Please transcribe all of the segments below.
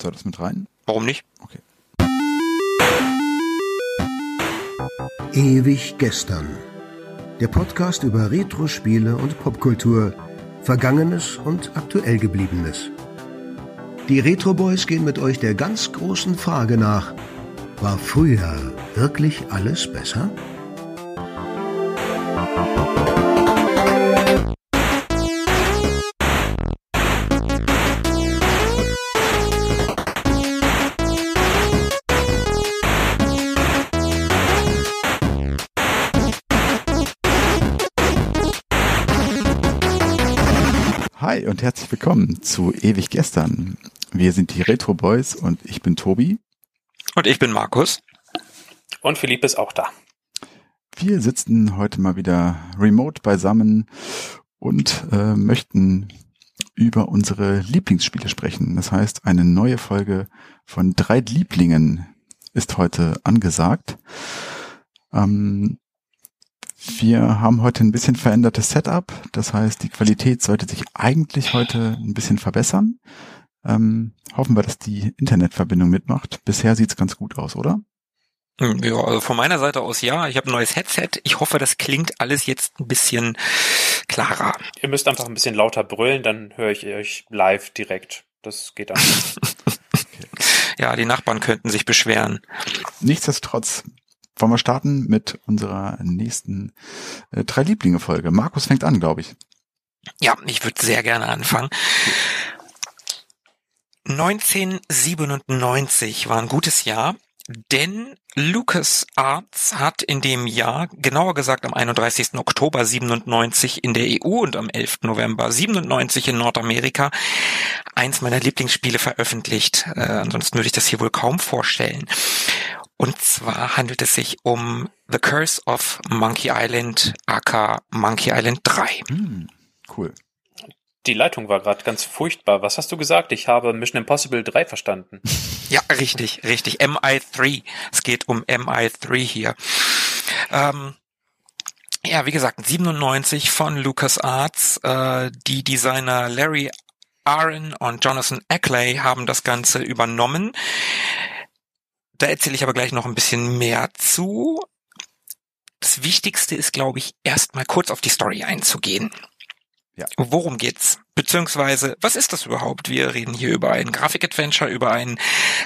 Soll das mit rein? Warum nicht? Okay. Ewig gestern. Der Podcast über Retro-Spiele und Popkultur, Vergangenes und aktuell gebliebenes. Die Retro Boys gehen mit euch der ganz großen Frage nach: War früher wirklich alles besser? Willkommen zu Ewig Gestern. Wir sind die Retro Boys und ich bin Tobi. Und ich bin Markus. Und Philipp ist auch da. Wir sitzen heute mal wieder remote beisammen und äh, möchten über unsere Lieblingsspiele sprechen. Das heißt, eine neue Folge von drei Lieblingen ist heute angesagt. Ähm, wir haben heute ein bisschen verändertes Setup. Das heißt, die Qualität sollte sich eigentlich heute ein bisschen verbessern. Ähm, hoffen wir, dass die Internetverbindung mitmacht. Bisher sieht's ganz gut aus, oder? Hm, Ja, also von meiner Seite aus ja. Ich habe ein neues Headset. Ich hoffe, das klingt alles jetzt ein bisschen klarer. Ihr müsst einfach ein bisschen lauter brüllen, dann höre ich euch live direkt. Das geht dann. Ja, die Nachbarn könnten sich beschweren. Nichtsdestotrotz wollen wir starten mit unserer nächsten äh, drei Lieblinge Folge. Markus fängt an, glaube ich. Ja, ich würde sehr gerne anfangen. 1997 war ein gutes Jahr, denn LucasArts hat in dem Jahr, genauer gesagt am 31. Oktober 97 in der EU und am 11. November 97 in Nordamerika eins meiner Lieblingsspiele veröffentlicht. Äh, ansonsten würde ich das hier wohl kaum vorstellen. Und zwar handelt es sich um The Curse of Monkey Island, aka Monkey Island 3. Hm, cool. Die Leitung war gerade ganz furchtbar. Was hast du gesagt? Ich habe Mission Impossible 3 verstanden. Ja, richtig, richtig. MI3. Es geht um MI3 hier. Ähm, ja, wie gesagt, 97 von LucasArts. Äh, die Designer Larry Aaron und Jonathan Ackley haben das Ganze übernommen. Da erzähle ich aber gleich noch ein bisschen mehr zu. Das Wichtigste ist, glaube ich, erstmal kurz auf die Story einzugehen. Ja. Worum geht's? Beziehungsweise, was ist das überhaupt? Wir reden hier über ein Grafik-Adventure, über ein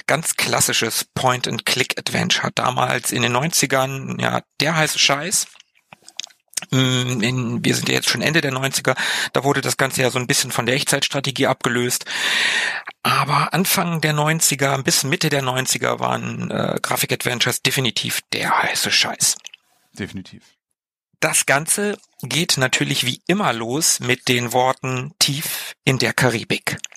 ganz klassisches Point-and-Click-Adventure. Damals in den 90ern, ja, der heiße Scheiß. Mm, In, wir sind ja jetzt schon Ende der 90er, da wurde das Ganze ja so ein bisschen von der Echtzeitstrategie abgelöst. Aber Anfang der 90er bis Mitte der 90er waren äh, Grafik-Adventures definitiv der heiße Scheiß. Definitiv. Das Ganze geht natürlich wie immer los mit den Worten tief in der Karibik.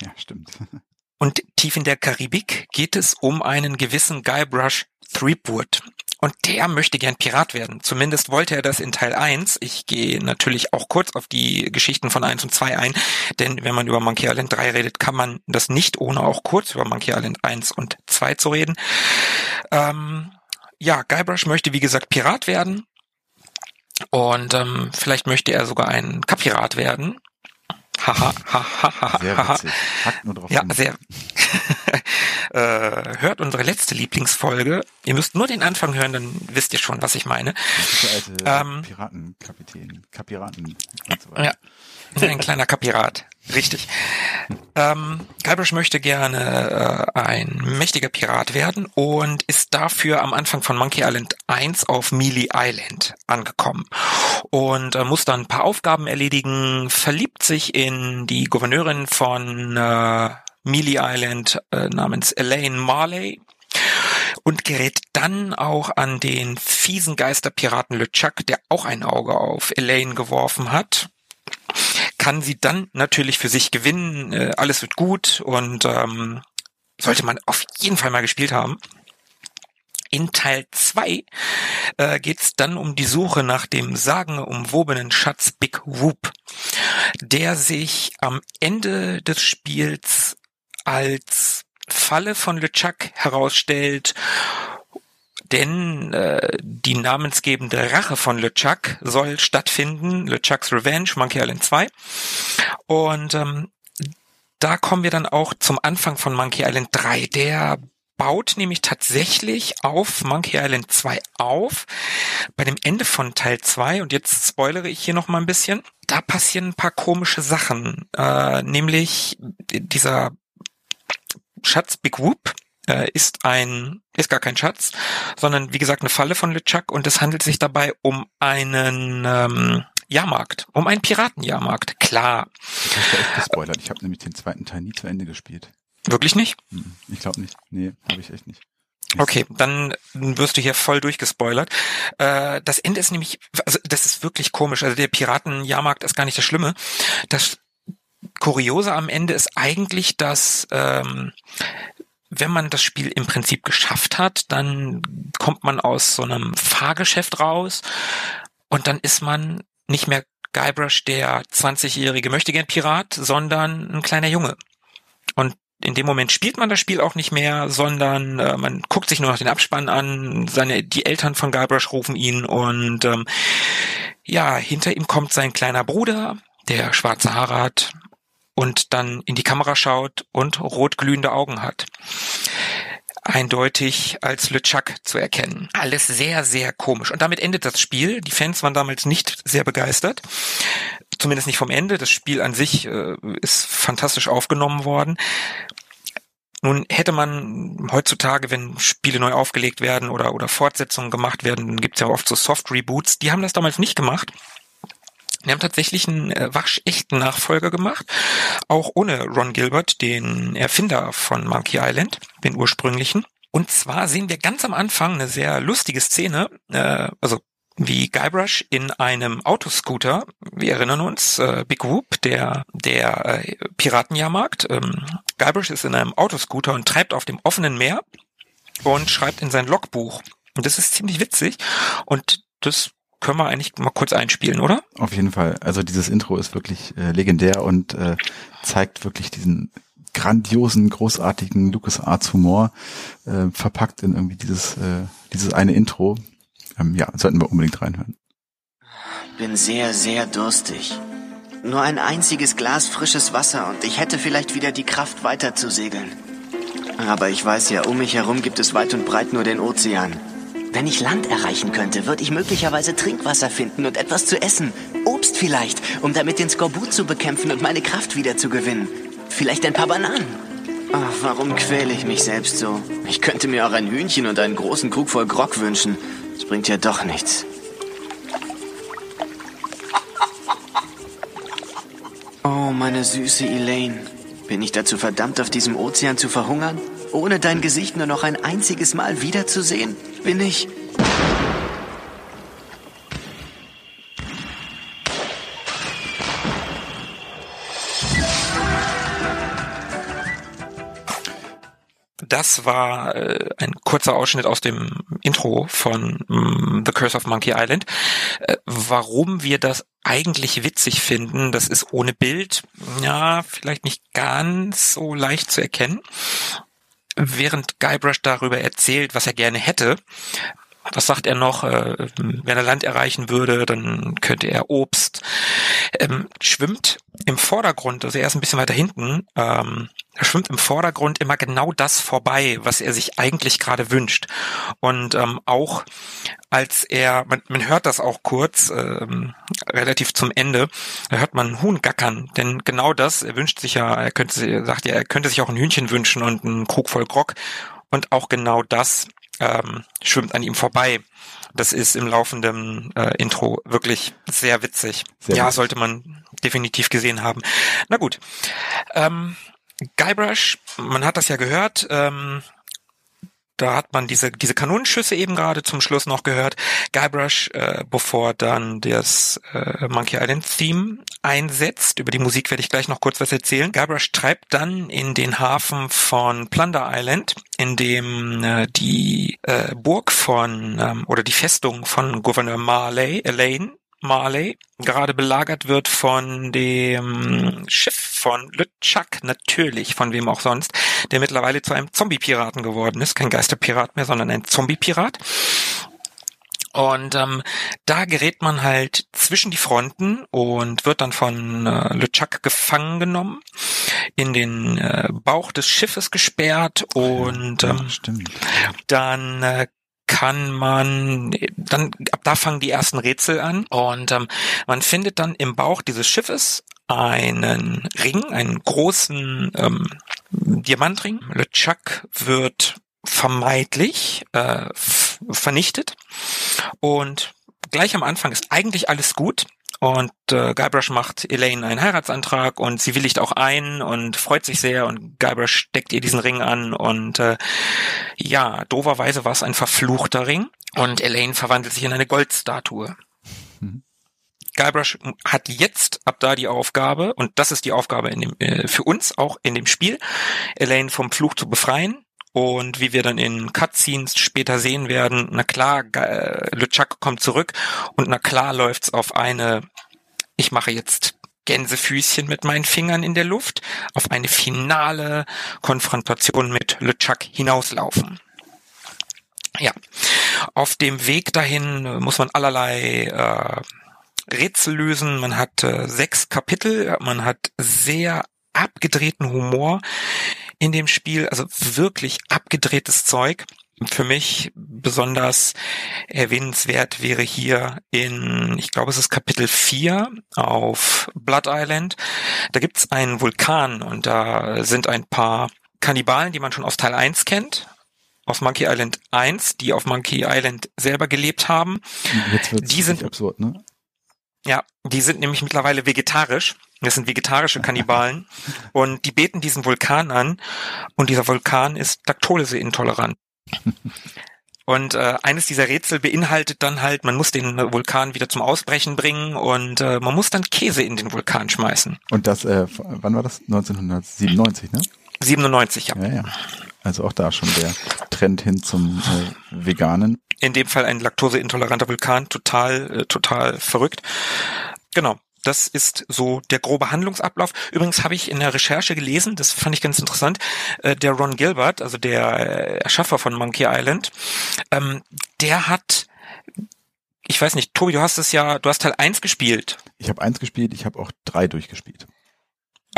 Ja, stimmt. Und tief in der Karibik geht es um einen gewissen Guybrush Threepwood. Und der möchte gern Pirat werden. Zumindest wollte er das in Teil 1. Ich gehe natürlich auch kurz auf die Geschichten von 1 und 2 ein, denn wenn man über Monkey Island 3 redet, kann man das nicht, ohne auch kurz über Monkey Island 1 und 2 zu reden. Ähm, ja, Guybrush möchte wie gesagt Pirat werden. Und ähm, vielleicht möchte er sogar ein Kapirat werden. Sehr witzig. Hackt nur drauf Ja, hin. sehr. äh, hört unsere letzte Lieblingsfolge. Ihr müsst nur den Anfang hören, dann wisst ihr schon, was ich meine. Der alte Ähm, Piratenkapitän, Kapiraten und so weiter. Ja, ein kleiner Kapirat. Richtig. Ähm, Guybrush möchte gerne äh, ein mächtiger Pirat werden und ist dafür am Anfang von Monkey Island 1 auf Mealy Island angekommen und äh, muss dann ein paar Aufgaben erledigen, verliebt sich in die Gouverneurin von äh, Mealy Island äh, namens Elaine Marley und gerät dann auch an den fiesen Geisterpiraten LeChuck, der auch ein Auge auf Elaine geworfen hat kann sie dann natürlich für sich gewinnen. Äh, alles wird gut und ähm, sollte man auf jeden Fall mal gespielt haben. In Teil 2 äh, geht es dann um die Suche nach dem sagenumwobenen Schatz Big Whoop, der sich am Ende des Spiels als Falle von LeChuck herausstellt denn äh, die namensgebende Rache von LeChuck soll stattfinden, LeChucks Revenge, Monkey Island 2. Und ähm, da kommen wir dann auch zum Anfang von Monkey Island 3. Der baut nämlich tatsächlich auf Monkey Island 2 auf. Bei dem Ende von Teil 2, und jetzt spoilere ich hier noch mal ein bisschen, da passieren ein paar komische Sachen. Äh, nämlich dieser Schatz Big Whoop äh, ist ein, ist gar kein Schatz, sondern wie gesagt eine Falle von LeChuck und es handelt sich dabei um einen ähm, Jahrmarkt, um einen Piratenjahrmarkt, klar. Das hast du echt gespoilert. Ich habe nämlich den zweiten Teil nie zu Ende gespielt. Wirklich nicht? Hm, Ich glaube nicht. Nee, habe ich echt nicht. Okay, dann wirst du hier voll durchgespoilert. Äh, das Ende ist nämlich, also das ist wirklich komisch. Also der Piratenjahrmarkt ist gar nicht das Schlimme. Das Kuriose am Ende ist eigentlich, dass ähm, wenn man das Spiel im Prinzip geschafft hat, dann kommt man aus so einem Fahrgeschäft raus und dann ist man nicht mehr Guybrush, der 20-jährige Möchtegern-Pirat, sondern ein kleiner Junge. Und in dem Moment spielt man das Spiel auch nicht mehr, sondern äh, man guckt sich nur noch den Abspann an. Seine die Eltern von Guybrush rufen ihn und ähm, ja, hinter ihm kommt sein kleiner Bruder, der schwarze Haare hat und dann in die Kamera schaut und rotglühende Augen hat. Eindeutig als LeChuck zu erkennen. Alles sehr, sehr komisch. Und damit endet das Spiel. Die Fans waren damals nicht sehr begeistert. Zumindest nicht vom Ende. Das Spiel an sich äh, ist fantastisch aufgenommen worden. Nun hätte man heutzutage, wenn Spiele neu aufgelegt werden oder, oder Fortsetzungen gemacht werden, dann gibt's ja oft so Soft-Reboots. Die haben das damals nicht gemacht. Die haben tatsächlich einen äh, waschechten Nachfolger gemacht, auch ohne Ron Gilbert, den Erfinder von Monkey Island, den ursprünglichen. Und zwar sehen wir ganz am Anfang eine sehr lustige Szene, äh, also wie Guybrush in einem Autoscooter, wir erinnern uns, äh, Big Whoop, der, der äh, Piratenjahrmarkt, ähm, Guybrush ist in einem Autoscooter und treibt auf dem offenen Meer und schreibt in sein Logbuch. Und das ist ziemlich witzig und das können wir eigentlich mal kurz einspielen, oder? Auf jeden Fall. Also dieses Intro ist wirklich äh, legendär und äh, zeigt wirklich diesen grandiosen, großartigen LucasArts Humor äh, verpackt in irgendwie dieses äh, dieses eine Intro. Ähm, ja, sollten wir unbedingt reinhören. Bin sehr, sehr durstig. Nur ein einziges Glas frisches Wasser und ich hätte vielleicht wieder die Kraft weiter zu segeln. Aber ich weiß ja, um mich herum gibt es weit und breit nur den Ozean. Wenn ich Land erreichen könnte, würde ich möglicherweise Trinkwasser finden und etwas zu essen. Obst vielleicht, um damit den Skorbut zu bekämpfen und meine Kraft wieder zu gewinnen. Vielleicht ein paar Bananen. Ach, warum quäle ich mich selbst so? Ich könnte mir auch ein Hühnchen und einen großen Krug voll Grog wünschen. Das bringt ja doch nichts. Oh, meine süße Elaine. Bin ich dazu verdammt, auf diesem Ozean zu verhungern? Ohne dein Gesicht nur noch ein einziges Mal wiederzusehen? Bin ich... Das war äh, ein kurzer Ausschnitt aus dem Intro von mm, The Curse of Monkey Island. Äh, warum wir das eigentlich witzig finden, das ist ohne Bild, ja, vielleicht nicht ganz so leicht zu erkennen. Während Guybrush darüber erzählt, was er gerne hätte, was sagt er noch? Äh, wenn er Land erreichen würde, dann könnte er Obst. Ähm, schwimmt im Vordergrund, also er ist ein bisschen weiter hinten, ähm, er schwimmt im Vordergrund immer genau das vorbei, was er sich eigentlich gerade wünscht. Und ähm, auch als er, man, man hört das auch kurz, ähm, relativ zum Ende, da hört man einen Huhn gackern, denn genau das, er wünscht sich ja, er könnte, sagt ja, er könnte sich auch ein Hühnchen wünschen und einen Krug voll Grog. Und auch genau das ähm, schwimmt an ihm vorbei. Das ist im laufenden äh, Intro wirklich sehr witzig. Sehr ja, witzig. sollte man definitiv gesehen haben. Na gut. Ähm, Guybrush, man hat das ja gehört, ähm, da hat man diese, diese Kanonenschüsse eben gerade zum Schluss noch gehört. Guybrush, äh, bevor dann das äh, Monkey Island Theme einsetzt, über die Musik werde ich gleich noch kurz was erzählen. Guybrush treibt dann in den Hafen von Plunder Island, in dem äh, die äh, Burg von, ähm, oder die Festung von Gouverneur Marley, Elaine, Marley gerade belagert wird von dem Schiff von LeChuck, natürlich, von wem auch sonst, der mittlerweile zu einem Zombie-Piraten geworden ist. Kein Geisterpirat mehr, sondern ein Zombie-Pirat. Und ähm, da gerät man halt zwischen die Fronten und wird dann von äh, LeChuck gefangen genommen. in den äh, Bauch des Schiffes gesperrt und Ja, ähm, stimmt. dann äh, kann man, dann ab da fangen die ersten Rätsel an und ähm, man findet dann im Bauch dieses Schiffes einen Ring, einen großen ähm, Diamantring. LeChuck wird vermeidlich äh, vernichtet und gleich am Anfang ist eigentlich alles gut. Und äh, Guybrush macht Elaine einen Heiratsantrag und sie willigt auch ein und freut sich sehr und Guybrush steckt ihr diesen Ring an und äh, ja, doverweise war es ein verfluchter Ring und Elaine verwandelt sich in eine Goldstatue. Mhm. Guybrush hat jetzt ab da die Aufgabe, und das ist die Aufgabe in dem, äh, für uns auch in dem Spiel, Elaine vom Fluch zu befreien. Und wie wir dann in Cutscenes später sehen werden, na klar, äh, LeChuck kommt zurück und na klar läuft's auf eine, ich mache jetzt Gänsefüßchen mit meinen Fingern in der Luft, auf eine finale Konfrontation mit LeChuck hinauslaufen. Ja, auf dem Weg dahin muss man allerlei äh, Rätsel lösen. Man hat äh, sechs Kapitel, man hat sehr abgedrehten Humor in dem Spiel, also wirklich abgedrehtes Zeug. Für mich besonders erwähnenswert wäre hier in, ich glaube, es ist Kapitel 4 auf Blood Island. Da gibt's einen Vulkan und da sind ein paar Kannibalen, die man schon aus Teil 1 kennt. Aus Monkey Island 1, die auf Monkey Island selber gelebt haben. Die sind- absurd, ne? Ja, die sind nämlich mittlerweile vegetarisch. Das sind vegetarische Kannibalen. und die beten diesen Vulkan an. Und dieser Vulkan ist laktoseintolerant. Und äh, eines dieser Rätsel beinhaltet dann halt, man muss den Vulkan wieder zum Ausbrechen bringen und äh, man muss dann Käse in den Vulkan schmeißen. Und das, äh, wann war das? 1997, ne? 97, ja. Ja, ja. Also auch da schon der Trend hin zum äh, Veganen. In dem Fall ein laktoseintoleranter Vulkan, total, äh, total verrückt. Genau. Das ist so der grobe Handlungsablauf. Übrigens habe ich in der Recherche gelesen, das fand ich ganz interessant, äh, der Ron Gilbert, also der äh, Erschaffer von Monkey Island, ähm, der hat, ich weiß nicht, Tobi, du hast es ja, du hast Teil 1 gespielt Ich habe eins gespielt, ich habe auch drei durchgespielt.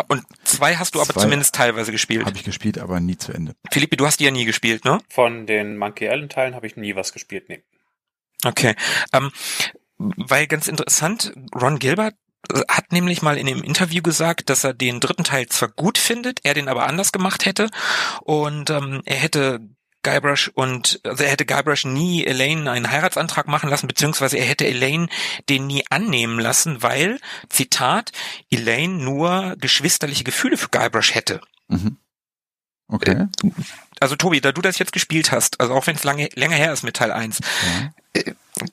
und zwei hast du aber Zwei zumindest teilweise gespielt. Habe ich gespielt, aber nie zu Ende. Philippi, du hast die ja nie gespielt, ne? Von den Monkey Island Teilen habe ich nie was gespielt. Nee. Okay. Ähm, weil ganz interessant, Ron Gilbert hat nämlich mal in dem Interview gesagt, dass er den dritten Teil zwar gut findet, er den aber anders gemacht hätte und ähm, er hätte Guybrush und also er hätte Guybrush nie Elaine einen Heiratsantrag machen lassen, beziehungsweise er hätte Elaine den nie annehmen lassen, weil, Zitat, Elaine nur geschwisterliche Gefühle für Guybrush hätte. Mhm. Okay. Also Tobi, da du das jetzt gespielt hast, also auch wenn es lange länger her ist mit Teil 1, Ja.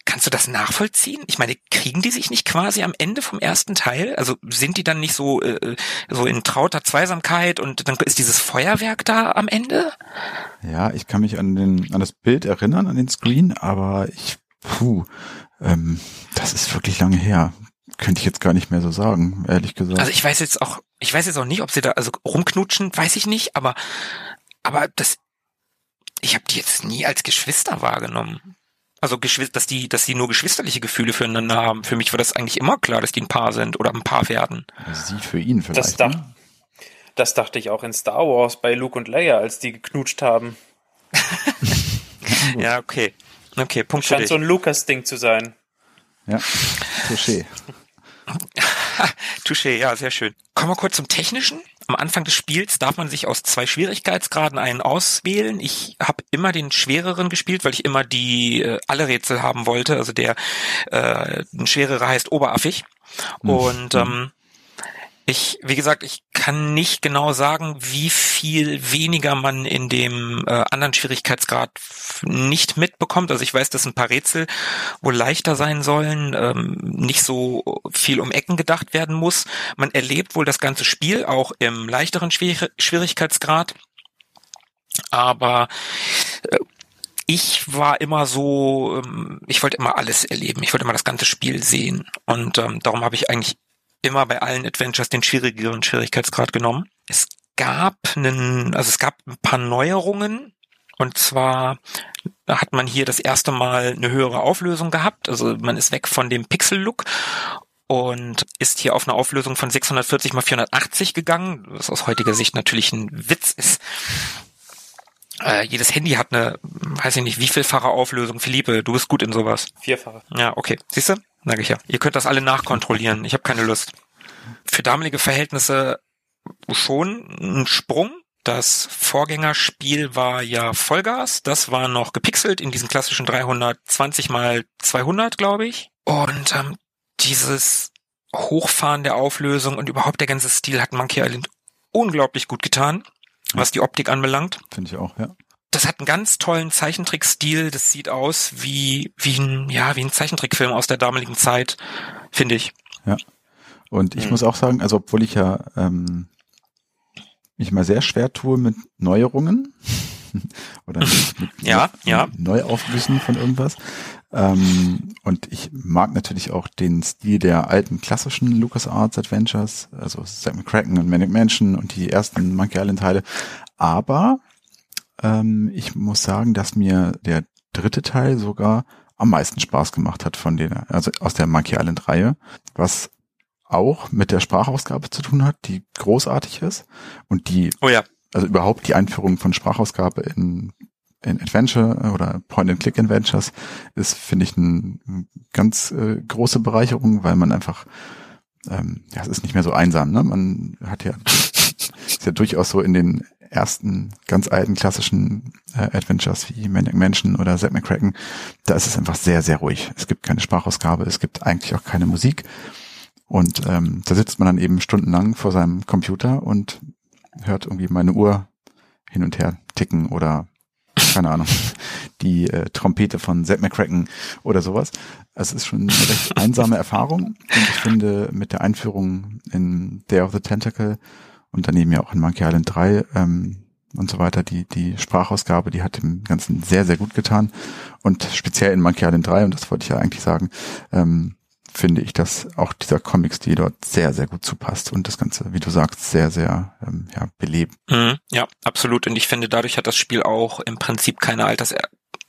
Kannst du das nachvollziehen? Ich meine, kriegen die sich nicht quasi am Ende vom ersten Teil? Also sind die dann nicht so äh, so in trauter Zweisamkeit und dann ist dieses Feuerwerk da am Ende? Ja, ich kann mich an den an das Bild erinnern, an den Screen, aber ich, puh, ähm, das ist wirklich lange her. Könnte ich jetzt gar nicht mehr so sagen, ehrlich gesagt. Also ich weiß jetzt auch, ich weiß jetzt auch nicht, ob sie da also rumknutschen, weiß ich nicht, aber aber das ich habe die jetzt nie als Geschwister wahrgenommen. Also dass die, dass die nur geschwisterliche Gefühle füreinander haben. Für mich war das eigentlich immer klar, dass die ein Paar sind oder ein Paar werden. Sie für ihn vielleicht. Das, dach, ne? das dachte ich auch in Star Wars bei Luke und Leia, als die geknutscht haben. Ja, okay. Okay, Punkt für Scheint dich. so ein Lucas-Ding zu sein. Ja, Touché. Touché, ja, sehr schön. Kommen wir kurz zum Technischen. Am Anfang des Spiels darf man sich aus zwei Schwierigkeitsgraden einen auswählen. Ich habe immer den schwereren gespielt, weil ich immer die äh, alle Rätsel haben wollte. Also der äh, schwerere heißt oberaffig. Mhm. Und ähm, ich, wie gesagt, ich kann nicht genau sagen, wie viel weniger man in dem äh, anderen Schwierigkeitsgrad nicht mitbekommt. Also ich weiß, dass ein paar Rätsel wohl leichter sein sollen, ähm, nicht so viel um Ecken gedacht werden muss. Man erlebt wohl das ganze Spiel auch im leichteren Schwier Schwierigkeitsgrad. Aber äh, ich war immer so, ähm, ich wollte immer alles erleben. Ich wollte immer das ganze Spiel sehen. Und ähm, darum habe ich eigentlich immer bei allen Adventures den schwierigeren Schwierigkeitsgrad genommen. Es gab einen, also es gab ein paar Neuerungen. Und zwar hat man hier das erste Mal eine höhere Auflösung gehabt. Also man ist weg von dem Pixel-Look und ist hier auf eine Auflösung von 640 mal 480 gegangen, was aus heutiger Sicht natürlich ein Witz ist. Äh, jedes Handy hat eine, weiß ich nicht, wie vielfache Auflösung. Philippe, du bist gut in sowas. Vierfache. Ja, okay. Siehst du? Sag ich ja. Ihr könnt das alle nachkontrollieren. Ich habe keine Lust. Für damalige Verhältnisse schon ein Sprung. Das Vorgängerspiel war ja Vollgas. Das war noch gepixelt in diesen klassischen 320 mal 200, glaube ich. Und ähm, dieses Hochfahren der Auflösung und überhaupt der ganze Stil hat Monkey Island unglaublich gut getan, was die Optik anbelangt. Finde ich auch, ja. Das hat einen ganz tollen Zeichentrickstil. Das sieht aus wie, wie ein, ja, wie ein Zeichentrickfilm aus der damaligen Zeit, finde ich. Ja. Und ich Hm. muss auch sagen, also obwohl ich ja ähm, mich mal sehr schwer tue mit Neuerungen oder mit, mit Ja, ja. Neuaufgüssen von irgendwas. Ähm, und ich mag natürlich auch den Stil der alten klassischen LucasArts Adventures, also Zack McCracken und Manic Mansion und die ersten Monkey Island Teile. Aber ähm, ich muss sagen, dass mir der dritte Teil sogar am meisten Spaß gemacht hat von den, also aus der Monkey Island Reihe, was auch mit der Sprachausgabe zu tun hat, die großartig ist und die Oh ja. also überhaupt die Einführung von Sprachausgabe in, in Adventure oder Point-and-Click-Adventures ist, finde ich, eine ganz äh, große Bereicherung, weil man einfach, ähm, ja, es ist nicht mehr so einsam, ne? Man hat ja, ist ja durchaus so in den ersten ganz alten klassischen äh, Adventures wie Manic Mansion oder Zack McCracken, da ist es einfach sehr, sehr ruhig. Es gibt keine Sprachausgabe, es gibt eigentlich auch keine Musik. Und ähm, da sitzt man dann eben stundenlang vor seinem Computer und hört irgendwie meine Uhr hin und her ticken oder keine Ahnung, die äh, Trompete von Zack McCracken oder sowas. Es ist schon eine recht einsame Erfahrung und ich finde mit der Einführung in Day of the Tentacle und daneben ja auch in Monkey Island 3 ähm, und so weiter, die, die Sprachausgabe, die hat dem Ganzen sehr, sehr gut getan und speziell in Monkey Island 3, und das wollte ich ja eigentlich sagen, ähm, finde ich, dass auch dieser Comic-Stil dort sehr, sehr gut zupasst und das Ganze, wie du sagst, sehr, sehr ähm, ja, belebt. Mhm, ja, absolut. Und ich finde, dadurch hat das Spiel auch im Prinzip keine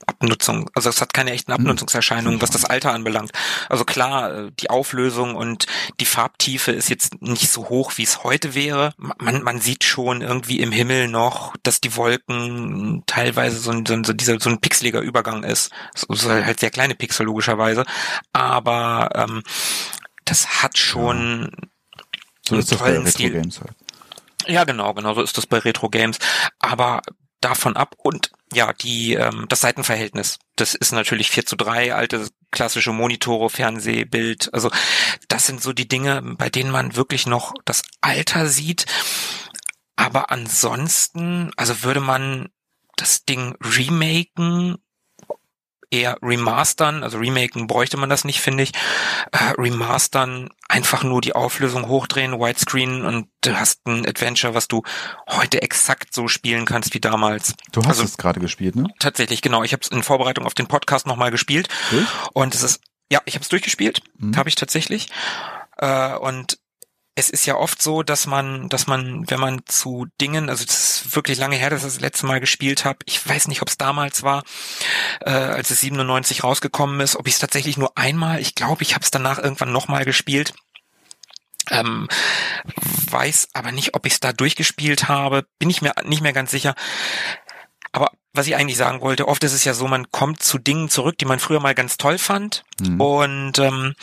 Altersabnutzung, also es hat keine echten Abnutzungserscheinungen, was das Alter anbelangt. Also klar, äh, die Auflösung und die Farbtiefe ist jetzt nicht so hoch, wie es heute wäre. Man, man sieht schon irgendwie im Himmel noch, dass die Wolken teilweise so ein, so ein, so dieser, so ein pixeliger Übergang ist. So, so halt sehr kleine Pixel logischerweise. Aber ähm, das hat schon So einen tollen Stil. Games halt. Ja, genau, genau so ist das bei Retro Games. Aber davon ab und ja, die ähm, das Seitenverhältnis, das ist natürlich 4 zu 3, alte klassische Monitore, Fernsehbild. Also das sind so die Dinge, bei denen man wirklich noch das Alter sieht. Aber ansonsten, also würde man das Ding remaken, eher remastern, also remaken bräuchte man das nicht, finde ich. Äh, remastern, einfach nur die Auflösung hochdrehen, Widescreen und du hast ein Adventure, was du heute exakt so spielen kannst wie damals. Du hast Also- es gerade gespielt, ne? Tatsächlich, genau. Ich habe es in Vorbereitung auf den Podcast nochmal gespielt Durch? und es ist, ja, ich habe es durchgespielt, Mhm. habe ich tatsächlich. Äh, und es ist ja oft so, dass man, dass man, wenn man zu Dingen, also es ist wirklich lange her, dass ich das letzte Mal gespielt habe. Ich weiß nicht, ob es damals war, äh, als es 97 rausgekommen ist, ob ich es tatsächlich nur einmal, ich glaube, ich habe es danach irgendwann nochmal gespielt. Ähm, weiß aber nicht, ob ich es da durchgespielt habe, bin ich mir nicht mehr ganz sicher. Aber was ich eigentlich sagen wollte, oft ist es ja so, man kommt zu Dingen zurück, die man früher mal ganz toll fand Mhm. und ähm,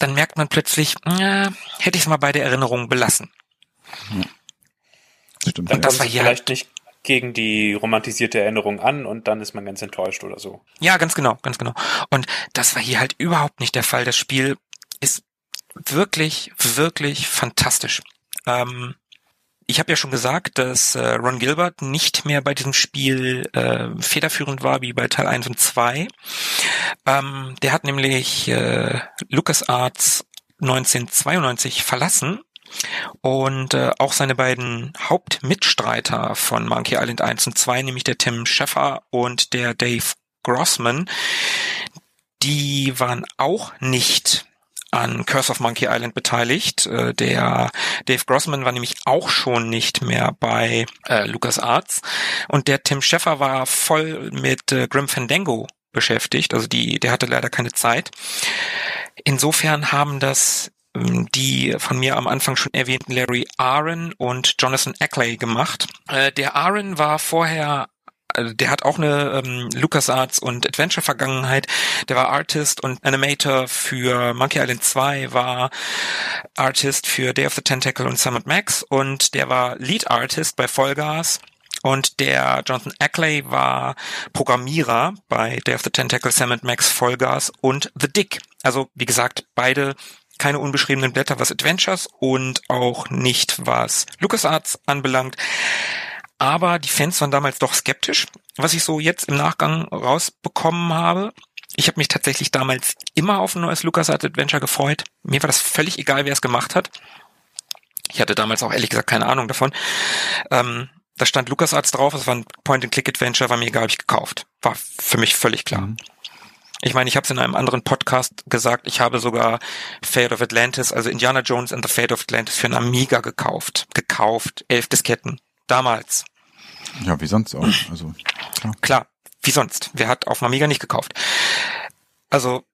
dann merkt man plötzlich, äh, hätte ich es mal bei der Erinnerung belassen. Stimmt. Dann ja. das kommt war hier vielleicht nicht gegen die romantisierte Erinnerung an und dann ist man ganz enttäuscht oder so. Ja, ganz genau, ganz genau. Und das war hier halt überhaupt nicht der Fall. Das Spiel ist wirklich, wirklich fantastisch. Ähm, ich habe ja schon gesagt, dass äh, Ron Gilbert nicht mehr bei diesem Spiel äh, federführend war wie bei Teil 1 und 2. Ähm, der hat nämlich äh, LucasArts 1992 verlassen und äh, auch seine beiden Hauptmitstreiter von Monkey Island 1 und 2, nämlich der Tim Scheffer und der Dave Grossman, die waren auch nicht an Curse of Monkey Island beteiligt. Äh, der Dave Grossman war nämlich auch schon nicht mehr bei äh, LucasArts und der Tim Scheffer war voll mit äh, Grim Fandango beschäftigt. Also die, der hatte leider keine Zeit. Insofern haben das ähm, die von mir am Anfang schon erwähnten Larry Aaron und Jonathan Ackley gemacht. Äh, der Aaron war vorher der hat auch eine ähm, LucasArts und Adventure Vergangenheit. Der war Artist und Animator für Monkey Island 2, war Artist für Day of the Tentacle und Summit Max und der war Lead Artist bei Vollgas. Und der Jonathan Ackley war Programmierer bei Day of the Tentacle, Summit Max, Vollgas und The Dick. Also, wie gesagt, beide keine unbeschriebenen Blätter, was Adventures und auch nicht was LucasArts anbelangt. Aber die Fans waren damals doch skeptisch, was ich so jetzt im Nachgang rausbekommen habe. Ich habe mich tatsächlich damals immer auf ein neues LucasArts Adventure gefreut. Mir war das völlig egal, wer es gemacht hat. Ich hatte damals auch ehrlich gesagt keine Ahnung davon. Ähm, da stand LucasArts drauf, es war ein Point-and-Click-Adventure, war mir egal, habe ich gekauft. War für mich völlig klar. Mhm. Ich meine, ich habe es in einem anderen Podcast gesagt, ich habe sogar Fate of Atlantis, also Indiana Jones and the Fate of Atlantis für einen Amiga gekauft. Gekauft, elf Disketten. Damals. Ja, wie sonst auch. Also klar. klar, wie sonst. Wer hat auf dem Amiga nicht gekauft? Also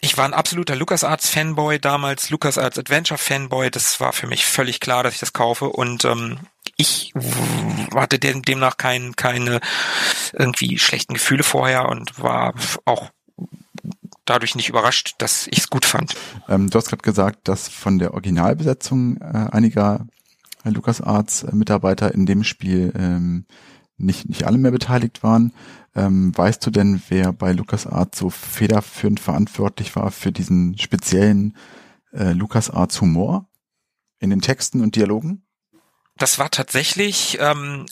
ich war ein absoluter LucasArts Fanboy damals, LucasArts Adventure Fanboy. Das war für mich völlig klar, dass ich das kaufe und ähm, ich hatte demnach kein, keine irgendwie schlechten Gefühle vorher und war auch dadurch nicht überrascht, dass ich es gut fand. Ähm, du hast gerade gesagt, dass von der Originalbesetzung äh, einiger LucasArts Mitarbeiter in dem Spiel ähm, nicht, nicht alle mehr beteiligt waren. Ähm, weißt du denn, wer bei LucasArts so federführend verantwortlich war für diesen speziellen äh, LucasArts Humor in den Texten und Dialogen? das war tatsächlich ähm,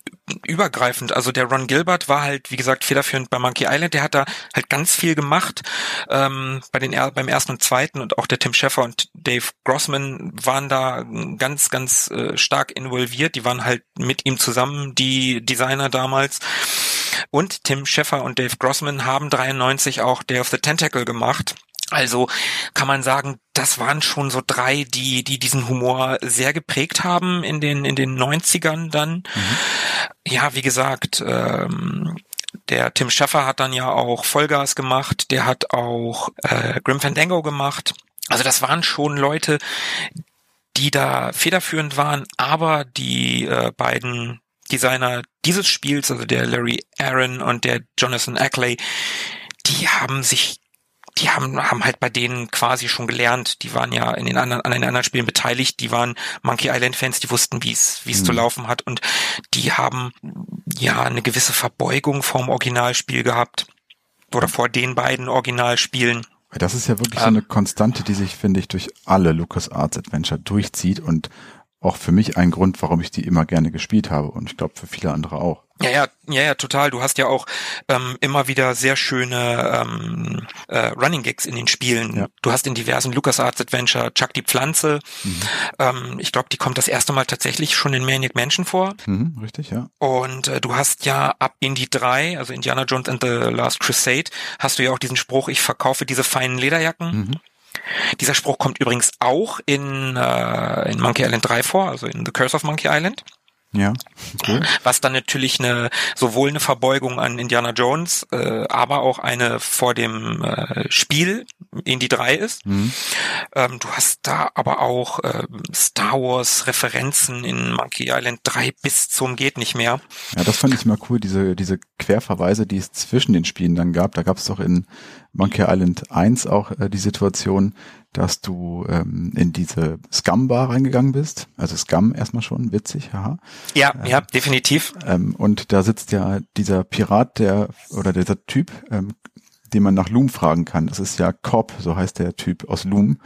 übergreifend. Also der Ron Gilbert war halt, wie gesagt, federführend bei Monkey Island. Der hat da halt ganz viel gemacht. Ähm, bei den beim ersten und zweiten und auch der Tim Scheffer und Dave Grossman waren da ganz, ganz äh, stark involviert. Die waren halt mit ihm zusammen die Designer damals. Und Tim Scheffer und Dave Grossman haben 93 auch Day of the Tentacle gemacht. Also kann man sagen, das waren schon so drei, die, die diesen Humor sehr geprägt haben in den, in den 90ern dann. Mhm. Ja, wie gesagt, ähm, der Tim Schaffer hat dann ja auch Vollgas gemacht, der hat auch äh, Grim Fandango gemacht. Also das waren schon Leute, die da federführend waren, aber die äh, beiden Designer dieses Spiels, also der Larry Aaron und der Jonathan Ackley, die haben sich die haben, haben halt bei denen quasi schon gelernt. Die waren ja in den anderen, an den anderen Spielen beteiligt. Die waren Monkey Island Fans, die wussten, wie es, wie es mhm. zu laufen hat. Und die haben ja eine gewisse Verbeugung vorm Originalspiel gehabt. Oder vor den beiden Originalspielen. Das ist ja wirklich ähm, so eine Konstante, die sich, finde ich, durch alle LucasArts Adventure durchzieht und auch für mich ein Grund, warum ich die immer gerne gespielt habe und ich glaube für viele andere auch. Ja, ja, ja, ja, total. Du hast ja auch ähm, immer wieder sehr schöne ähm, äh, Running Gigs in den Spielen. Ja. Du hast in diversen LucasArts Adventure Chuck die Pflanze. Mhm. Ähm, ich glaube, die kommt das erste Mal tatsächlich schon in Maniac Mansion vor. Mhm, richtig, ja. Und äh, du hast ja ab Indie 3, also Indiana Jones and the Last Crusade, hast du ja auch diesen Spruch, ich verkaufe diese feinen Lederjacken. Mhm. Dieser Spruch kommt übrigens auch in, äh, in Monkey Island 3 vor, also in The Curse of Monkey Island. Ja, cool. Was dann natürlich eine sowohl eine Verbeugung an Indiana Jones, äh, aber auch eine vor dem äh, Spiel in die drei ist. Mhm. Ähm, du hast da aber auch äh, Star Wars Referenzen in Monkey Island 3 bis zum geht nicht mehr. Ja, das fand ich immer cool, diese diese Querverweise, die es zwischen den Spielen dann gab. Da gab es doch in Monkey Island 1 auch äh, die Situation, dass du ähm, in diese Scum-Bar reingegangen bist. Also Scum erstmal schon, witzig, haha. Ja, äh, ja, definitiv. Ähm, und da sitzt ja dieser Pirat, der oder dieser Typ, ähm, den man nach Loom fragen kann. Das ist ja Cobb, so heißt der Typ aus Loom.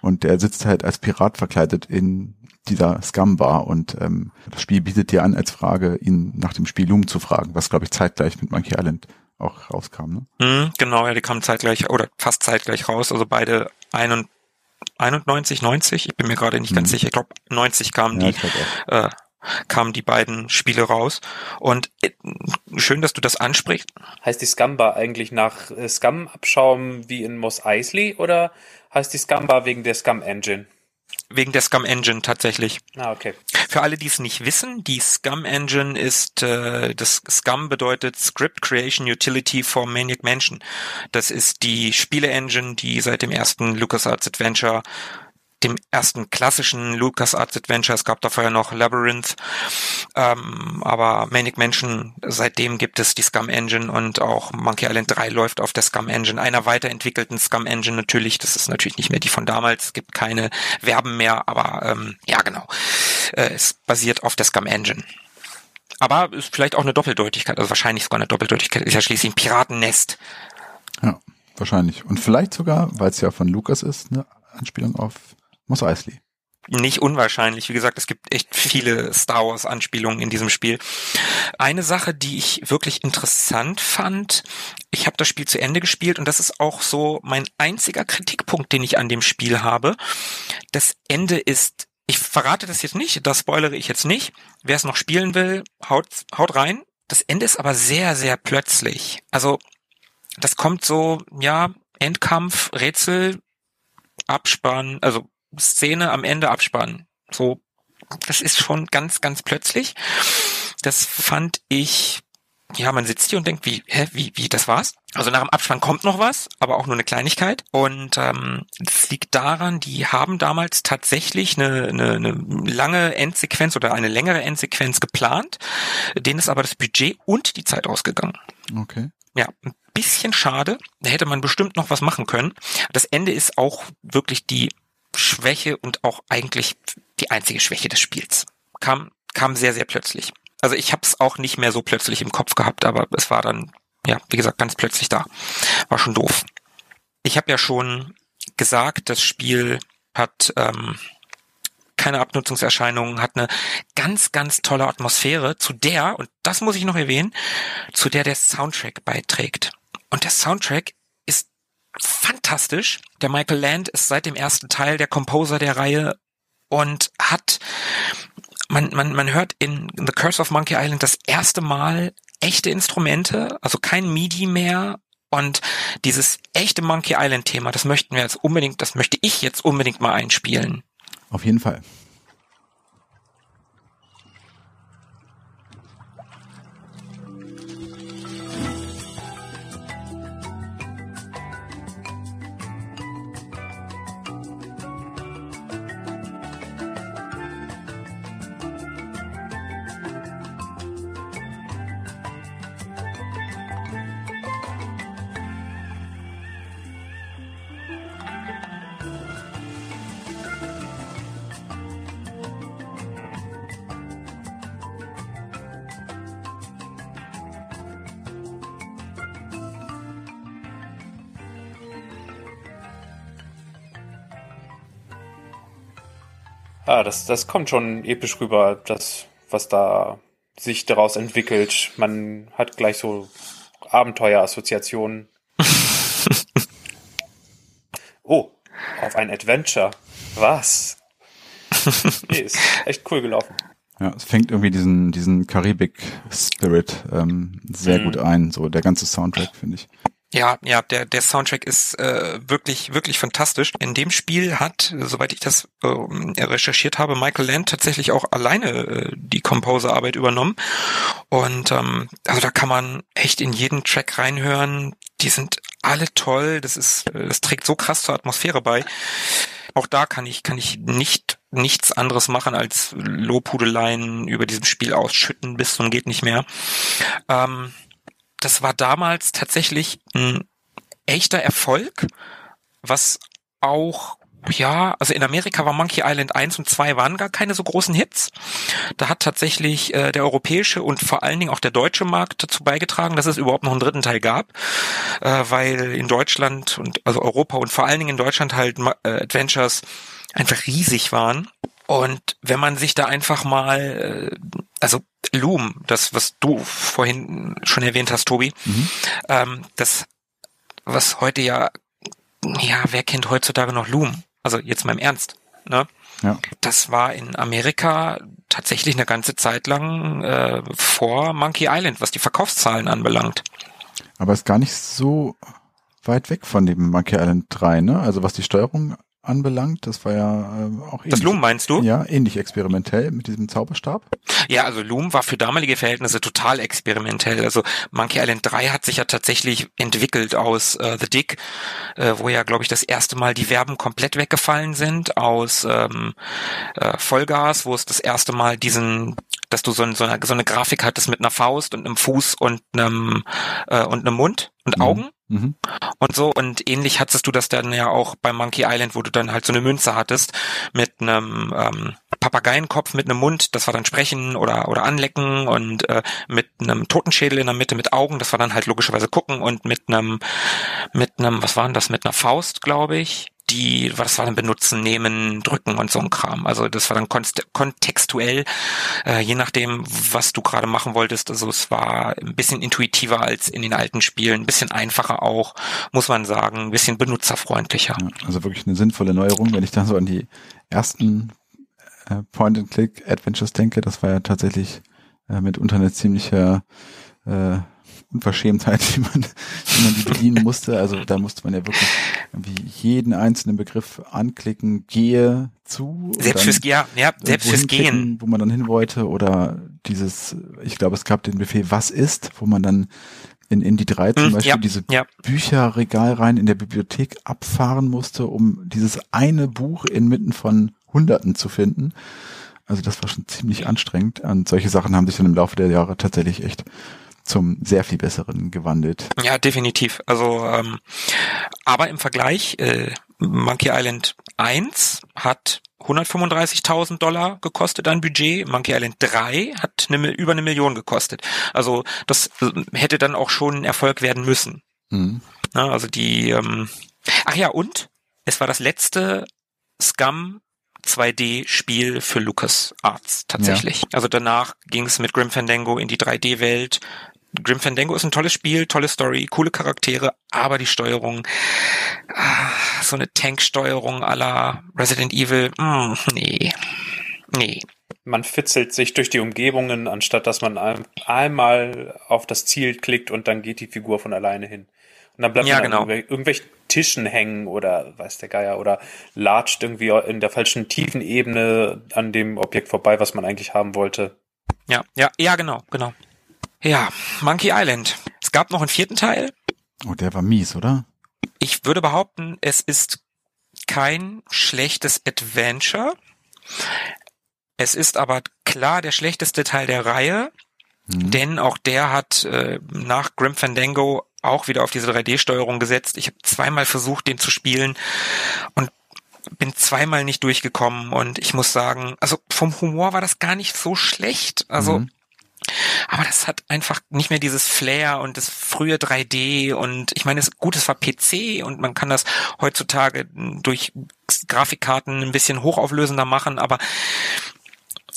Und der sitzt halt als Pirat verkleidet in dieser Scum-Bar und ähm, das Spiel bietet dir an, als Frage, ihn nach dem Spiel Loom zu fragen, was glaube ich zeitgleich mit Monkey Island auch rauskam, ne? Mhm, genau, ja, die kamen zeitgleich oder fast zeitgleich raus. Also beide 91, 90, ich bin mir gerade nicht mhm. ganz sicher, ich glaube 90 kamen ja, die, äh, kamen die beiden Spiele raus. Und äh, schön, dass du das ansprichst. Heißt die Scumbar eigentlich nach äh, Scum-Abschaum wie in Moss Eisley oder heißt die Scumbar wegen der Scum-Engine? Wegen der Scum Engine tatsächlich. Ah, okay. Für alle, die es nicht wissen, die Scum Engine ist, äh, das Scum bedeutet Script Creation Utility for Maniac Mansion. Das ist die Spiele-Engine, die seit dem ersten LucasArts Adventure dem ersten klassischen LucasArts Adventure. Es gab da vorher noch Labyrinth, ähm, aber Manic Mansion, seitdem gibt es die Scum Engine und auch Monkey Island 3 läuft auf der Scum Engine, einer weiterentwickelten Scum Engine natürlich. Das ist natürlich nicht mehr die von damals, es gibt keine Verben mehr, aber ähm, ja genau, äh, es basiert auf der Scum Engine. Aber ist vielleicht auch eine Doppeldeutigkeit, also wahrscheinlich sogar eine Doppeldeutigkeit, ist ja schließlich ein Piratennest. Ja, wahrscheinlich. Und vielleicht sogar, weil es ja von Lukas ist, eine Anspielung auf Mos Eisley. Nicht unwahrscheinlich. Wie gesagt, es gibt echt viele Star Wars Anspielungen in diesem Spiel. Eine Sache, die ich wirklich interessant fand, ich habe das Spiel zu Ende gespielt und das ist auch so mein einziger Kritikpunkt, den ich an dem Spiel habe. Das Ende ist ich verrate das jetzt nicht, das spoilere ich jetzt nicht. Wer es noch spielen will, haut, haut rein. Das Ende ist aber sehr, sehr plötzlich. Also, das kommt so, ja, Endkampf, Rätsel, Abspann, also Szene am Ende Abspann. So, das ist schon ganz, ganz plötzlich. Das fand ich ja, man sitzt hier und denkt, wie, hä, wie, wie, das war's? Also nach dem Abspann kommt noch was, aber auch nur eine Kleinigkeit. Und ähm, das liegt daran, die haben damals tatsächlich eine, eine, eine lange Endsequenz oder eine längere Endsequenz geplant. Denen ist aber das Budget und die Zeit ausgegangen. Okay. Ja, ein bisschen schade. Da hätte man bestimmt noch was machen können. Das Ende ist auch wirklich die Schwäche und auch eigentlich die einzige Schwäche des Spiels. Kam, kam sehr, sehr plötzlich also ich habe es auch nicht mehr so plötzlich im Kopf gehabt, aber es war dann, ja, wie gesagt, ganz plötzlich da. War schon doof. Ich habe ja schon gesagt, das Spiel hat ähm, keine Abnutzungserscheinungen, hat eine ganz, ganz tolle Atmosphäre, zu der, und das muss ich noch erwähnen, zu der der Soundtrack beiträgt. Und der Soundtrack fantastisch. Der Michael Land ist seit dem ersten Teil der Composer der Reihe und hat man, man, man hört in The Curse of Monkey Island das erste Mal echte Instrumente, also kein MIDI mehr. Und dieses echte Monkey Island Thema, das möchten wir jetzt unbedingt, das möchte ich jetzt unbedingt mal einspielen. Auf jeden Fall. Ah, das, das kommt schon episch rüber, das, was da sich daraus entwickelt. Man hat gleich so Abenteuerassoziationen. oh, auf ein Adventure. Was? nee, ist echt cool gelaufen. Ja, es fängt irgendwie diesen, diesen Karibik-Spirit ähm, sehr mhm. gut ein, so der ganze Soundtrack, finde ich. Ja, ja, der, der Soundtrack ist äh, wirklich, wirklich fantastisch. In dem Spiel hat, soweit ich das äh, recherchiert habe, Michael Land tatsächlich auch alleine äh, die Composerarbeit übernommen. Und ähm, also da kann man echt in jeden Track reinhören. Die sind alle toll. Das ist, das trägt so krass zur Atmosphäre bei. Auch da kann ich, kann ich nicht nichts anderes machen als Lobhudeleien über diesem Spiel ausschütten bis zum geht nicht mehr. Ähm, das war damals tatsächlich ein echter Erfolg, was auch ja, also in Amerika war Monkey Island 1 und 2 waren gar keine so großen Hits. Da hat tatsächlich äh, der europäische und vor allen Dingen auch der deutsche Markt dazu beigetragen, dass es überhaupt noch einen dritten Teil gab, äh, weil in Deutschland und also Europa und vor allen Dingen in Deutschland halt äh, Adventures einfach riesig waren. Und wenn man sich da einfach mal, äh, also Loom, das, was du vorhin schon erwähnt hast, Tobi, mhm. ähm, das, was heute ja, ja, wer kennt heutzutage noch Loom? Also jetzt mal im Ernst, ne? Ja. Das war in Amerika tatsächlich eine ganze Zeit lang äh, vor Monkey Island, was die Verkaufszahlen anbelangt. Aber ist gar nicht so weit weg von dem Monkey Island 3, ne? Also was die Steuerung anbelangt. Das war ja äh, auch ähnlich. Das Loom meinst du? Ja, ähnlich experimentell mit diesem Zauberstab. Ja, also Loom war für damalige Verhältnisse total experimentell. Also Monkey Island 3 hat sich ja tatsächlich entwickelt aus äh, The Dick, äh, wo ja, glaube ich, das erste Mal die Verben komplett weggefallen sind, aus ähm, äh, Vollgas, wo es das erste Mal diesen dass du so, ein, so, eine, so eine Grafik hattest mit einer Faust und einem Fuß und einem äh, und einem Mund und Mhm. Augen Mhm. und so und ähnlich hattest du das dann ja auch bei Monkey Island, wo du dann halt so eine Münze hattest mit einem ähm, Papageienkopf mit einem Mund, das war dann Sprechen oder oder Anlecken und äh, mit einem Totenschädel in der Mitte mit Augen, das war dann halt logischerweise gucken und mit einem mit einem was war denn das mit einer Faust, glaube ich. Die, was war dann benutzen, nehmen, drücken und so ein Kram. Also das war dann kontextuell, äh, je nachdem, was du gerade machen wolltest. Also es war ein bisschen intuitiver als in den alten Spielen, ein bisschen einfacher auch, muss man sagen, ein bisschen benutzerfreundlicher. Also wirklich eine sinnvolle Neuerung, wenn ich dann so an die ersten äh, Point-and-Click-Adventures denke. Das war ja tatsächlich äh, mitunter eine ziemliche äh, Unverschämtheit, wie man, wie man die bedienen musste. Also da musste man ja wirklich irgendwie jeden einzelnen Begriff anklicken, gehe zu. Selbst fürs, ja, ja, selbst irgendwo fürs Gehen. Wo man dann hin wollte oder dieses, ich glaube, es gab den Befehl, was ist, wo man dann in Indie 3 zum Hm, Beispiel ja, diese ja. Bücherregal rein in der Bibliothek abfahren musste, um dieses eine Buch inmitten von Hunderten zu finden. Also das war schon ziemlich anstrengend und solche Sachen haben sich dann im Laufe der Jahre tatsächlich echt zum sehr viel besseren gewandelt. Ja, definitiv. Also, ähm, aber im Vergleich, äh, Monkey Island 1 hat 135.000 Dollar gekostet an Budget, Monkey Island 3 hat eine, über eine Million gekostet. Also das äh, hätte dann auch schon ein Erfolg werden müssen. Mhm. Ne? Also die, ähm, ach ja, und es war das letzte Scum 2D-Spiel für Lucas Arts tatsächlich. Also danach ging es mit Grim Fandango in die 3D-Welt. Grim Fandango ist ein tolles Spiel, tolle Story, coole Charaktere, aber die Steuerung, ah, so eine Tanksteuerung la Resident Evil, mm, nee, nee. Man fitzelt sich durch die Umgebungen, anstatt dass man ein, einmal auf das Ziel klickt und dann geht die Figur von alleine hin. Und dann bleibt Ja, man an genau. irgendwel irgendwelchen Tischen hängen oder weiß der Geier oder latscht irgendwie in der falschen Tiefenebene an dem Objekt vorbei, was man eigentlich haben wollte. Ja, ja, ja, genau, genau. Ja, Monkey Island. Es gab noch einen vierten Teil. Oh, der war mies, oder? Ich würde behaupten, es ist kein schlechtes Adventure. Es ist aber klar der schlechteste Teil der Reihe, Mhm. denn auch der hat äh, nach Grim Fandango auch wieder auf diese 3D-Steuerung gesetzt. Ich habe zweimal versucht, den zu spielen und bin zweimal nicht durchgekommen und ich muss sagen, also vom Humor war das gar nicht so schlecht. Also Mhm. Aber das hat einfach nicht mehr dieses Flair und das frühe 3D und ich meine, es gut, es war PC und man kann das heutzutage durch Grafikkarten ein bisschen hochauflösender machen, aber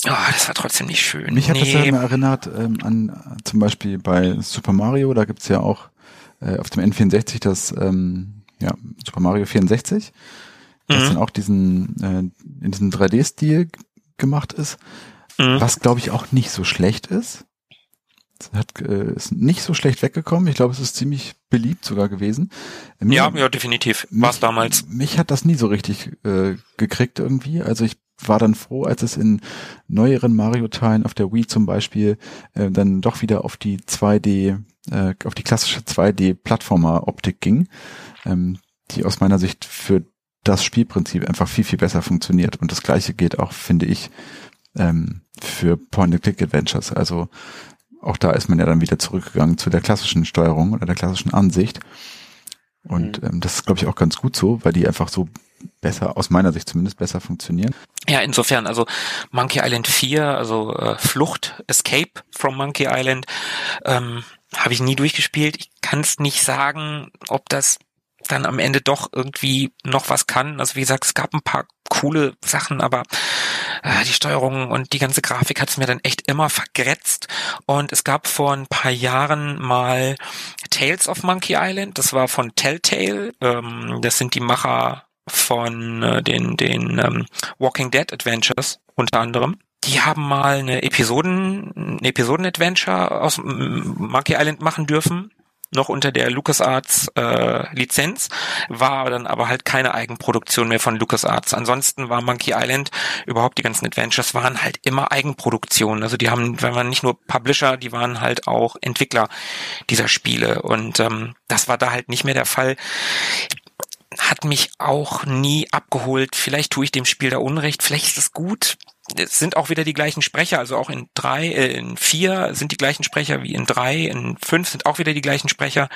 oh, das war trotzdem nicht schön. Mich hat das ja nee. immer erinnert ähm, an äh, zum Beispiel bei Super Mario, da gibt's ja auch äh, auf dem N64 das ähm, ja, Super Mario 64, das Mhm. dann auch diesen äh, in diesem 3D-Stil g- gemacht ist, Mhm. was glaube ich auch nicht so schlecht ist. Es hat, äh, ist nicht so schlecht weggekommen. Ich glaube, es ist ziemlich beliebt sogar gewesen. Äh, mir- Ja, ja, definitiv. War es damals. Mich hat das nie so richtig äh, gekriegt irgendwie. Also ich war dann froh, als es in neueren Mario-Teilen auf der Wii zum Beispiel äh, dann doch wieder auf die 2D, äh, auf die klassische 2D-Plattformer-Optik ging, ähm, die aus meiner Sicht für das Spielprinzip einfach viel, viel besser funktioniert. Und das gleiche gilt auch, finde ich, ähm, für Point-and-Click-Adventures. Also auch da ist man ja dann wieder zurückgegangen zu der klassischen Steuerung oder der klassischen Ansicht. Und ähm, das ist, glaube ich, auch ganz gut so, weil die einfach so besser, aus meiner Sicht zumindest, besser funktionieren. Ja, insofern, also Monkey Island 4, also äh, Flucht, Escape from Monkey Island, ähm, habe ich nie durchgespielt. Ich kann es nicht sagen, ob das dann am Ende doch irgendwie noch was kann. Also wie gesagt, es gab ein paar coole Sachen, aber äh, die Steuerung und die ganze Grafik hat es mir dann echt immer vergrätzt. Und es gab vor ein paar Jahren mal Tales of Monkey Island. Das war von Telltale. Ähm, das sind die Macher von äh, den, den ähm, Walking Dead Adventures unter anderem. Die haben mal eine Episoden, ein Episoden-Adventure aus Monkey Island machen dürfen noch unter der LucasArts äh, Lizenz, war dann aber halt keine Eigenproduktion mehr von LucasArts. Ansonsten war Monkey Island, überhaupt die ganzen Adventures waren halt immer Eigenproduktionen. Also die haben, wenn man nicht nur Publisher, die waren halt auch Entwickler dieser Spiele. Und ähm, das war da halt nicht mehr der Fall hat mich auch nie abgeholt. Vielleicht tue ich dem Spiel da Unrecht, vielleicht ist es gut. Es sind auch wieder die gleichen Sprecher, also auch in drei, äh, in vier sind die gleichen Sprecher wie in drei, in fünf sind auch wieder die gleichen Sprecher.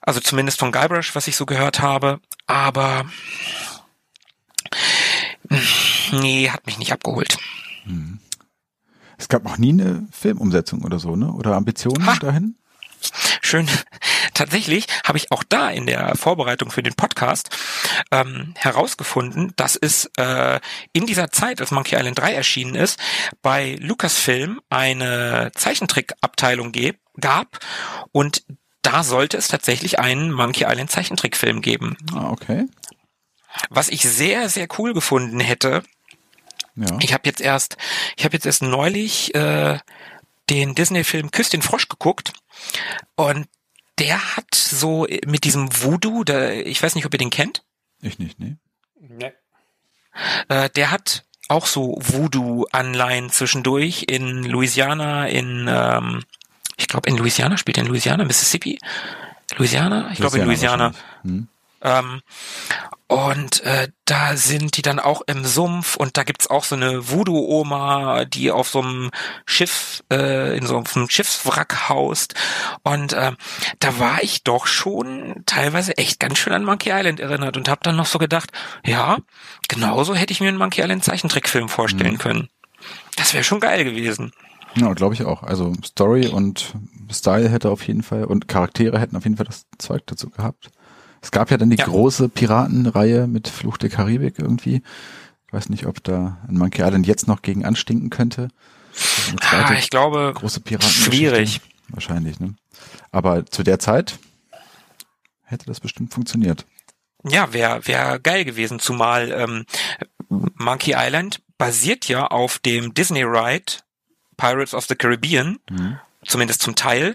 Also zumindest von Guybrush, was ich so gehört habe. Aber nee, hat mich nicht abgeholt. Hm. Es gab noch nie eine Filmumsetzung oder so, ne? Oder Ambitionen ha. dahin? Schön. Tatsächlich habe ich auch da in der Vorbereitung für den Podcast ähm, herausgefunden, dass es äh, in dieser Zeit, als Monkey Island 3 erschienen ist, bei Lucasfilm eine Zeichentrickabteilung gab und da sollte es tatsächlich einen Monkey Island Zeichentrickfilm geben. Ah, okay. Was ich sehr, sehr cool gefunden hätte, ja. ich habe jetzt erst, ich habe jetzt erst neulich äh, den Disney-Film Küss den Frosch geguckt und der hat so mit diesem Voodoo, der, ich weiß nicht, ob ihr den kennt. Ich nicht, nee. Nee. Äh, der hat auch so Voodoo-Anleihen zwischendurch in Louisiana, in, ähm, ich glaube in Louisiana, spielt er in Louisiana, Mississippi? Louisiana? Ich glaube in Louisiana. Hm. Ähm, und äh, da sind die dann auch im Sumpf und da gibt's auch so eine Voodoo-Oma, die auf so einem Schiff, äh, in so einem Schiffswrack haust. Und äh, da war ich doch schon teilweise echt ganz schön an Monkey Island erinnert und habe dann noch so gedacht, ja, genauso hätte ich mir einen Monkey Island Zeichentrickfilm vorstellen mhm. können. Das wäre schon geil gewesen. Ja, glaube ich auch. Also Story und Style hätte auf jeden Fall und Charaktere hätten auf jeden Fall das Zeug dazu gehabt. Es gab ja dann die ja. große Piratenreihe mit Fluch der Karibik irgendwie. Ich weiß nicht, ob da ein Monkey Island jetzt noch gegen anstinken könnte. Ah, ich glaube, große Piraten schwierig. Wahrscheinlich, ne? Aber zu der Zeit hätte das bestimmt funktioniert. Ja, wäre wär geil gewesen, zumal ähm, Monkey Island basiert ja auf dem Disney Ride Pirates of the Caribbean, mhm. Zumindest zum Teil.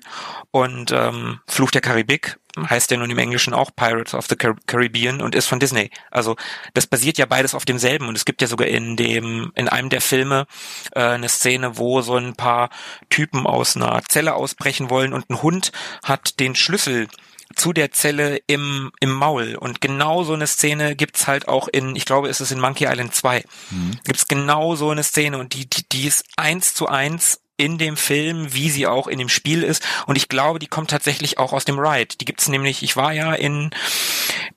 Und ähm, Fluch der Karibik heißt ja nun im Englischen auch Pirates of the Caribbean und ist von Disney. Also das basiert ja beides auf demselben und es gibt ja sogar in dem in einem der Filme äh, eine Szene, wo so ein paar Typen aus einer Zelle ausbrechen wollen und ein Hund hat den Schlüssel zu der Zelle im, im Maul. Und genau so eine Szene gibt's halt auch in, ich glaube, ist es in Monkey Island 2. Mhm. Gibt's genau so eine Szene und die, die, die ist eins zu eins in dem Film, wie sie auch in dem Spiel ist. Und ich glaube, die kommt tatsächlich auch aus dem Ride. Die gibt's nämlich, ich war ja in,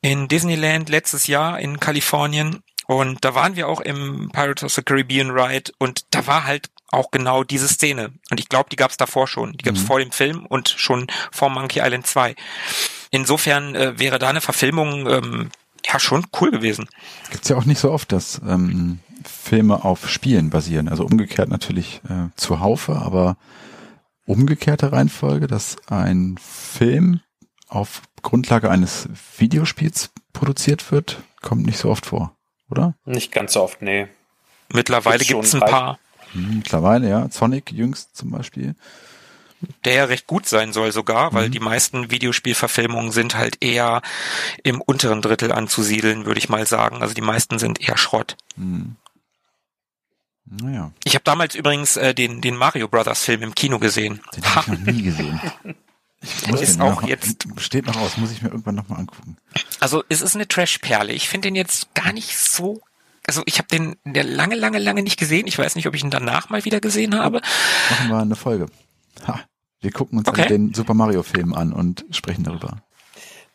in Disneyland letztes Jahr in Kalifornien und da waren wir auch im Pirates of the Caribbean Ride und da war halt auch genau diese Szene. Und ich glaube, die gab's davor schon. Die gab's mhm. vor dem Film und schon vor Monkey Island 2. Insofern äh, wäre da eine Verfilmung ähm, ja schon cool gewesen. Gibt's ja auch nicht so oft, dass ähm, Filme auf Spielen basieren. Also umgekehrt natürlich äh, zuhaufe, aber umgekehrte Reihenfolge, dass ein Film auf Grundlage eines Videospiels produziert wird, kommt nicht so oft vor, oder? Nicht ganz so oft, nee. Mittlerweile gibt es ein paar. Hm, mittlerweile, ja. Sonic jüngst zum Beispiel. Der ja recht gut sein soll sogar, weil mhm. die meisten Videospielverfilmungen sind halt eher im unteren Drittel anzusiedeln, würde ich mal sagen. Also die meisten sind eher Schrott. Mhm. Naja. Ich habe damals übrigens äh, den, den Mario Brothers Film im Kino gesehen. Den habe ich noch nie gesehen. Ich ist auch noch, jetzt steht noch aus, muss ich mir irgendwann nochmal angucken. Also es ist eine Trash-Perle. Ich finde den jetzt gar nicht so. Also ich habe den der lange, lange, lange nicht gesehen. Ich weiß nicht, ob ich ihn danach mal wieder gesehen habe. Machen wir eine Folge. Ha, wir gucken uns okay. den Super Mario Film an und sprechen darüber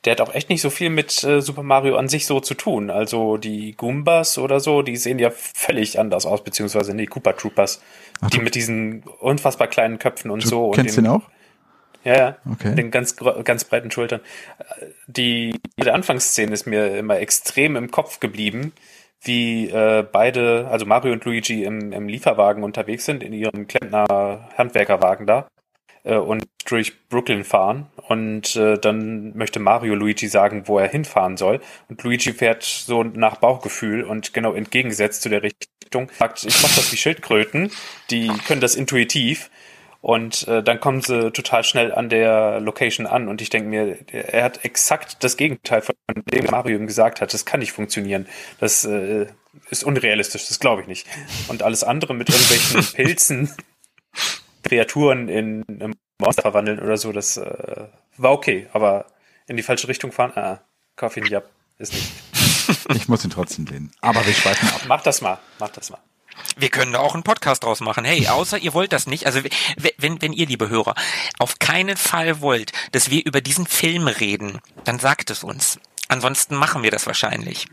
der hat auch echt nicht so viel mit äh, Super Mario an sich so zu tun. Also die Goombas oder so, die sehen ja völlig anders aus, beziehungsweise nee, Koopa Troopers. Ach, die mit diesen unfassbar kleinen Köpfen und so. Kennst und den auch? Ja, ja. Okay. Den ganz, ganz breiten Schultern. Die, die Anfangsszene ist mir immer extrem im Kopf geblieben, wie äh, beide, also Mario und Luigi im, im Lieferwagen unterwegs sind, in ihrem Klempner-Handwerkerwagen da äh, und durch Brooklyn fahren. Und äh, dann möchte Mario Luigi sagen, wo er hinfahren soll. Und Luigi fährt so nach Bauchgefühl und genau entgegengesetzt zu der Richtung. Sagt, ich mach das wie Schildkröten, die können das intuitiv. Und äh, dann kommen sie total schnell an der Location an. Und ich denke mir, er hat exakt das Gegenteil von dem Mario ihm gesagt hat. Das kann nicht funktionieren. Das äh, ist unrealistisch, das glaube ich nicht. Und alles andere mit irgendwelchen Pilzen, Kreaturen in, in Monster verwandeln oder so, das äh, war okay, aber in die falsche Richtung fahren, ah, kauf ihn nicht ab, ist nicht. Ich muss ihn trotzdem lehnen. Aber wir schweifen ab. Mach das mal, mach das mal. Wir können da auch einen Podcast draus machen. Hey, außer ihr wollt das nicht. Also wenn, wenn ihr, liebe Hörer, auf keinen Fall wollt, dass wir über diesen Film reden, dann sagt es uns. Ansonsten machen wir das wahrscheinlich.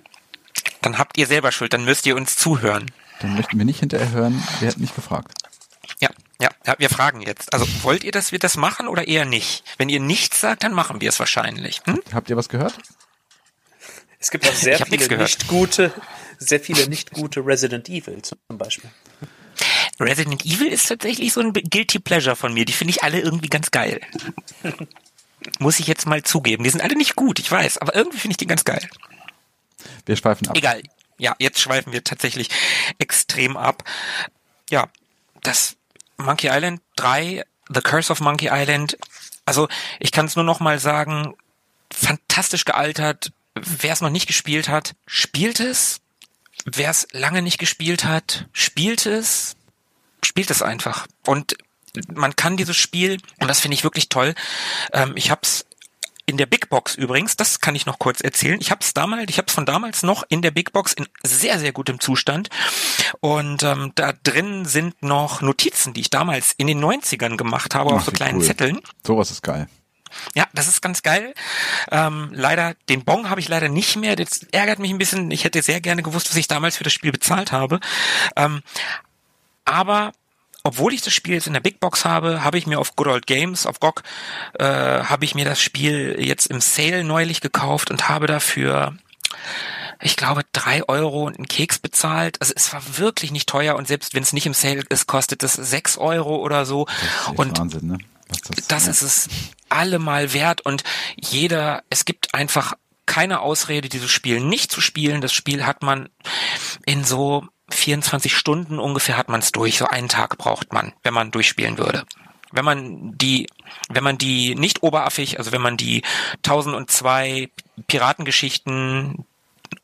Dann habt ihr selber Schuld, dann müsst ihr uns zuhören. Dann möchten wir nicht hinterher hören, wer hat mich gefragt. Ja, ja, ja, wir fragen jetzt. Also wollt ihr, dass wir das machen oder eher nicht? Wenn ihr nichts sagt, dann machen wir es wahrscheinlich. Hm? Habt ihr was gehört? Es gibt auch sehr viele nicht gute, sehr viele nicht gute Resident Evil zum Beispiel. Resident Evil ist tatsächlich so ein Guilty Pleasure von mir. Die finde ich alle irgendwie ganz geil. Muss ich jetzt mal zugeben. Die sind alle nicht gut, ich weiß, aber irgendwie finde ich die ganz geil. Wir schweifen ab. Egal. Ja, jetzt schweifen wir tatsächlich extrem ab. Ja, das Monkey Island 3, The Curse of Monkey Island. Also, ich kann es nur noch mal sagen, fantastisch gealtert. Wer es noch nicht gespielt hat, spielt es. Wer es lange nicht gespielt hat, spielt es. Spielt es einfach. Und man kann dieses Spiel, und das finde ich wirklich toll, ähm, ich habe es in der Big Box übrigens, das kann ich noch kurz erzählen. Ich habe es damals, ich habe es von damals noch in der Big Box in sehr sehr gutem Zustand und ähm, da drin sind noch Notizen, die ich damals in den 90ern gemacht habe Ach, auf so kleinen cool. Zetteln. Sowas ist geil. Ja, das ist ganz geil. Ähm, leider, den Bon habe ich leider nicht mehr. Das ärgert mich ein bisschen. Ich hätte sehr gerne gewusst, was ich damals für das Spiel bezahlt habe. Ähm, aber obwohl ich das Spiel jetzt in der Big Box habe, habe ich mir auf Good Old Games, auf GOG, äh, habe ich mir das Spiel jetzt im Sale neulich gekauft und habe dafür ich glaube, drei Euro und einen Keks bezahlt. Also es war wirklich nicht teuer und selbst wenn es nicht im Sale ist, kostet es sechs Euro oder so. Das und Wahnsinn, ne? das, das ja. ist es allemal wert und jeder, es gibt einfach keine Ausrede, dieses Spiel nicht zu spielen. Das Spiel hat man in so 24 Stunden ungefähr hat man es durch. So einen Tag braucht man, wenn man durchspielen würde. Wenn man die, wenn man die nicht oberaffig, also wenn man die 1002 Piratengeschichten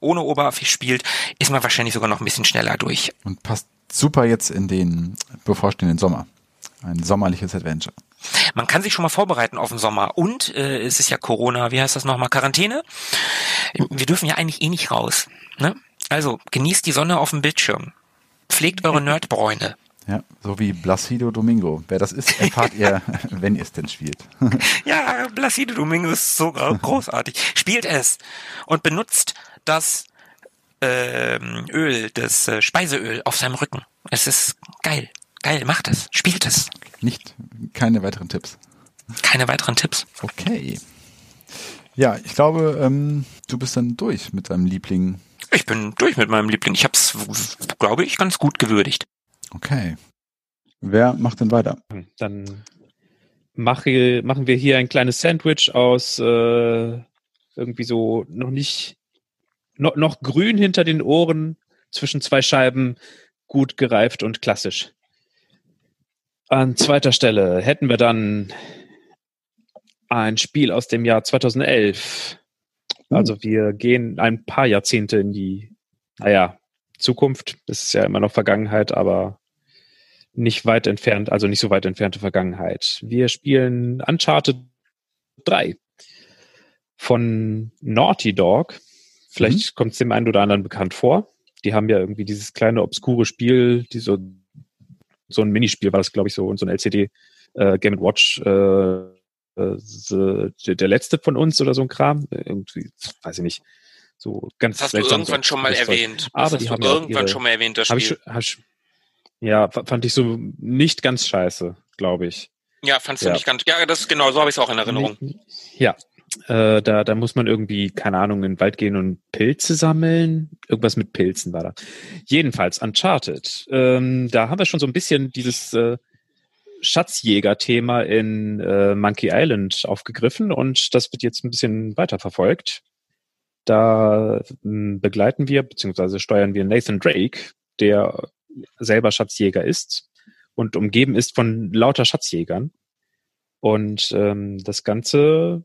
ohne oberaffig spielt, ist man wahrscheinlich sogar noch ein bisschen schneller durch. Und passt super jetzt in den bevorstehenden Sommer. Ein sommerliches Adventure. Man kann sich schon mal vorbereiten auf den Sommer. Und äh, es ist ja Corona, wie heißt das nochmal? Quarantäne. Wir dürfen ja eigentlich eh nicht raus. Ne? Also genießt die Sonne auf dem Bildschirm. Pflegt eure Nerdbräune. Ja, so wie Blasido Domingo. Wer das ist, erfahrt ihr, wenn ihr es denn spielt. ja, Blasido Domingo ist so großartig. Spielt es und benutzt das ähm, Öl, das äh, Speiseöl auf seinem Rücken. Es ist geil. Geil, macht es. Spielt es. Nicht, keine weiteren Tipps. Keine weiteren Tipps. Okay. Ja, ich glaube, ähm, du bist dann durch mit deinem Liebling ich bin durch mit meinem Liebling. Ich habe es, glaube ich, ganz gut gewürdigt. Okay. Wer macht denn weiter? Dann mache, machen wir hier ein kleines Sandwich aus äh, irgendwie so noch nicht, noch, noch grün hinter den Ohren, zwischen zwei Scheiben, gut gereift und klassisch. An zweiter Stelle hätten wir dann ein Spiel aus dem Jahr 2011 hm. Also wir gehen ein paar Jahrzehnte in die, naja, Zukunft. Das ist ja immer noch Vergangenheit, aber nicht weit entfernt, also nicht so weit entfernte Vergangenheit. Wir spielen Uncharted 3 von Naughty Dog. Vielleicht mhm. kommt es dem einen oder anderen bekannt vor. Die haben ja irgendwie dieses kleine obskure Spiel, die so, so ein Minispiel war das, glaube ich, so, und so ein LCD äh, Game Watch äh, äh, der letzte von uns oder so ein Kram. Irgendwie, weiß ich nicht. So ganz das hast du irgendwann schon mal erwähnt. Aber die haben irgendwann ihre, schon mal erwähnt, das Spiel. Ich, ja, fand ich so nicht ganz scheiße, glaube ich. Ja, fandst du ja. nicht ganz. Ja, das genau, so habe ich es auch in Erinnerung. Ja, äh, da, da muss man irgendwie, keine Ahnung, in den Wald gehen und Pilze sammeln. Irgendwas mit Pilzen war da. Jedenfalls Uncharted. Ähm, da haben wir schon so ein bisschen dieses äh, Schatzjäger-Thema in äh, Monkey Island aufgegriffen und das wird jetzt ein bisschen weiterverfolgt. Da äh, begleiten wir bzw. steuern wir Nathan Drake, der selber Schatzjäger ist und umgeben ist von lauter Schatzjägern. Und ähm, das Ganze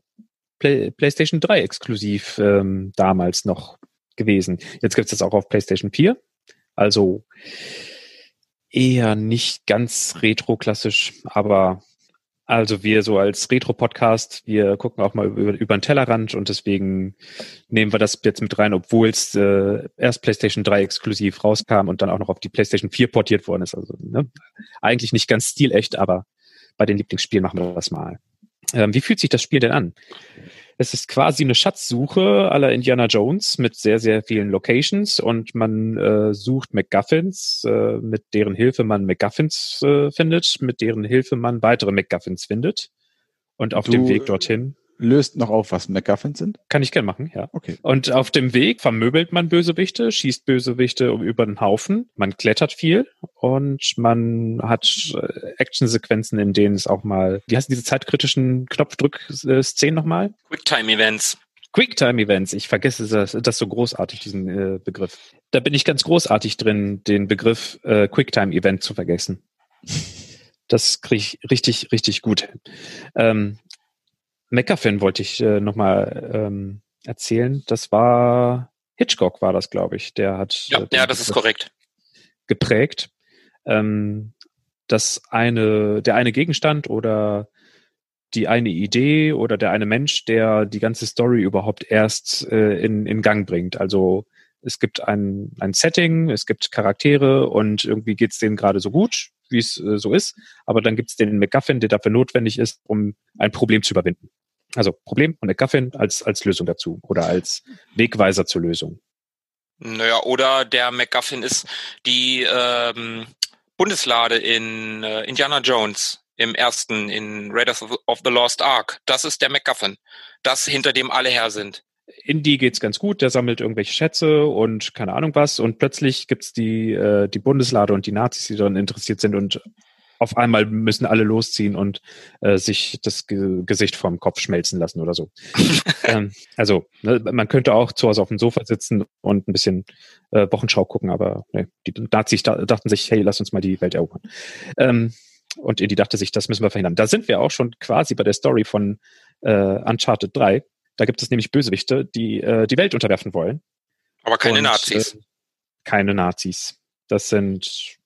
Play PlayStation 3 exklusiv ähm, damals noch gewesen. Jetzt gibt es das auch auf PlayStation 4. Also eher nicht ganz retro-klassisch, aber also wir so als Retro-Podcast, wir gucken auch mal über, über den Tellerrand und deswegen nehmen wir das jetzt mit rein, obwohl es äh, erst PlayStation 3 exklusiv rauskam und dann auch noch auf die PlayStation 4 portiert worden ist. Also ne? eigentlich nicht ganz stilecht, aber bei den Lieblingsspielen machen wir das mal. Ähm, wie fühlt sich das Spiel denn an? Es ist quasi eine Schatzsuche aller Indiana Jones mit sehr, sehr vielen Locations und man äh, sucht MacGuffins, äh, mit deren Hilfe man MacGuffins äh, findet, mit deren Hilfe man weitere MacGuffins findet. Und auf du, dem Weg dorthin löst noch auf, was MacGuffins sind? Kann ich gerne machen, ja. Okay. Und auf dem Weg vermöbelt man Bösewichte, schießt Bösewichte über den Haufen, man klettert viel und man hat äh, Actionsequenzen, in denen es auch mal, wie heißen diese zeitkritischen Knopfdrück-Szenen nochmal? Quicktime-Events. Quicktime-Events, ich vergesse das, das so großartig, diesen äh, Begriff. Da bin ich ganz großartig drin, den Begriff äh, Quicktime-Event zu vergessen. Das kriege ich richtig, richtig gut. Ähm, McGuffin wollte ich äh, nochmal ähm, erzählen. Das war Hitchcock, war das, glaube ich. Der hat. Ja, äh, ja das ist korrekt. Geprägt. Ähm, das eine, der eine Gegenstand oder die eine Idee oder der eine Mensch, der die ganze Story überhaupt erst äh, in, in Gang bringt. Also es gibt ein, ein Setting, es gibt Charaktere und irgendwie geht es denen gerade so gut, wie es äh, so ist. Aber dann gibt es den MacGuffin, der dafür notwendig ist, um ein Problem zu überwinden. Also Problem und MacGuffin als, als Lösung dazu oder als Wegweiser zur Lösung. Naja, oder der MacGuffin ist die ähm, Bundeslade in äh, Indiana Jones im ersten, in Raiders of the Lost Ark. Das ist der MacGuffin. Das, hinter dem alle her sind. Indy geht's ganz gut, der sammelt irgendwelche Schätze und keine Ahnung was und plötzlich gibt's die, äh, die Bundeslade und die Nazis, die daran interessiert sind und auf einmal müssen alle losziehen und äh, sich das Ge Gesicht vom Kopf schmelzen lassen oder so. ähm, also ne, man könnte auch zu Hause auf dem Sofa sitzen und ein bisschen äh, Wochenschau gucken, aber ne, die Nazis dachten sich, hey, lass uns mal die Welt erobern. Ähm, und Indy dachte sich, das müssen wir verhindern. Da sind wir auch schon quasi bei der Story von äh, Uncharted 3. Da gibt es nämlich Bösewichte, die äh, die Welt unterwerfen wollen. Aber keine und, Nazis. Äh, keine Nazis. Das sind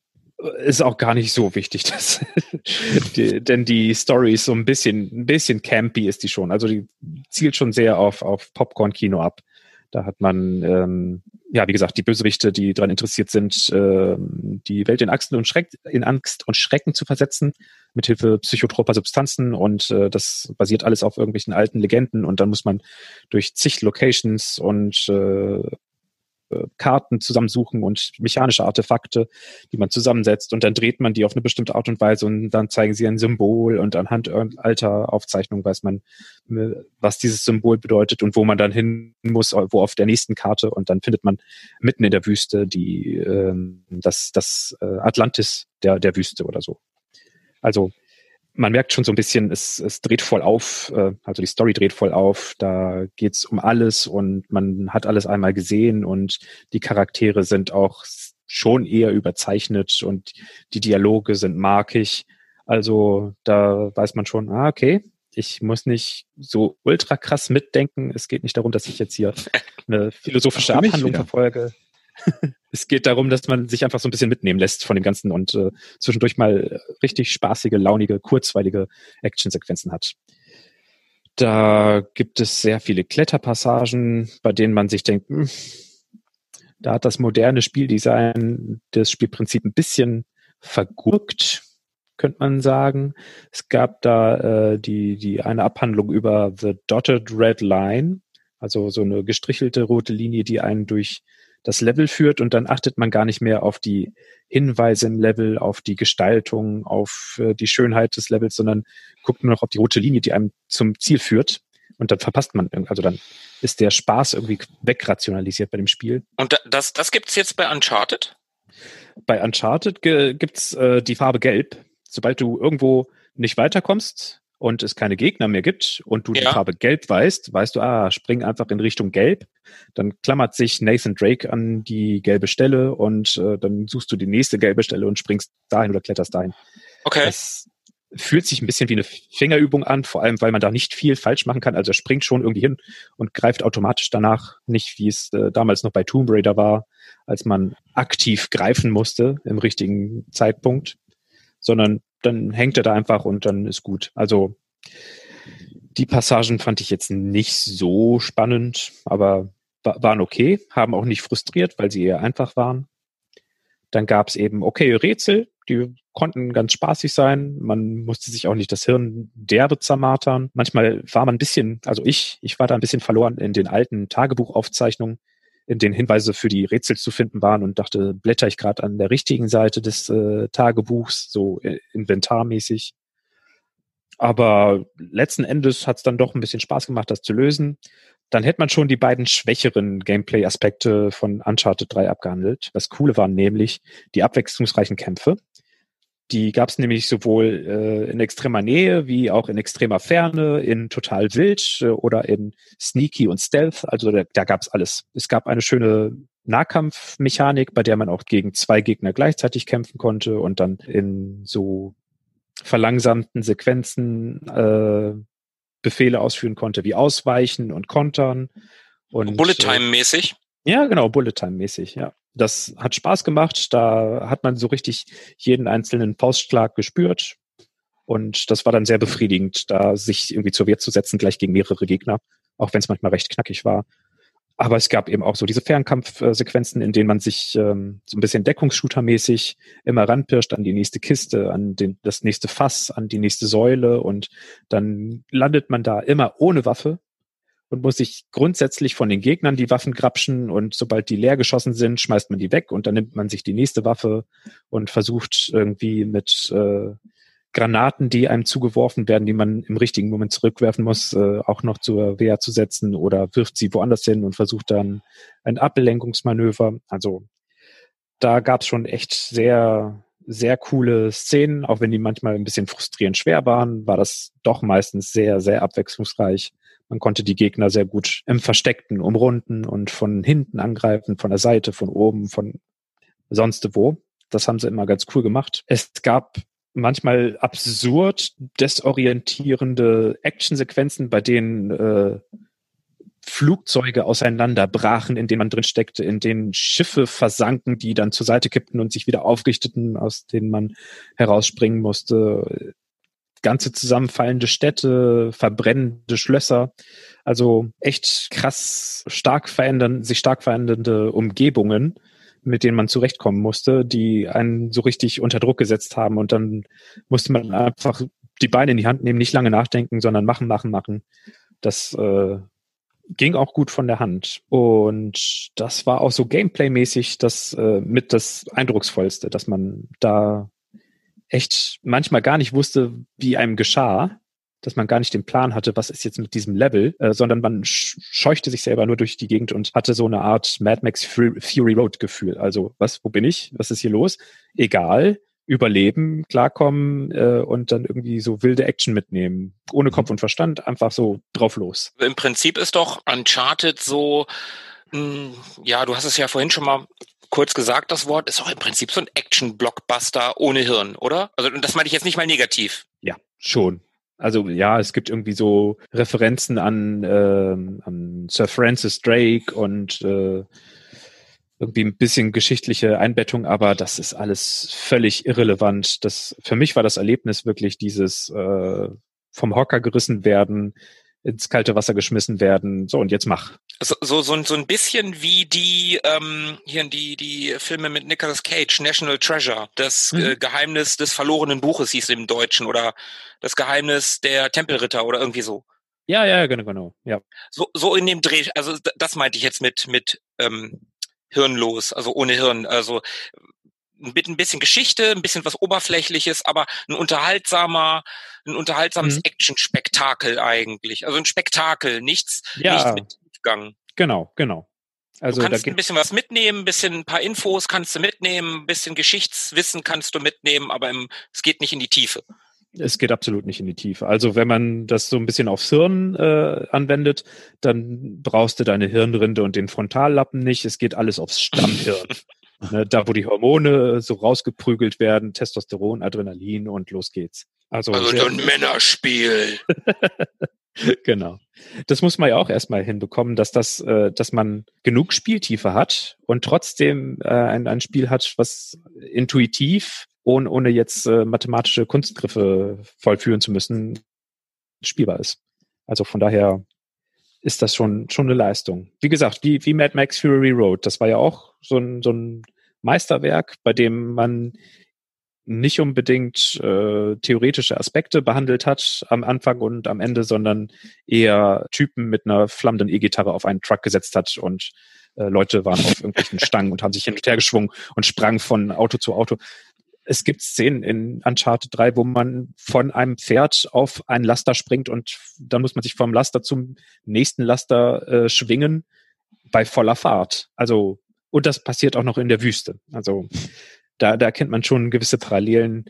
ist auch gar nicht so wichtig, dass die, denn die Story ist so ein bisschen, ein bisschen campy ist die schon. Also die zielt schon sehr auf, auf Popcorn-Kino ab. Da hat man, ähm, ja, wie gesagt, die Bösewichte, die daran interessiert sind, ähm, die Welt in Angst und, Schreck, in Angst und Schrecken zu versetzen, mithilfe psychotroper Substanzen. Und äh, das basiert alles auf irgendwelchen alten Legenden. Und dann muss man durch zig Locations und äh, Karten zusammensuchen und mechanische Artefakte, die man zusammensetzt und dann dreht man die auf eine bestimmte Art und Weise und dann zeigen sie ein Symbol und anhand alter Aufzeichnungen weiß man, äh, was dieses Symbol bedeutet und wo man dann hin muss, wo auf der nächsten Karte und dann findet man mitten in der Wüste die ähm, das das äh, Atlantis der der Wüste oder so. Also man merkt schon so ein bisschen, es, es dreht voll auf, äh, also die Story dreht voll auf, da geht's um alles und man hat alles einmal gesehen und die Charaktere sind auch schon eher überzeichnet und die Dialoge sind markig. Also da weiß man schon, ah, okay, ich muss nicht so ultra krass mitdenken. Es geht nicht darum, dass ich jetzt hier eine philosophische Abhandlung verfolge. es geht darum, dass man sich einfach so ein bisschen mitnehmen lässt von dem Ganzen und äh, zwischendurch mal richtig spaßige, launige, kurzweilige Actionsequenzen hat. Da gibt es sehr viele Kletterpassagen, bei denen man sich denkt, hm, da hat das moderne Spieldesign das Spielprinzip ein bisschen vergurkt, könnte man sagen. Es gab da äh, die, die eine Abhandlung über The Dotted Red Line, also so eine gestrichelte rote Linie, die einen durch das Level führt und dann achtet man gar nicht mehr auf die Hinweise im Level, auf die Gestaltung, auf äh, die Schönheit des Levels, sondern guckt nur noch auf die rote Linie, die einem zum Ziel führt. Und dann verpasst man, also dann ist der Spaß irgendwie wegrationalisiert bei dem Spiel. Und das, das gibt's jetzt bei Uncharted? Bei Uncharted gibt's äh, die Farbe Gelb. Sobald du irgendwo nicht weiterkommst, und es keine Gegner mehr gibt und du ja. die Farbe gelb weißt, weißt du, ah, spring einfach in Richtung gelb. Dann klammert sich Nathan Drake an die gelbe Stelle und äh, dann suchst du die nächste gelbe Stelle und springst dahin oder kletterst dahin. Okay. Das fühlt sich ein bisschen wie eine Fingerübung an, vor allem weil man da nicht viel falsch machen kann. Also er springt schon irgendwie hin und greift automatisch danach, nicht wie es äh, damals noch bei Tomb Raider war, als man aktiv greifen musste im richtigen Zeitpunkt, sondern dann hängt er da einfach und dann ist gut. Also die Passagen fand ich jetzt nicht so spannend, aber waren okay, haben auch nicht frustriert, weil sie eher einfach waren. Dann gab es eben okay Rätsel, die konnten ganz spaßig sein. Man musste sich auch nicht das Hirn derbe zermartern. Manchmal war man ein bisschen, also ich, ich war da ein bisschen verloren in den alten Tagebuchaufzeichnungen, in denen Hinweise für die Rätsel zu finden waren und dachte, blätter ich gerade an der richtigen Seite des äh, Tagebuchs, so äh, inventarmäßig. Aber letzten Endes hat es dann doch ein bisschen Spaß gemacht, das zu lösen. Dann hätte man schon die beiden schwächeren Gameplay-Aspekte von Uncharted 3 abgehandelt. Das Coole waren nämlich die abwechslungsreichen Kämpfe. Die gab es nämlich sowohl äh, in extremer Nähe wie auch in extremer Ferne, in total wild äh, oder in sneaky und stealth. Also da, da gab es alles. Es gab eine schöne Nahkampfmechanik, bei der man auch gegen zwei Gegner gleichzeitig kämpfen konnte und dann in so verlangsamten Sequenzen äh, Befehle ausführen konnte, wie Ausweichen und Kontern. Und, Bullet Time mäßig? Äh, ja, genau, Bullet Time mäßig, ja das hat Spaß gemacht. Da hat man so richtig jeden einzelnen Faustschlag gespürt. Und das war dann sehr befriedigend, da sich irgendwie zur Wehr zu setzen, gleich gegen mehrere Gegner, auch wenn es manchmal recht knackig war. Aber es gab eben auch so diese Fernkampfsequenzen, in denen man sich ähm, so ein bisschen Deckungsshooter-mäßig immer ranpirscht an die nächste Kiste, an den, das nächste Fass, an die nächste Säule und dann landet man da immer ohne Waffe und muss sich grundsätzlich von den Gegnern die Waffen grapschen und sobald die leer geschossen sind, schmeißt man die weg und dann nimmt man sich die nächste Waffe und versucht irgendwie mit äh, Granaten, die einem zugeworfen werden, die man im richtigen Moment zurückwerfen muss, äh, auch noch zur Wehr zu setzen oder wirft sie woanders hin und versucht dann ein Ablenkungsmanöver. Also da gab es schon echt sehr, sehr coole Szenen, auch wenn die manchmal ein bisschen frustrierend schwer waren, war das doch meistens sehr, sehr abwechslungsreich. Man konnte die Gegner sehr gut im Versteckten umrunden und von hinten angreifen, von der Seite, von oben, von sonst wo. Das haben sie immer ganz cool gemacht. Es gab manchmal absurd desorientierende Actionsequenzen, bei denen äh, Flugzeuge auseinanderbrachen, in denen man drin steckte, in denen Schiffe versanken, die dann zur Seite kippten und sich wieder aufrichteten, aus denen man herausspringen musste ganze zusammenfallende Städte, verbrennende Schlösser. Also echt krass stark verändern, sich stark verändernde Umgebungen, mit denen man zurechtkommen musste, die einen so richtig unter Druck gesetzt haben. Und dann musste man einfach die Beine in die Hand nehmen, nicht lange nachdenken, sondern machen, machen, machen. Das äh, ging auch gut von der Hand. Und das war auch so Gameplay-mäßig das äh, mit das Eindrucksvollste, dass man da echt manchmal gar nicht wusste, wie einem geschah, dass man gar nicht den Plan hatte, was ist jetzt mit diesem Level, äh, sondern man scheuchte sich selber nur durch die Gegend und hatte so eine Art Mad Max Fury Road Gefühl. Also, was, wo bin ich? Was ist hier los? Egal, überleben, klarkommen äh, und dann irgendwie so wilde Action mitnehmen. Ohne Kopf und Verstand, einfach so drauf los. Im Prinzip ist doch Uncharted so, mh, hm, ja, du hast es ja vorhin schon mal kurz gesagt, das Wort ist auch im Prinzip so ein Action-Blockbuster ohne Hirn, oder? Also das meine ich jetzt nicht mal negativ. Ja, schon. Also ja, es gibt irgendwie so Referenzen an, äh, an Sir Francis Drake und äh, irgendwie ein bisschen geschichtliche Einbettung, aber das ist alles völlig irrelevant. Das für mich war das Erlebnis wirklich dieses äh, vom Hocker gerissen werden, ins kalte Wasser geschmissen werden. So, und jetzt mach. So, so, so, so ein bisschen wie die, ähm, hier die, die Filme mit Nicolas Cage, National Treasure, das mhm. äh, Geheimnis des verlorenen Buches hieß im Deutschen oder das Geheimnis der Tempelritter oder irgendwie so. Ja, ja, genau, genau, ja. So, so in dem Dreh, also das meinte ich jetzt mit, mit ähm, hirnlos, also ohne Hirn. Also mit ein bisschen Geschichte, ein bisschen was Oberflächliches, aber ein unterhaltsamer, ein unterhaltsames mhm. Action-Spektakel eigentlich. Also ein Spektakel, nichts, ja. nichts mit Tiefgang. Genau, genau. Also du kannst ein bisschen was mitnehmen, ein bisschen ein paar Infos kannst du mitnehmen, ein bisschen Geschichtswissen kannst du mitnehmen, aber im, es geht nicht in die Tiefe. Es geht absolut nicht in die Tiefe. Also wenn man das so ein bisschen aufs Hirn äh, anwendet, dann brauchst du deine Hirnrinde und den Frontallappen nicht. Es geht alles aufs Stammhirn. ne, da, wo die Hormone so rausgeprügelt werden, Testosteron, Adrenalin und los geht's. Also, also so ein Männerspiel. genau. Das muss man ja auch erstmal hinbekommen, dass das, äh, dass man genug Spieltiefe hat und trotzdem äh, ein, ein Spiel hat, was intuitiv ohne, ohne jetzt äh, mathematische Kunstgriffe vollführen zu müssen, spielbar ist. Also von daher ist das schon, schon eine Leistung. Wie gesagt, wie, wie Mad Max Fury Road, das war ja auch so ein, so ein Meisterwerk, bei dem man nicht unbedingt äh, theoretische Aspekte behandelt hat am Anfang und am Ende, sondern eher Typen mit einer flammenden E-Gitarre auf einen Truck gesetzt hat und äh, Leute waren auf irgendwelchen Stangen und haben sich hin und her geschwungen und sprangen von Auto zu Auto es gibt Szenen in Uncharted 3, wo man von einem Pferd auf einen Laster springt und dann muss man sich vom Laster zum nächsten Laster äh, schwingen bei voller Fahrt. Also, und das passiert auch noch in der Wüste. Also, da, da kennt man schon gewisse Parallelen,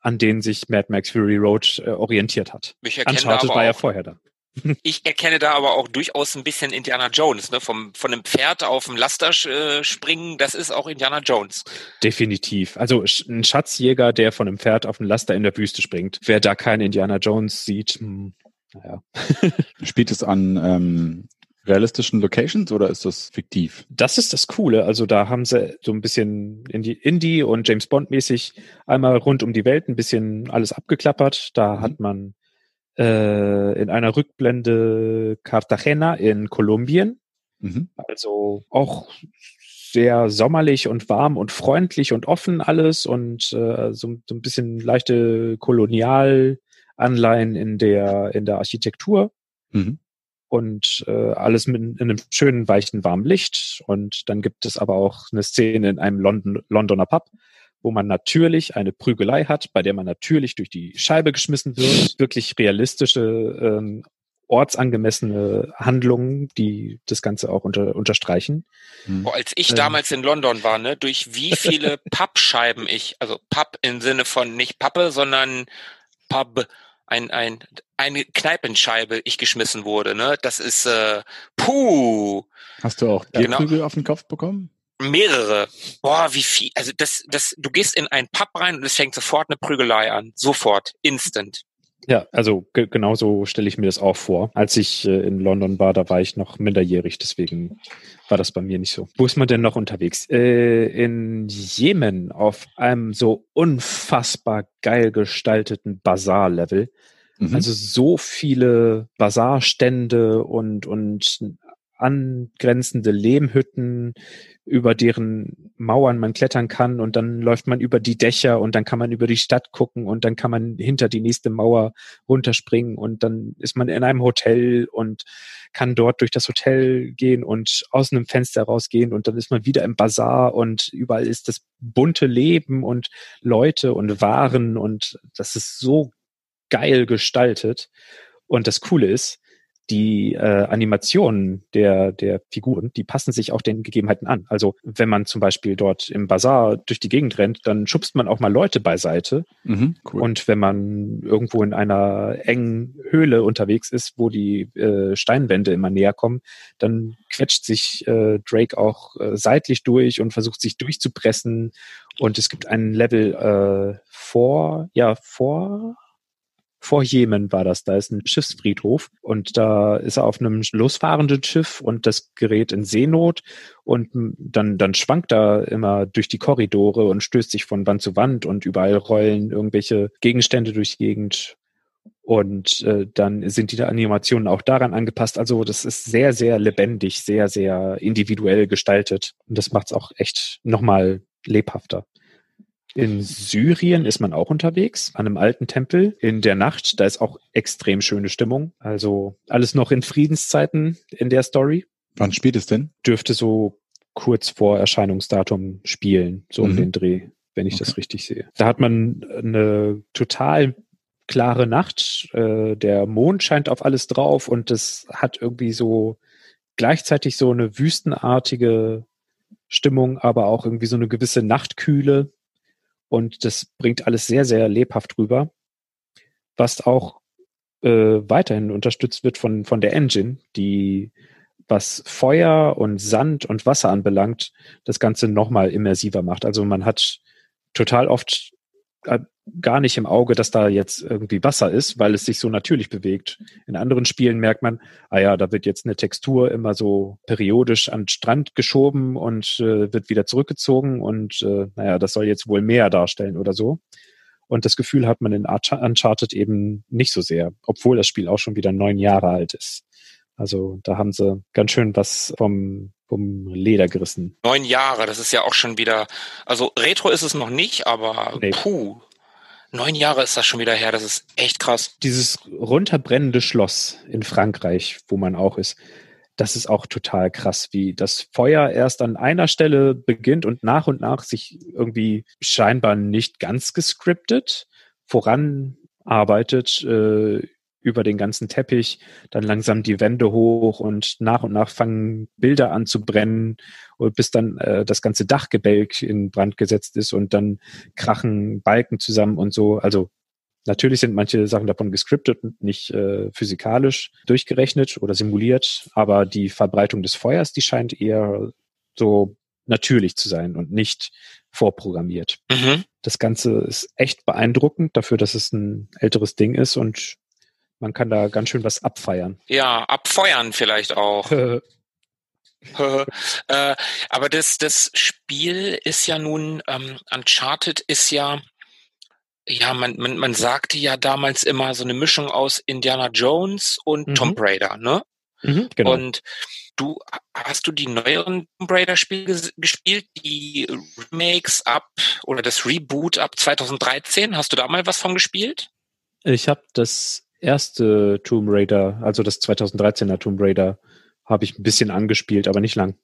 an denen sich Mad Max Fury Road äh, orientiert hat. Uncharted war ja vorher da. Ich erkenne da aber auch durchaus ein bisschen Indiana Jones, ne? Vom, von einem Pferd auf dem Laster äh, springen, das ist auch Indiana Jones. Definitiv. Also ein Schatzjäger, der von einem Pferd auf dem Laster in der Wüste springt. Wer da keinen Indiana Jones sieht, hm, naja. Spielt es an ähm, realistischen Locations oder ist das fiktiv? Das ist das Coole. Also da haben sie so ein bisschen Indie, Indie und James Bond mäßig einmal rund um die Welt ein bisschen alles abgeklappert. Da mhm. hat man äh, in einer Rückblende Cartagena in Kolumbien. Mhm. Also auch sehr sommerlich und warm und freundlich und offen alles und äh, so, so ein bisschen leichte Kolonialanleihen in der in der Architektur. Mhm. Und äh, alles mit in einem schönen, weichen, warmen Licht. Und dann gibt es aber auch eine Szene in einem London, Londoner Pub, wo man natürlich eine Prügelei hat, bei der man natürlich durch die Scheibe geschmissen wird. Wirklich realistische, ähm, ortsangemessene Handlungen, die das Ganze auch unter, unterstreichen. Hm. Boah, als ich ähm. damals in London war, ne, durch wie viele Pappscheiben ich, also Papp im Sinne von nicht Pappe, sondern Pub, ein, ein, eine Kneipenscheibe ich geschmissen wurde, ne? Das ist äh, puh. Hast du auch Bierprügel genau. auf den Kopf bekommen? mehrere. Boah, wie viel. Also das, das, du gehst in einen Pub rein und es fängt sofort eine Prügelei an. Sofort. Instant. Ja, also genauso stelle ich mir das auch vor. Als ich äh, in London war, da war ich noch minderjährig, deswegen war das bei mir nicht so. Wo ist man denn noch unterwegs? Äh, in Jemen auf einem so unfassbar geil gestalteten Bazar-Level. Mhm. Also so viele Bazarstände und, und angrenzende Lehmhütten, über deren Mauern man klettern kann und dann läuft man über die Dächer und dann kann man über die Stadt gucken und dann kann man hinter die nächste Mauer runterspringen und dann ist man in einem Hotel und kann dort durch das Hotel gehen und aus einem Fenster rausgehen und dann ist man wieder im Bazar und überall ist das bunte Leben und Leute und Waren und das ist so geil gestaltet. Und das Coole ist, die äh, Animationen der, der Figuren, die passen sich auch den Gegebenheiten an. Also wenn man zum Beispiel dort im Bazar durch die Gegend rennt, dann schubst man auch mal Leute beiseite. Mhm, cool. Und wenn man irgendwo in einer engen Höhle unterwegs ist, wo die äh, Steinwände immer näher kommen, dann quetscht sich äh, Drake auch äh, seitlich durch und versucht sich durchzupressen. Und es gibt einen Level äh, vor, ja, vor vor Jemen war das. Da ist ein Schiffsfriedhof und da ist er auf einem losfahrenden Schiff und das gerät in Seenot und dann, dann schwankt er immer durch die Korridore und stößt sich von Wand zu Wand und überall rollen irgendwelche Gegenstände durch die Gegend. Und äh, dann sind die Animationen auch daran angepasst. Also das ist sehr, sehr lebendig, sehr, sehr individuell gestaltet. Und das macht es auch echt nochmal lebhafter. In Syrien ist man auch unterwegs, an einem alten Tempel in der Nacht. Da ist auch extrem schöne Stimmung. Also alles noch in Friedenszeiten in der Story. Wann spielt es denn? Dürfte so kurz vor Erscheinungsdatum spielen, so mhm. um den Dreh, wenn ich okay. das richtig sehe. Da hat man eine total klare Nacht. Äh, der Mond scheint auf alles drauf und es hat irgendwie so gleichzeitig so eine wüstenartige Stimmung, aber auch irgendwie so eine gewisse Nachtkühle. Und das bringt alles sehr, sehr lebhaft rüber. was auch äh, weiterhin unterstützt wird von, von der Engine, die was Feuer und Sand und Wasser anbelangt, das Ganze nochmal immersiver macht. Also man hat total oft gar nicht im Auge, dass da jetzt irgendwie Wasser ist, weil es sich so natürlich bewegt. In anderen Spielen merkt man, ah ja, da wird jetzt eine Textur immer so periodisch an den Strand geschoben und äh, wird wieder zurückgezogen und äh, naja, das soll jetzt wohl mehr darstellen oder so. Und das Gefühl hat man in Uncharted eben nicht so sehr, obwohl das Spiel auch schon wieder neun Jahre alt ist. Also da haben sie ganz schön was vom, vom Leder gerissen. Neun Jahre, das ist ja auch schon wieder, also Retro ist es noch nicht, aber nee. puh, neun Jahre ist das schon wieder her, das ist echt krass. Dieses runterbrennende Schloss in Frankreich, wo man auch ist, das ist auch total krass, wie das Feuer erst an einer Stelle beginnt und nach und nach sich irgendwie scheinbar nicht ganz gescriptet voranarbeitet äh, über den ganzen Teppich, dann langsam die Wände hoch und nach und nach fangen Bilder an zu brennen, bis dann äh, das ganze Dachgebälk in Brand gesetzt ist und dann krachen Balken zusammen und so. Also natürlich sind manche Sachen davon gescriptet und nicht äh, physikalisch durchgerechnet oder simuliert, aber die Verbreitung des Feuers, die scheint eher so natürlich zu sein und nicht vorprogrammiert. Mhm. Das Ganze ist echt beeindruckend dafür, dass es ein älteres Ding ist und man kann da ganz schön was abfeiern. Ja, abfeuern vielleicht auch. äh, aber das, das Spiel ist ja nun, ähm, Uncharted ist ja, ja, man, man, man sagte ja damals immer so eine Mischung aus Indiana Jones und mhm. Tomb Raider, ne? Mhm, genau. Und du hast du die neueren Tomb Raider Spiele gespielt, die Remakes ab oder das Reboot ab 2013? Hast du da mal was von gespielt? Ich habe das erste Tomb Raider, also das 2013er Tomb Raider, habe ich ein bisschen angespielt, aber nicht lang.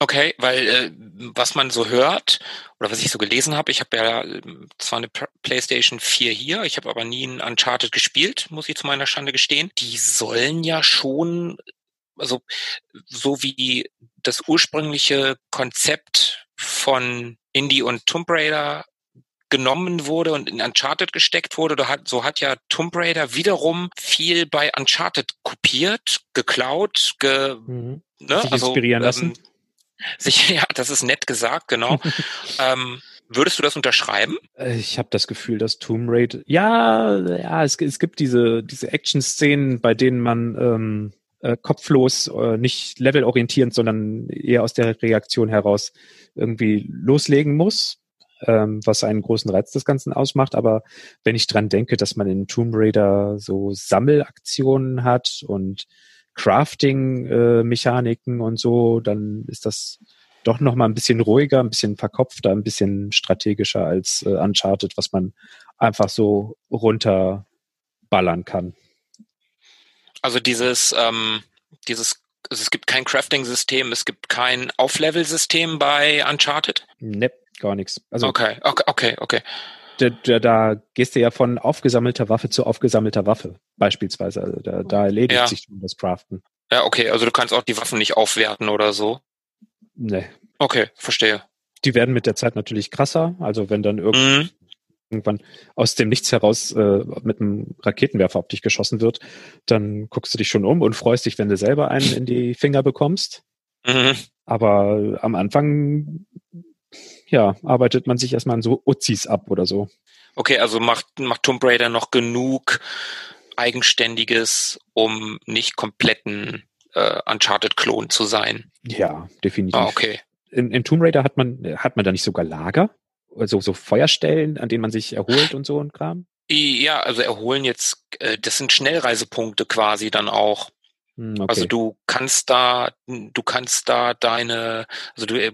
Okay, weil äh, was man so hört oder was ich so gelesen habe, ich habe ja äh, zwar eine PlayStation 4 hier, ich habe aber nie ein Uncharted gespielt, muss ich zu meiner Schande gestehen. Die sollen ja schon, also so wie das ursprüngliche Konzept von Indie und Tomb Raider genommen wurde und in Uncharted gesteckt wurde. So hat ja Tomb Raider wiederum viel bei Uncharted kopiert, geklaut, ge, mhm. ne? sich also, inspirieren ähm, lassen. Sich, ja, das ist nett gesagt, genau. ähm, würdest du das unterschreiben? Äh, ich habe das Gefühl, dass Tomb Raider, ja, ja, es, es gibt diese diese Action-Szenen, bei denen man ähm, äh, kopflos, äh, nicht levelorientierend, sondern eher aus der Reaktion heraus irgendwie loslegen muss ähm, was einen großen Reiz des Ganzen ausmacht. Aber wenn ich dran denke, dass man in Tomb Raider so Sammelaktionen hat und Crafting-Mechaniken äh, und so, dann ist das doch noch mal ein bisschen ruhiger, ein bisschen verkopfter, ein bisschen strategischer als äh, Uncharted, was man einfach so runterballern kann. Also dieses, ähm, dieses, also es gibt kein Crafting-System, es gibt kein Auflevel-System bei Uncharted? Ne, gar nichts. Also, okay, okay, okay, okay. Da, da, da gehst du ja von aufgesammelter Waffe zu aufgesammelter Waffe, beispielsweise. Also da, da erledigt ja. sich schon das Craften. Ja, okay, also du kannst auch die Waffen nicht aufwerten oder so. Nee. Okay, verstehe. Die werden mit der Zeit natürlich krasser. Also wenn dann irgend mhm. irgendwann aus dem Nichts heraus äh, mit einem Raketenwerfer auf dich geschossen wird, dann guckst du dich schon um und freust dich, wenn du selber einen in die Finger bekommst. Mhm. Aber am Anfang ja, arbeitet man sich erstmal an so Uzis ab oder so. Okay, also macht, macht Tomb Raider noch genug Eigenständiges, um nicht kompletten äh, Uncharted-Klon zu sein. Ja, definitiv. Ah, okay. In, in Tomb Raider hat man, hat man da nicht sogar Lager? Also so Feuerstellen, an denen man sich erholt und so ein Kram? Ja, also erholen jetzt, äh, das sind Schnellreisepunkte quasi dann auch. Hm, okay. Also du kannst da, du kannst da deine, also du äh,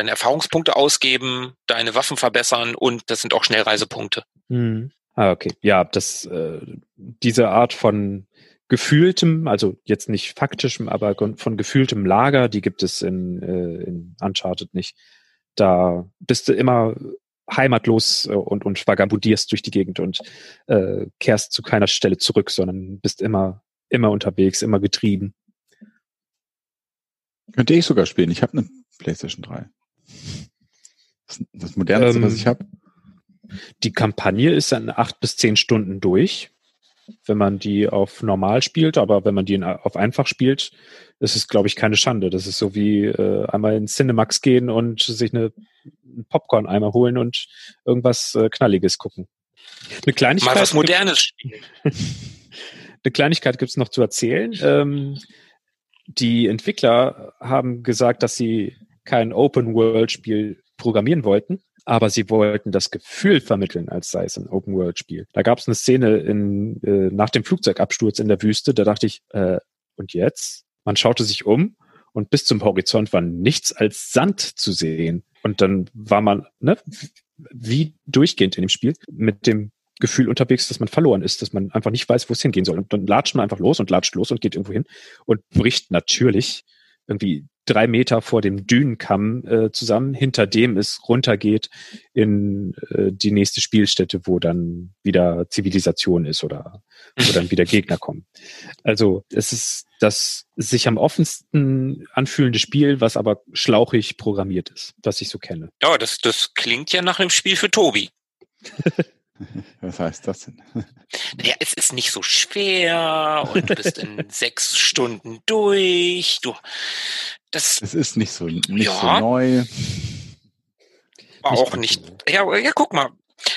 deine Erfahrungspunkte ausgeben, deine Waffen verbessern und das sind auch Schnellreisepunkte. Mhm. Ah, okay. Ja, das, äh, diese Art von gefühltem, also jetzt nicht faktischem, aber von gefühltem Lager, die gibt es in, äh, in Uncharted nicht. Da bist du immer heimatlos äh, und, und vagabundierst durch die Gegend und äh, kehrst zu keiner Stelle zurück, sondern bist immer, immer unterwegs, immer getrieben. Könnte ich sogar spielen. Ich habe eine PlayStation 3. Das, modernste, ähm, was ich habe. Die Kampagne ist dann acht bis zehn Stunden durch, wenn man die auf normal spielt, aber wenn man die auf einfach spielt, ist es, glaube ich, keine Schande. Das ist so wie äh, einmal in Cinemax gehen und sich eine Popcorn einmal holen und irgendwas äh, Knalliges gucken. Eine Kleinigkeit. Mal was Modernes spielen. Eine Kleinigkeit gibt es noch zu erzählen. Ähm, die Entwickler haben gesagt, dass sie kein Open-World-Spiel programmieren wollten, aber sie wollten das Gefühl vermitteln, als sei es ein Open-World-Spiel. Da gab es eine Szene in, äh, nach dem Flugzeugabsturz in der Wüste, da dachte ich, äh, und jetzt? Man schaute sich um und bis zum Horizont war nichts als Sand zu sehen. Und dann war man, ne, wie durchgehend in dem Spiel mit dem Gefühl unterwegs, dass man verloren ist, dass man einfach nicht weiß, wo es hingehen soll. Und dann latscht man einfach los und latscht los und geht irgendwo hin und bricht natürlich irgendwie drei Meter vor dem Dünenkamm äh, zusammen, hinter dem es runtergeht in äh, die nächste Spielstätte, wo dann wieder Zivilisation ist oder wo dann wieder Gegner kommen. Also es ist das sich am offensten anfühlende Spiel, was aber schlauchig programmiert ist, was ich so kenne. Ja, das, das klingt ja nach einem Spiel für Tobi. Was heißt das denn? Naja, es ist nicht so schwer und du bist in sechs Stunden durch. Du, das. Es ist nicht so, nicht ja, so neu. Auch nicht. Ja, ja, guck mal.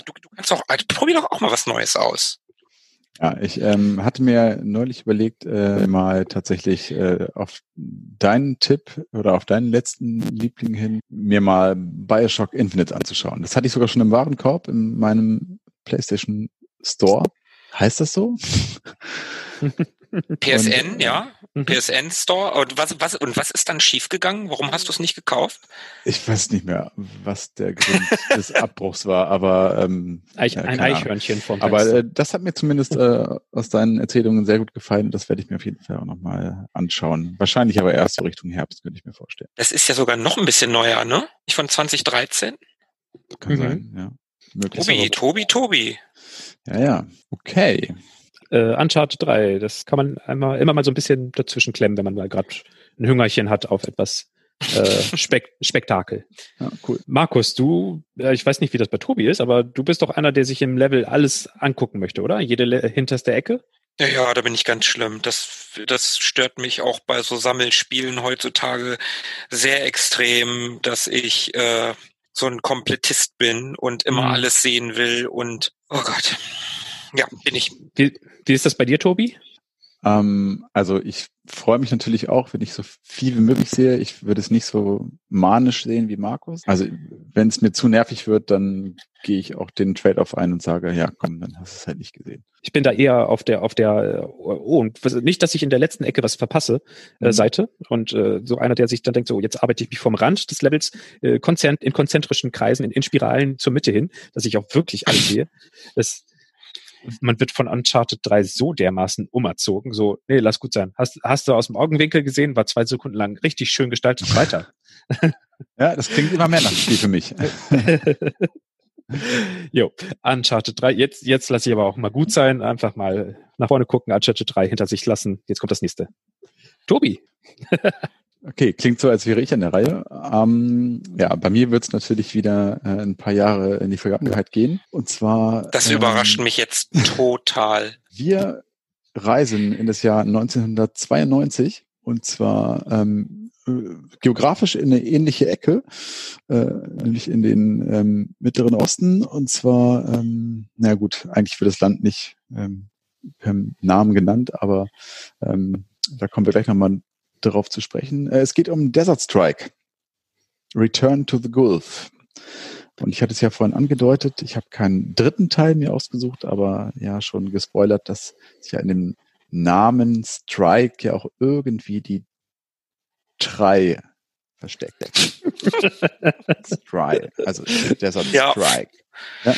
Du, du kannst auch, also probier doch auch mal was Neues aus. Ja, ich ähm, hatte mir neulich überlegt, äh, mal tatsächlich äh, auf deinen Tipp oder auf deinen letzten Liebling hin, mir mal Bioshock Infinite anzuschauen. Das hatte ich sogar schon im Warenkorb in meinem PlayStation Store. Heißt das so? PSN, und, ja. Mhm. PSN Store. Und was, was, und was ist dann schiefgegangen? Warum hast du es nicht gekauft? Ich weiß nicht mehr, was der Grund des Abbruchs war, aber ähm, Eich, ein Eichhörnchen vom Aber äh, das hat mir zumindest äh, aus deinen Erzählungen sehr gut gefallen. Das werde ich mir auf jeden Fall auch nochmal anschauen. Wahrscheinlich aber erst so Richtung Herbst, könnte ich mir vorstellen. Das ist ja sogar noch ein bisschen neuer, ne? Ich von 2013. Kann mhm. sein, ja. Tobi, Tobi, Tobi. Ja, ja. Okay. Äh, Uncharted 3, das kann man einmal immer mal so ein bisschen dazwischen klemmen, wenn man mal gerade ein Hüngerchen hat auf etwas äh, Spek Spektakel. Ja, cool. Markus, du, äh, ich weiß nicht, wie das bei Tobi ist, aber du bist doch einer, der sich im Level alles angucken möchte, oder? Jede Le hinterste Ecke? Ja, ja, da bin ich ganz schlimm. Das, das stört mich auch bei so Sammelspielen heutzutage sehr extrem, dass ich äh, so ein Komplettist bin und immer mhm. alles sehen will und oh Gott. Ja, bin ich. Wie, wie ist das bei dir, Tobi? Ähm, also ich freue mich natürlich auch, wenn ich so viel wie möglich sehe. Ich würde es nicht so manisch sehen wie Markus. Also wenn es mir zu nervig wird, dann gehe ich auch den Trade-off ein und sage, ja, komm, dann hast du es halt nicht gesehen. Ich bin da eher auf der, auf der, oh, und nicht, dass ich in der letzten Ecke was verpasse, äh, mhm. Seite. Und äh, so einer, der sich dann denkt, so, jetzt arbeite ich mich vom Rand des Levels äh, konzent, in konzentrischen Kreisen, in, in Spiralen zur Mitte hin, dass ich auch wirklich alles sehe. Das, man wird von Uncharted 3 so dermaßen umerzogen, so, nee, lass gut sein. Hast, hast du aus dem Augenwinkel gesehen, war zwei Sekunden lang richtig schön gestaltet, weiter. ja, das klingt immer mehr nach Spiel für mich. jo, Uncharted 3, jetzt, jetzt lasse ich aber auch mal gut sein, einfach mal nach vorne gucken, Uncharted 3 hinter sich lassen, jetzt kommt das nächste. Tobi. Okay, klingt so, als wäre ich an der Reihe. Ähm, ja, bei mir wird es natürlich wieder äh, ein paar Jahre in die Vergangenheit gehen. Und zwar. Das ähm, überrascht mich jetzt total. Wir reisen in das Jahr 1992 und zwar ähm, äh, geografisch in eine ähnliche Ecke, äh, nämlich in den ähm, Mittleren Osten. Und zwar, ähm, na gut, eigentlich wird das Land nicht ähm, per Namen genannt, aber ähm, da kommen wir gleich nochmal darauf zu sprechen. Äh, es geht um Desert Strike. Return to the Gulf. Und ich hatte es ja vorhin angedeutet, ich habe keinen dritten Teil mir ausgesucht, aber ja schon gespoilert, dass sich ja in dem Namen Strike ja auch irgendwie die drei versteckt. Strike, also Desert ja. Strike. Ja,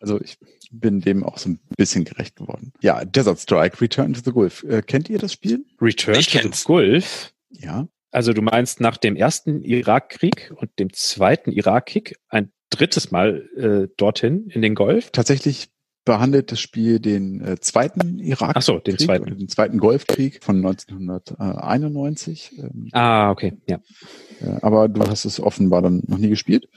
also ich bin dem auch so ein bisschen gerecht geworden. Ja, Desert Strike, Return to the Gulf. Äh, kennt ihr das Spiel? Return ich to kenn's. the Gulf? Ja. Also du meinst nach dem ersten Irakkrieg und dem zweiten Irakkrieg ein drittes Mal äh, dorthin in den Golf? Tatsächlich behandelt das Spiel den äh, zweiten Irakkrieg. Ach so, den zweiten. den zweiten Golfkrieg von 1991. Ähm, ah, okay, ja. Äh, aber du hast es offenbar dann noch nie gespielt?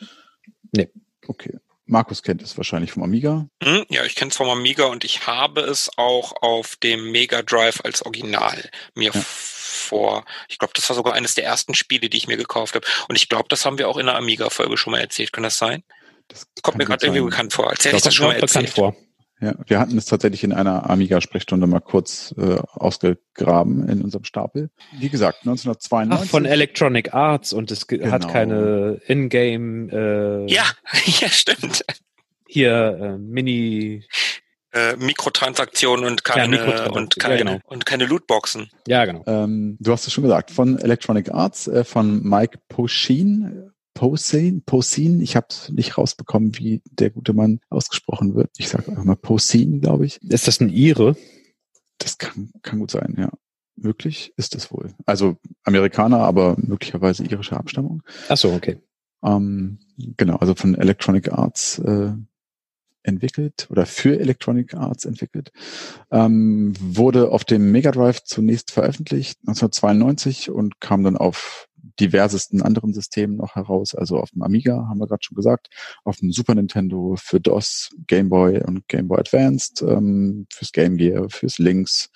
Nee. Okay Markus kennt es wahrscheinlich vom Amiga. Hm, ja, ich kenne es vom Amiga und ich habe es auch auf dem Mega Drive als Original mir ja. vor. Ich glaube, das war sogar eines der ersten Spiele, die ich mir gekauft habe. Und ich glaube, das haben wir auch in der Amiga-Folge schon mal erzählt. Kann das sein? Das kommt mir gerade irgendwie bekannt vor. Als hätte ich das schon mal erzählt. Vor. Ja, wir hatten es tatsächlich in einer Amiga-Sprechstunde mal kurz äh, ausgegraben in unserem Stapel. Wie gesagt, 1992. Ach, von Electronic Arts und es genau. hat keine Ingame. Äh, ja, ja, stimmt. Hier äh, Mini. Äh, Mikrotransaktionen und keine ja, und keine ja, genau. und keine Lootboxen. Ja, genau. Ähm, du hast es schon gesagt, von Electronic Arts, äh, von Mike Poshin, Posin, Posin, ich habe nicht rausbekommen, wie der gute Mann ausgesprochen wird. Ich sage einfach mal Posin, glaube ich. Ist das ein Ire? Das kann, kann gut sein, ja. Möglich ist es wohl. Also Amerikaner, aber möglicherweise irische Abstammung. Ach so, okay. Ähm, genau, also von Electronic Arts äh, entwickelt oder für Electronic Arts entwickelt. Ähm, wurde auf dem Mega Drive zunächst veröffentlicht, 1992 und kam dann auf diversesten anderen Systemen noch heraus. Also auf dem Amiga, haben wir gerade schon gesagt, auf dem Super Nintendo, für DOS, Game Boy und Game Boy Advanced, ähm, fürs Game Gear, fürs Lynx,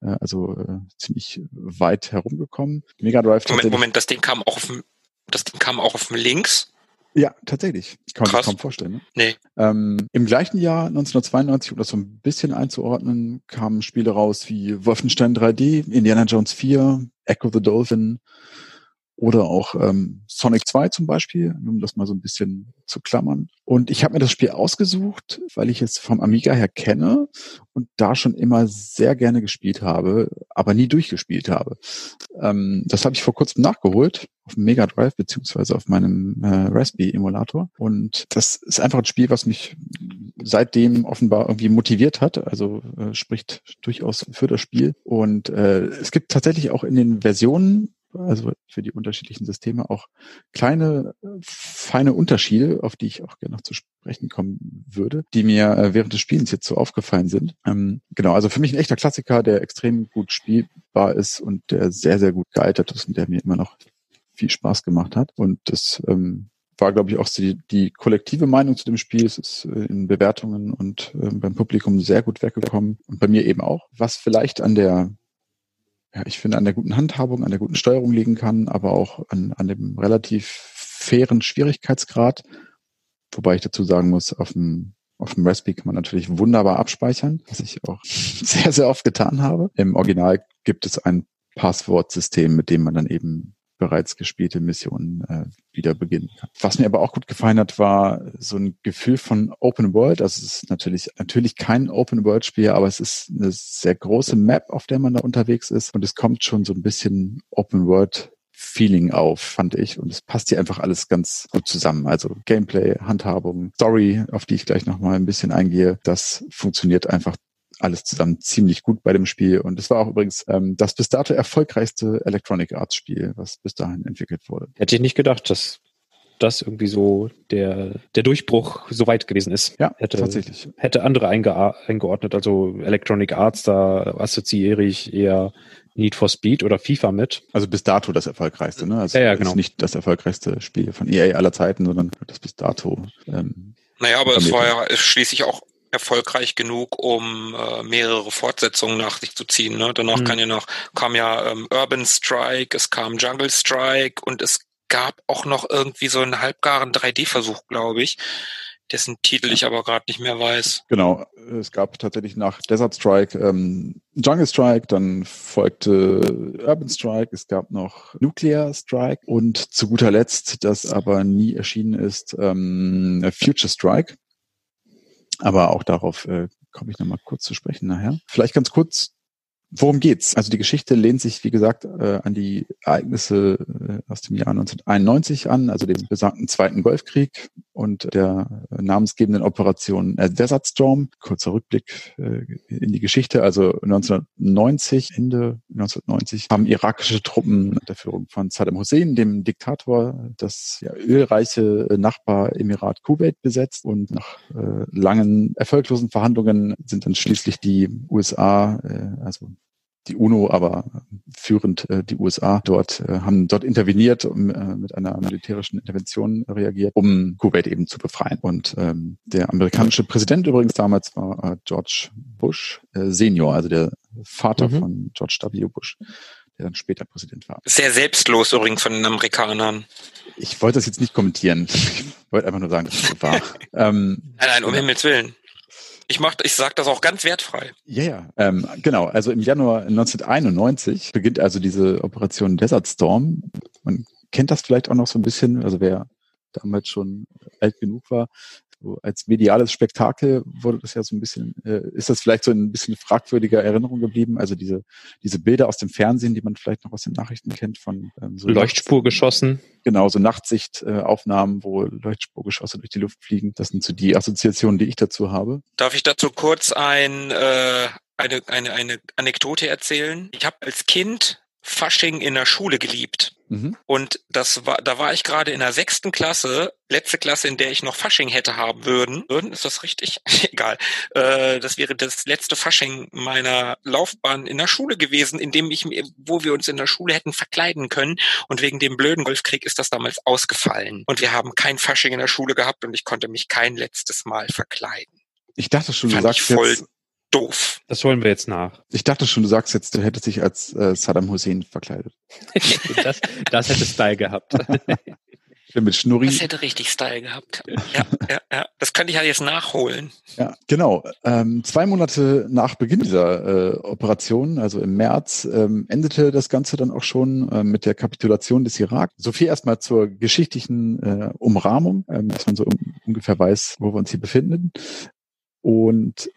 äh, also äh, ziemlich weit herumgekommen. Mega Drive. Moment, Moment, das Ding kam auch auf dem, das Ding kam auch auf dem Lynx? Ja, tatsächlich. Kann man sich kaum vorstellen. Ne? Nee. Ähm, Im gleichen Jahr, 1992, um das so ein bisschen einzuordnen, kamen Spiele raus wie Wolfenstein 3D, Indiana Jones 4, Echo the Dolphin, oder auch ähm, Sonic 2 zum Beispiel, um das mal so ein bisschen zu klammern. Und ich habe mir das Spiel ausgesucht, weil ich es vom Amiga her kenne und da schon immer sehr gerne gespielt habe, aber nie durchgespielt habe. Ähm, das habe ich vor kurzem nachgeholt auf dem Mega Drive beziehungsweise auf meinem äh, Raspberry-Emulator. Und das ist einfach ein Spiel, was mich seitdem offenbar irgendwie motiviert hat. Also äh, spricht durchaus für das Spiel. Und äh, es gibt tatsächlich auch in den Versionen also für die unterschiedlichen Systeme auch kleine, feine Unterschiede, auf die ich auch gerne noch zu sprechen kommen würde, die mir äh, während des Spielens jetzt so aufgefallen sind. Ähm, genau, also für mich ein echter Klassiker, der extrem gut spielbar ist und der sehr, sehr gut gealtert ist und der mir immer noch viel Spaß gemacht hat. Und das ähm, war, glaube ich, auch die, die kollektive Meinung zu dem Spiel. Es ist äh, in Bewertungen und äh, beim Publikum sehr gut weggekommen und bei mir eben auch. Was vielleicht an der ja, ich finde, an der guten Handhabung, an der guten Steuerung liegen kann, aber auch an, an dem relativ fairen Schwierigkeitsgrad. Wobei ich dazu sagen muss, auf dem, auf dem Raspberry kann man natürlich wunderbar abspeichern, was ich auch sehr, sehr oft getan habe. Im Original gibt es ein Passwortsystem, mit dem man dann eben bereits gespielte Missionen äh, wieder beginnen kann. Was mir aber auch gut gefallen hat, war so ein Gefühl von Open World. Also es ist natürlich natürlich kein Open World Spiel, aber es ist eine sehr große Map, auf der man da unterwegs ist und es kommt schon so ein bisschen Open World Feeling auf, fand ich. Und es passt hier einfach alles ganz gut zusammen. Also Gameplay, Handhabung, Story, auf die ich gleich nochmal ein bisschen eingehe, das funktioniert einfach alles zusammen ziemlich gut bei dem Spiel. Und es war auch übrigens ähm, das bis dato erfolgreichste Electronic Arts Spiel, was bis dahin entwickelt wurde. Hätte ich nicht gedacht, dass das irgendwie so der, der Durchbruch so weit gewesen ist. Ja, hätte, tatsächlich. Hätte andere einge eingeordnet, also Electronic Arts, da assoziiere ich eher Need for Speed oder FIFA mit. Also bis dato das erfolgreichste, ne? Also ja, ja, genau. ist nicht das erfolgreichste Spiel von EA aller Zeiten, sondern das bis dato. Ähm, naja, aber es war ja schließlich auch erfolgreich genug, um äh, mehrere Fortsetzungen nach sich zu ziehen. Ne? Danach mhm. kann ja noch, kam ja ähm, Urban Strike, es kam Jungle Strike und es gab auch noch irgendwie so einen halbgaren 3D-Versuch, glaube ich, dessen Titel ich aber gerade nicht mehr weiß. Genau, es gab tatsächlich nach Desert Strike ähm, Jungle Strike, dann folgte Urban Strike, es gab noch Nuclear Strike und zu guter Letzt, das aber nie erschienen ist, ähm, Future Strike. Aber auch darauf äh, komme ich nochmal kurz zu sprechen nachher. Vielleicht ganz kurz Worum geht's? Also die Geschichte lehnt sich, wie gesagt, äh, an die Ereignisse äh, aus dem Jahr 1991 an, also dem besagten Zweiten Golfkrieg und der namensgebenden Operation Desert Storm. Kurzer Rückblick äh, in die Geschichte. Also 1990, Ende 1990, haben irakische Truppen unter Führung von Saddam Hussein, dem Diktator, das ja, ölreiche Nachbaremirat Kuwait besetzt und nach langen erfolglosen Verhandlungen sind dann schließlich die USA, also die UNO, aber führend äh, die USA dort äh, haben dort interveniert um, äh, mit einer militärischen Intervention reagiert, um Kuwait eben zu befreien. Und ähm, der amerikanische Präsident übrigens damals war äh, George Bush äh, Senior, also der Vater mhm. von George W. Bush der dann später Präsident war. Sehr selbstlos übrigens von den Amerikanern. Ich wollte das jetzt nicht kommentieren. Ich wollte einfach nur sagen, dass es so war. ähm, nein, nein, um Himmels Willen. Ich mach, ich sag das auch ganz wertfrei. Ja, ja. Ähm, genau. Also im Januar 1991 beginnt also diese Operation Desert Storm. Man kennt das vielleicht auch noch so ein bisschen. Also wer damals schon alt genug war, als mediales Spektakel wurde das ja so ein bisschen, äh, ist das vielleicht so ein bisschen fragwürdiger Erinnerung geblieben. Also diese, diese Bilder aus dem Fernsehen, die man vielleicht noch aus den Nachrichten kennt von ähm, so Leuchtspurgeschossen. Genau, so Nachtsichtaufnahmen, äh, wo Leuchtspurgeschosse durch die Luft fliegen. Das sind so die Assoziationen, die ich dazu habe. Darf ich dazu kurz ein, äh, eine, eine, eine Anekdote erzählen? Ich habe als Kind Fasching in der Schule geliebt. Mhm. Und das war, da war ich gerade in der sechsten Klasse, letzte Klasse, in der ich noch Fasching hätte haben würden. Würden, ist das richtig? Egal. Äh, das wäre das letzte Fasching meiner Laufbahn in der Schule gewesen, in dem ich, wo wir uns in der Schule hätten verkleiden können. Und wegen dem blöden Golfkrieg ist das damals ausgefallen. Und wir haben kein Fasching in der Schule gehabt und ich konnte mich kein letztes Mal verkleiden. Ich dachte schon, du sagst jetzt, doof. Das holen wir jetzt nach. Ich dachte schon, du sagst jetzt, du hättest dich als äh, Saddam Hussein verkleidet. das, das hätte Style gehabt. mit Schnurri. Das hätte richtig Style gehabt. Ja, ja, ja. Das könnte ich ja jetzt nachholen. Ja, genau. Ähm, zwei Monate nach Beginn dieser äh, Operation, also im März, ähm, endete das Ganze dann auch schon äh, mit der Kapitulation des Irak. So viel erstmal zur geschichtlichen äh, Umrahmung, ähm, dass man so um, ungefähr weiß, wo wir uns hier befinden. Und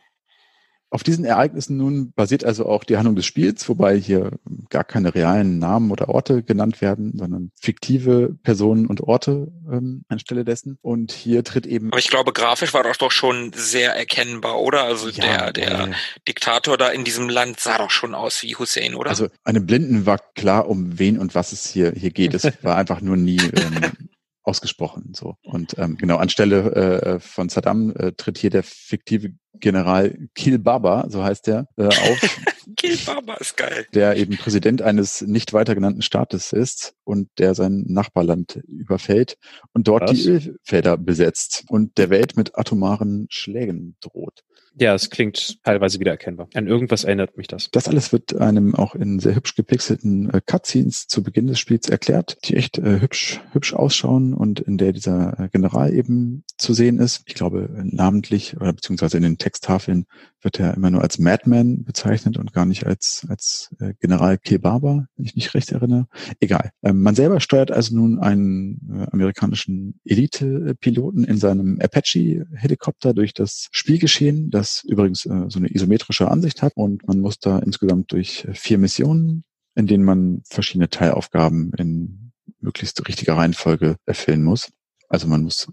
auf diesen Ereignissen nun basiert also auch die Handlung des Spiels, wobei hier gar keine realen Namen oder Orte genannt werden, sondern fiktive Personen und Orte ähm, anstelle dessen. Und hier tritt eben. Aber ich glaube, grafisch war das doch schon sehr erkennbar, oder? Also ja, der, der äh, Diktator da in diesem Land sah doch schon aus wie Hussein, oder? Also einem Blinden war klar, um wen und was es hier, hier geht. Es war einfach nur nie ähm, ausgesprochen. So und ähm, genau anstelle äh, von Saddam äh, tritt hier der fiktive General Kil Baba, so heißt er, äh, auf. Kil Baba ist geil. Der eben Präsident eines nicht weiter genannten Staates ist und der sein Nachbarland überfällt und dort Was? die Ölfelder besetzt und der Welt mit atomaren Schlägen droht. Ja, es klingt teilweise wiedererkennbar. An irgendwas erinnert mich das. Das alles wird einem auch in sehr hübsch gepixelten äh, Cutscenes zu Beginn des Spiels erklärt, die echt äh, hübsch, hübsch ausschauen und in der dieser äh, General eben zu sehen ist. Ich glaube, namentlich oder beziehungsweise in den Texttafeln wird er immer nur als Madman bezeichnet und gar nicht als, als äh, General Kebaba, wenn ich mich recht erinnere. Egal. Ähm, man selber steuert also nun einen äh, amerikanischen Elite-Piloten in seinem Apache-Helikopter durch das Spielgeschehen, das übrigens äh, so eine isometrische Ansicht hat und man muss da insgesamt durch vier Missionen, in denen man verschiedene Teilaufgaben in möglichst richtiger Reihenfolge erfüllen muss. Also man muss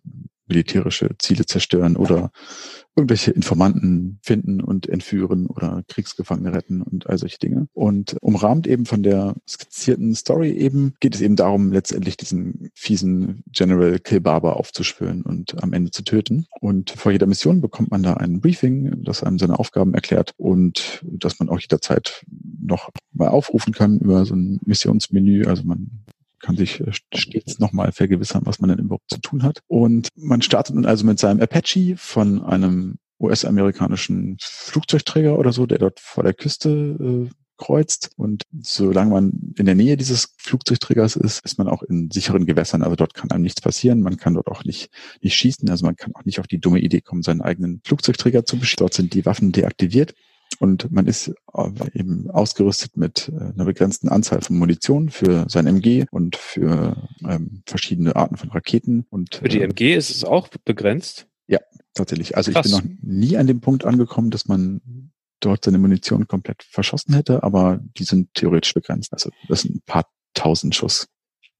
militärische Ziele zerstören oder irgendwelche Informanten finden und entführen oder Kriegsgefangene retten und all solche Dinge. Und umrahmt eben von der skizzierten Story eben geht es eben darum, letztendlich diesen fiesen General Kilbaba aufzuspüren und am Ende zu töten. Und vor jeder Mission bekommt man da ein Briefing, das einem seine Aufgaben erklärt und dass man auch jederzeit noch mal aufrufen kann über so ein Missionsmenü. Also man kann sich äh, stets nochmal vergewissern, was man denn überhaupt zu tun hat. Und man startet nun also mit seinem Apache von einem US-amerikanischen Flugzeugträger oder so, der dort vor der Küste äh, kreuzt. Und solange man in der Nähe dieses Flugzeugträgers ist, ist man auch in sicheren Gewässern. Also dort kann einem nichts passieren. Man kann dort auch nicht, nicht schießen. Also man kann auch nicht auf die dumme Idee kommen, seinen eigenen Flugzeugträger zu beschießen. Dort sind die Waffen deaktiviert. Und man ist eben ausgerüstet mit äh, einer begrenzten Anzahl von Munition für sein MG und für ähm, verschiedene Arten von Raketen. Und, für die MG ist es auch begrenzt? Ja, tatsächlich. Also Krass. ich bin noch nie an dem Punkt angekommen, dass man dort seine Munition komplett verschossen hätte, aber die sind theoretisch begrenzt. Also das sind ein paar tausend Schuss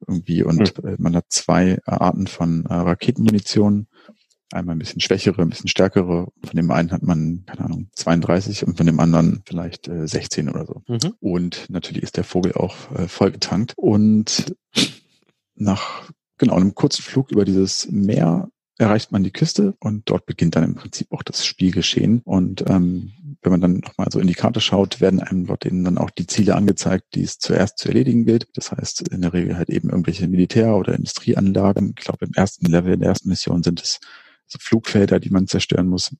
irgendwie und hm. man hat zwei Arten von äh, Raketenmunition einmal ein bisschen schwächere, ein bisschen stärkere. Von dem einen hat man, keine Ahnung, 32 und von dem anderen vielleicht äh, 16 oder so. Mhm. Und natürlich ist der Vogel auch äh, vollgetankt. Und nach genau einem kurzen Flug über dieses Meer erreicht man die Küste und dort beginnt dann im Prinzip auch das Spielgeschehen. Und ähm, wenn man dann nochmal so in die Karte schaut, werden einem dort eben dann auch die Ziele angezeigt, die es zuerst zu erledigen gilt. Das heißt in der Regel halt eben irgendwelche Militär- oder Industrieanlagen. Ich glaube, im ersten Level, in der ersten Mission sind es so Flugfelder, die man zerstören muss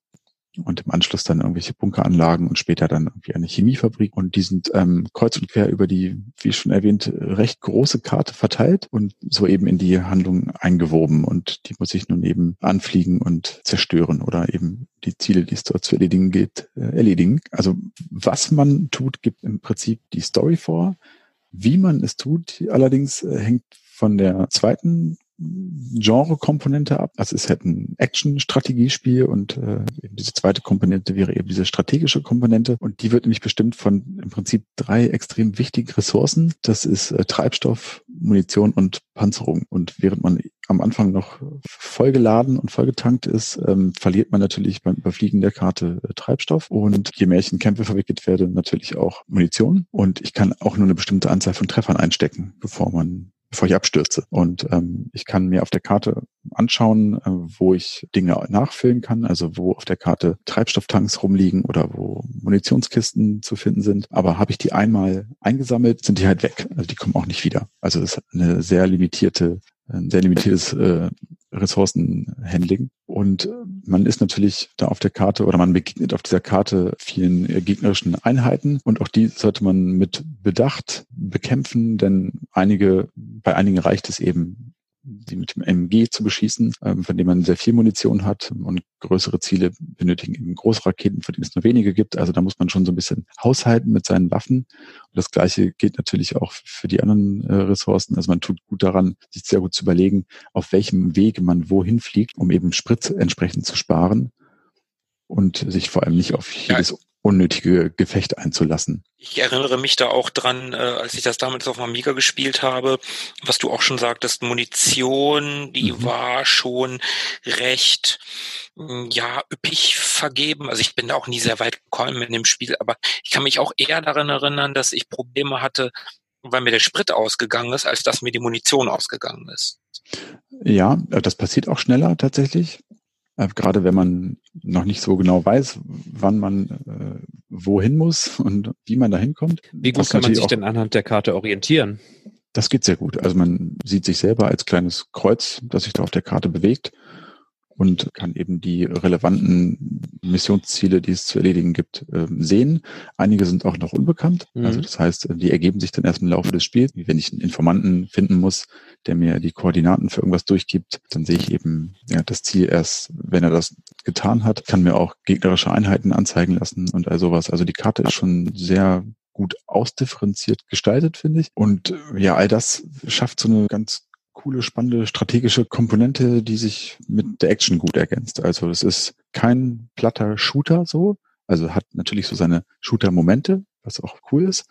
und im Anschluss dann irgendwelche Bunkeranlagen und später dann irgendwie eine Chemiefabrik. Und die sind ähm, kreuz und quer über die, wie schon erwähnt, recht große Karte verteilt und so eben in die Handlung eingewoben. Und die muss ich nun eben anfliegen und zerstören oder eben die Ziele, die es dort zu erledigen gilt, äh, erledigen. Also was man tut, gibt im Prinzip die Story vor. Wie man es tut, allerdings äh, hängt von der zweiten Genre-Komponente ab. Also es hätte ein Action-Strategiespiel und äh, diese zweite Komponente wäre eben diese strategische Komponente und die wird nämlich bestimmt von im Prinzip drei extrem wichtigen Ressourcen. Das ist äh, Treibstoff, Munition und Panzerung. Und während man am Anfang noch vollgeladen und vollgetankt ist, ähm, verliert man natürlich beim Überfliegen der Karte äh, Treibstoff. Und je mehr ich in Kämpfe verwickelt werde, natürlich auch Munition. Und ich kann auch nur eine bestimmte Anzahl von Treffern einstecken, bevor man bevor ich abstürze. Und ähm, ich kann mir auf der Karte anschauen, äh, wo ich Dinge nachfüllen kann, also wo auf der Karte Treibstofftanks rumliegen oder wo Munitionskisten zu finden sind. Aber habe ich die einmal eingesammelt, sind die halt weg. Also die kommen auch nicht wieder. Also es ist eine sehr limitierte, ein sehr limitiertes äh, Ressourcenhandling. Und man ist natürlich da auf der Karte oder man begegnet auf dieser Karte vielen gegnerischen Einheiten und auch die sollte man mit Bedacht bekämpfen, denn einige, bei einigen reicht es eben, die mit dem MG zu beschießen, ähm, von dem man sehr viel Munition hat und größere Ziele benötigen eben große Raketen, von denen es nur wenige gibt. Also da muss man schon so ein bisschen haushalten mit seinen Waffen. Und das Gleiche geht natürlich auch für die anderen äh, Ressourcen. Also man tut gut daran, sich sehr gut zu überlegen, auf welchem Wege man wohin fliegt, um eben Sprit entsprechend zu sparen und sich vor allem nicht auf jedes unnötige Gefecht einzulassen. Ich erinnere mich da auch dran, äh, als ich das damals auf Amiga gespielt habe, was du auch schon sagtest, Munition, die mhm. war schon recht hm, ja üppig vergeben. Also ich bin da auch nie sehr weit gekommen in dem Spiel, aber ich kann mich auch eher daran erinnern, dass ich Probleme hatte, weil mir der Sprit ausgegangen ist, als dass mir die Munition ausgegangen ist. Ja, äh, das passiert auch schneller tatsächlich. Äh, gerade wenn man noch nicht so genau weiß, wann man äh, wohin muss und wie man da hinkommt. Wie gut kann man sich denn anhand der Karte orientieren? Das geht sehr gut. Also man sieht sich selber als kleines Kreuz, das sich da auf der Karte bewegt und kann eben die relevanten Missionsziele, die es zu erledigen gibt, ähm, sehen. Einige sind auch noch unbekannt. Mhm. Also das heißt, die ergeben sich dann erst im Laufe des Spiels. Wenn ich einen Informanten finden muss, der mir die Koordinaten für irgendwas durchgibt, dann sehe ich eben ja, das Ziel erst, wenn er das getan hat, kann mir auch gegnerische Einheiten anzeigen lassen und all sowas. Also die Karte ist schon sehr gut ausdifferenziert gestaltet, finde ich. Und ja, all das schafft so eine ganz coole, spannende strategische Komponente, die sich mit der Action gut ergänzt. Also es ist kein platter Shooter so, also hat natürlich so seine Shooter-Momente, was auch cool ist,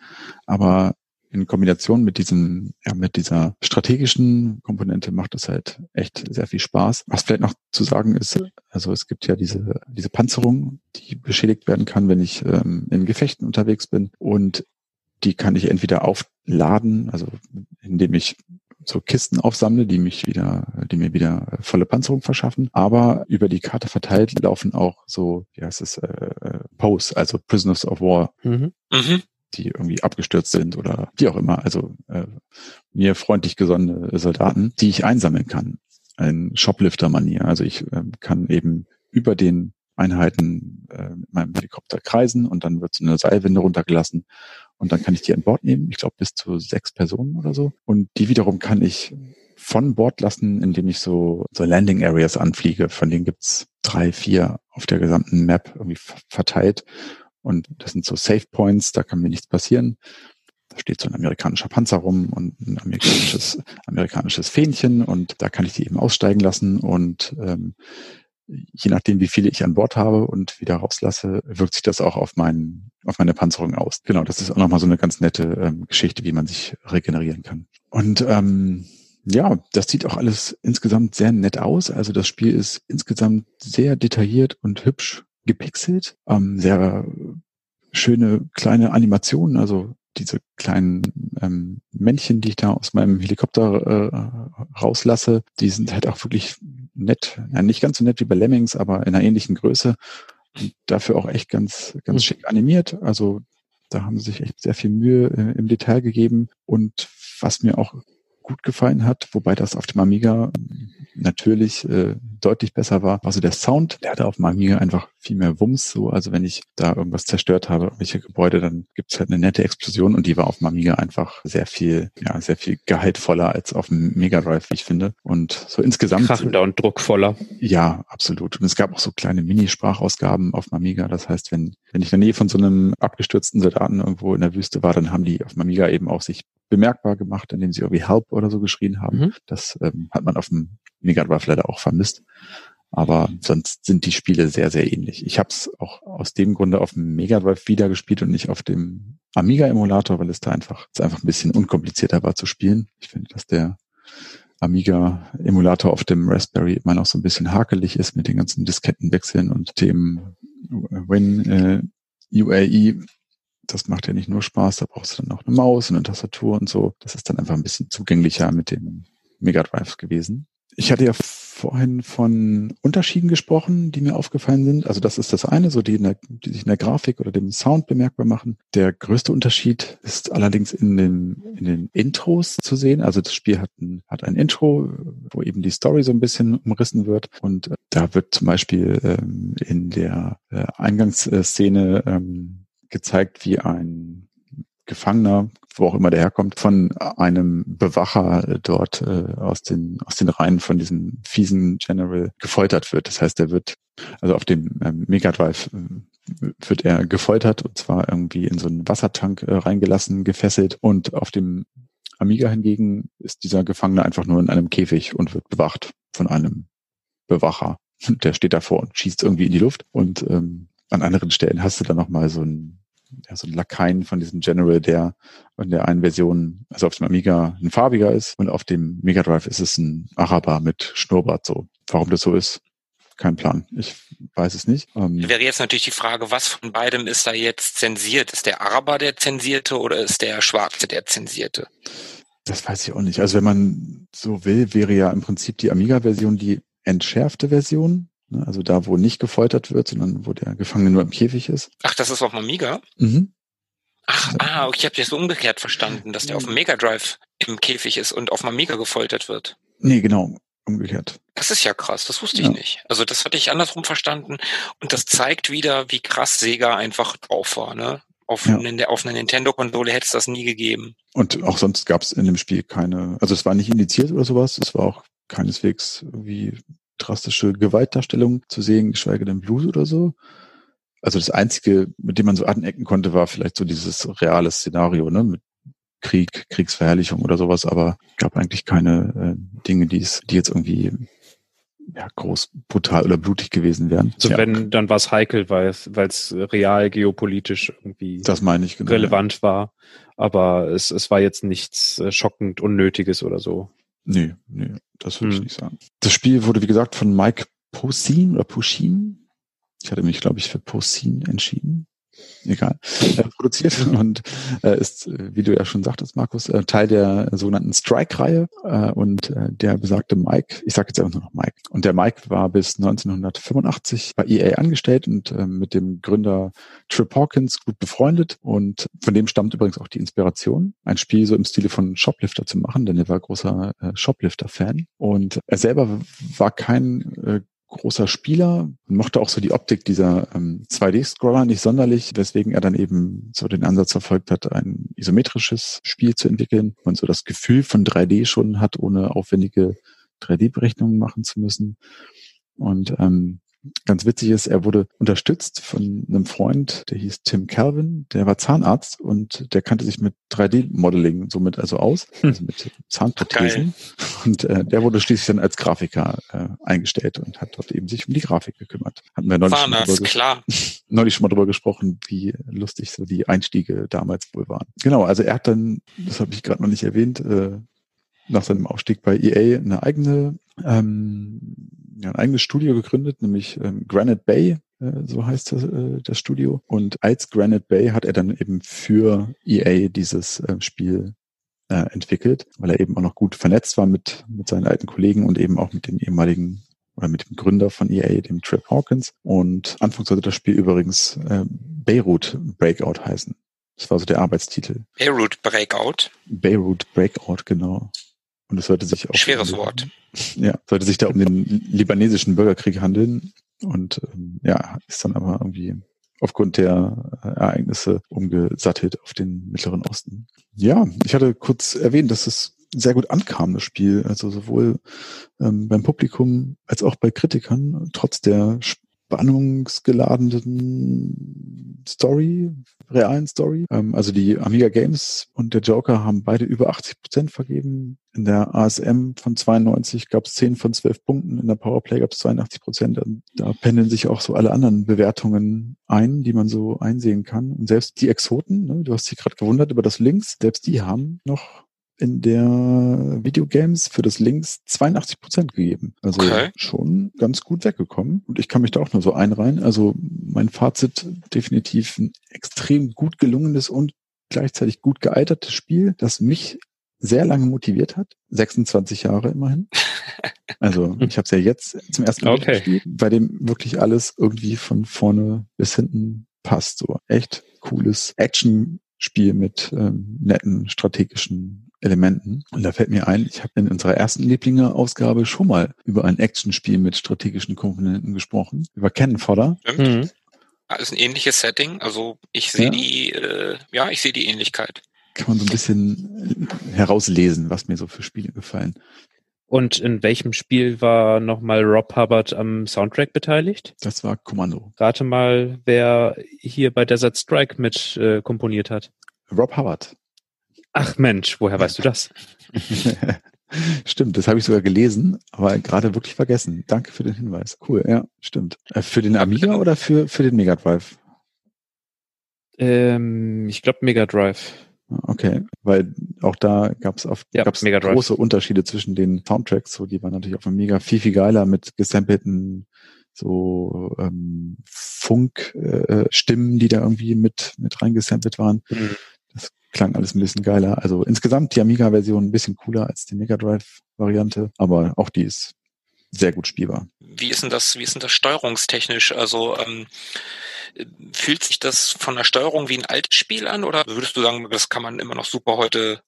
aber in Kombination mit diesem, ja, mit dieser strategischen Komponente macht es halt echt sehr viel Spaß. Was vielleicht noch zu sagen ist, also es gibt ja diese, diese Panzerung, die beschädigt werden kann, wenn ich ähm, in Gefechten unterwegs bin und die kann ich entweder aufladen, also indem ich so Kisten aufsammle, die mich wieder, die mir wieder volle Panzerung verschaffen. Aber über die Karte verteilt laufen auch so, wie heißt es, äh, äh Posts, also Prisoners of War. Mhm. Mhm. die irgendwie abgestürzt sind oder wie auch immer, also äh, mir freundlich gesonnene Soldaten, die ich einsammeln kann. Ein Shoplifter-Manier. Also ich äh, kann eben über den Einheiten äh, mit meinem Helikopter kreisen und dann wird so eine Seilwinde runtergelassen und dann kann ich die an Bord nehmen, ich glaube bis zu sechs Personen oder so. Und die wiederum kann ich von Bord lassen, indem ich so, so Landing Areas anfliege. Von denen gibt's drei, vier auf der gesamten Map irgendwie verteilt. Und das sind so Safe Points, da kann mir nichts passieren. Da steht so ein amerikanischer Panzer rum und ein amerikanisches, amerikanisches Fähnchen und da kann ich die eben aussteigen lassen und ähm, je nachdem, wie viele ich an Bord habe und wieder rauslasse, wirkt sich das auch auf, mein, auf meine Panzerung aus. Genau, das ist auch nochmal so eine ganz nette ähm, Geschichte, wie man sich regenerieren kann. Und ähm, ja, das sieht auch alles insgesamt sehr nett aus. Also das Spiel ist insgesamt sehr detailliert und hübsch gepixelt. Ähm, sehr schöne kleine Animationen, also diese kleinen ähm, Männchen, die ich da aus meinem Helikopter äh, rauslasse, die sind halt auch wirklich nett, ja, nicht ganz so nett wie bei Lemmings, aber in einer ähnlichen Größe. Und dafür auch echt ganz, ganz mhm. schick animiert. Also da haben sie sich echt sehr viel Mühe äh, im Detail gegeben. Und was mir auch gut gefallen hat, wobei das auf dem Amiga natürlich äh, deutlich besser war. Also der Sound, der hatte auf dem Amiga einfach viel mehr Wumms. So, also wenn ich da irgendwas zerstört habe, welche Gebäude, dann gibt's halt eine nette Explosion und die war auf dem Amiga einfach sehr viel, ja, sehr viel gehaltvoller als auf dem Mega Drive, wie ich finde. Und so insgesamt. Krachender und druckvoller. Ja, absolut. Und es gab auch so kleine Mini-Sprachausgaben auf dem Amiga. Das heißt, wenn, wenn ich in der Nähe von so einem abgestürzten Soldaten irgendwo in der Wüste war, dann haben die auf dem Amiga eben auch sich bemerkbar gemacht, indem sie irgendwie Help oder so geschrien haben. Mhm. Das ähm, hat man auf dem Mega Drive leider auch vermisst. Aber sonst sind die Spiele sehr, sehr ähnlich. Ich habe es auch aus dem Grunde auf dem Mega Drive wieder gespielt und nicht auf dem Amiga-Emulator, weil es da einfach, es einfach ein bisschen unkomplizierter war zu spielen. Ich finde, dass der Amiga-Emulator auf dem Raspberry immer noch so ein bisschen hakelig ist mit den ganzen Diskettenwechseln und dem Win äh, UAE. Das macht ja nicht nur Spaß, da brauchst du dann auch eine Maus und eine Tastatur und so. Das ist dann einfach ein bisschen zugänglicher mit dem Mega Drive gewesen. Ich hatte ja vorhin von Unterschieden gesprochen, die mir aufgefallen sind. Also das ist das eine, so die, der, die sich in der Grafik oder dem Sound bemerkbar machen. Der größte Unterschied ist allerdings in den, in den Intros zu sehen. Also das Spiel hat ein, hat ein Intro, wo eben die Story so ein bisschen umrissen wird. Und äh, da wird zum Beispiel ähm, in der äh, Eingangsszene ähm, gezeigt, wie ein Gefangener, wo auch immer der herkommt, von einem Bewacher dort äh, aus den aus den Reihen von diesem fiesen General gefoltert wird. Das heißt, er wird also auf dem ähm, Mega Drive äh, wird er gefoltert und zwar irgendwie in so einen Wassertank äh, reingelassen, gefesselt und auf dem Amiga hingegen ist dieser Gefangene einfach nur in einem Käfig und wird bewacht von einem Bewacher. Der steht davor und schießt irgendwie in die Luft und ähm, an anderen Stellen hast du dann noch mal so ein ja, so ein Lakaien von diesem General, der in der einen Version, also auf dem Amiga ein farbiger ist und auf dem Mega Drive ist es ein Araber mit Schnurrbart so. Warum das so ist, kein Plan. Ich weiß es nicht. Ähm, Wäre jetzt natürlich die Frage, was von beidem ist da jetzt zensiert? Ist der Araber der zensierte oder ist der Schwarze der zensierte? Das weiß ich auch nicht. Also wenn man so will, wäre ja im Prinzip die Amiga-Version die entschärfte Version also da, wo nicht gefoltert wird, sondern wo der Gefangene nur im Käfig ist. Ach, das ist auf dem Amiga? Mhm. Ach, ah, ich habe das so umgekehrt verstanden, dass der auf dem Mega Drive im Käfig ist und auf dem Amiga gefoltert wird. Nee, genau, umgekehrt. Das ist ja krass, das wusste ich ja. nicht. Also das hatte ich andersrum verstanden und das zeigt wieder, wie krass Sega einfach drauf war, ne? Auf, ja. eine, auf einer Nintendo-Konsole hätte es das nie gegeben. Und auch sonst gab es in dem Spiel keine, also es war nicht indiziert oder sowas, es war auch keineswegs wie drastische Gewaltdarstellung zu sehen, geschweige denn Blut oder so. Also das Einzige, mit dem man so anecken konnte, war vielleicht so dieses reale Szenario, ne, mit Krieg, Kriegsverherrlichung oder sowas, aber gab eigentlich keine äh, Dinge, die es, die jetzt irgendwie ja, groß, brutal oder blutig gewesen wären. Also ja. wenn, dann war es heikel, weil es, weil es real geopolitisch irgendwie ich, genau, relevant ja. war. Aber es, es war jetzt nichts äh, schockend Unnötiges oder so. Nee, nee, das würde hm. ich nicht sagen. Das Spiel wurde, wie gesagt, von Mike Posin oder Pushin. Ich hatte mich, glaube ich, für Posin entschieden egal, äh, produziert und äh, ist, wie du ja schon sagtest, Markus, äh, Teil der sogenannten Strike-Reihe äh, und äh, der besagte Mike, ich sage jetzt einfach nur noch Mike, und der Mike war bis 1985 bei EA angestellt und äh, mit dem Gründer Trip Hawkins gut befreundet und von dem stammt übrigens auch die Inspiration, ein Spiel so im Stile von Shoplifter zu machen, denn er war großer äh, Shoplifter-Fan und er selber war kein äh, großer Spieler, mochte auch so die Optik dieser ähm, 2D-Scroller nicht sonderlich, weswegen er dann eben so den Ansatz verfolgt hat, ein isometrisches Spiel zu entwickeln und so das Gefühl von 3D schon hat, ohne aufwendige 3D-Berechnungen machen zu müssen. Und ähm, ganz witzig ist, er wurde unterstützt von einem Freund, der hieß Tim Calvin, der war Zahnarzt und der kannte sich mit 3D-Modeling somit also aus, hm. also mit Zahnprothesen. Und äh, der wurde schließlich dann als Grafiker äh, eingestellt und hat dort eben sich um die Grafik gekümmert. Hatten wir neulich, schon, das, klar. neulich schon mal drüber gesprochen, wie lustig so die Einstiege damals wohl waren. Genau, also er hat dann, das habe ich gerade noch nicht erwähnt, äh, nach seinem Aufstieg bei EA eine eigene ähm, ein eigenes Studio gegründet, nämlich ähm, Granite Bay, äh, so heißt das, äh, das Studio. Und als Granite Bay hat er dann eben für EA dieses äh, Spiel äh, entwickelt, weil er eben auch noch gut vernetzt war mit, mit seinen alten Kollegen und eben auch mit den ehemaligen oder mit dem Gründer von EA, dem Trip Hawkins. Und anfangs sollte das Spiel übrigens äh, Beirut Breakout heißen. Das war so der Arbeitstitel. Beirut Breakout. Beirut Breakout, genau. Und es sollte sich auch. Schweres um, Wort. Ja, sollte sich da um den libanesischen Bürgerkrieg handeln. Und ähm, ja, ist dann aber irgendwie aufgrund der Ereignisse umgesattelt auf den Mittleren Osten. Ja, ich hatte kurz erwähnt, dass es sehr gut ankam, das Spiel. Also sowohl ähm, beim Publikum als auch bei Kritikern, trotz der spannungsgeladenen Story, realen Story. Ähm, also die Amiga Games und der Joker haben beide über 80 Prozent vergeben. In der ASM von 92 gab es 10 von 12 Punkten, in der Powerplay gab es 82 Prozent. Da pendeln sich auch so alle anderen Bewertungen ein, die man so einsehen kann. Und selbst die Exoten, ne, du hast dich gerade gewundert über das Links, selbst die haben noch in der Videogames für das Links 82 Prozent gegeben. Also okay. schon ganz gut weggekommen. Und ich kann mich da auch nur so einreihen. Also mein Fazit definitiv ein extrem gut gelungenes und gleichzeitig gut gealtertes Spiel, das mich sehr lange motiviert hat. 26 Jahre immerhin. Also ich habe es ja jetzt zum ersten Mal okay. gespielt, bei dem wirklich alles irgendwie von vorne bis hinten passt. So echt cooles Action-Spiel mit ähm, netten strategischen Elementen. Und da fällt mir ein, ich habe in unserer ersten Lieblinge-Ausgabe schon mal über ein Actionspiel mit strategischen Komponenten gesprochen, über Cannon Fodder. Mhm. ist ein ähnliches Setting. Also ich sehe ja. die, äh, ja, ich sehe die Ähnlichkeit. Kann man so ein bisschen herauslesen, was mir so für Spiele gefallen. Und in welchem Spiel war nochmal Rob Hubbard am Soundtrack beteiligt? Das war Kommando. Rate mal, wer hier bei Desert Strike mit äh, komponiert hat. Rob Hubbard. Ach Mensch, woher weißt du das? Stimmt, das habe ich sogar gelesen, aber gerade wirklich vergessen. Danke für den Hinweis. Cool, ja, stimmt. Äh, für den Amiga oder für, für den Mega Drive? Ähm, ich glaube Mega Drive. Okay, weil auch da gab es ja, gab's große Unterschiede zwischen den Soundtracks. So, die waren natürlich auf dem Mega viel, viel geiler mit gesampelten so ähm, Funk-Stimmen, äh, die da irgendwie mit, mit reingesampelt waren. Mhm klang alles ein bisschen geiler. Also insgesamt die Amiga-Version ein bisschen cooler als die Mega Drive-Variante, aber auch die ist sehr gut spielbar. Wie ist denn das, wie ist denn das steuerungstechnisch? Also ähm, fühlt sich das von der Steuerung wie ein altes Spiel an oder würdest du sagen, das kann man immer noch super heute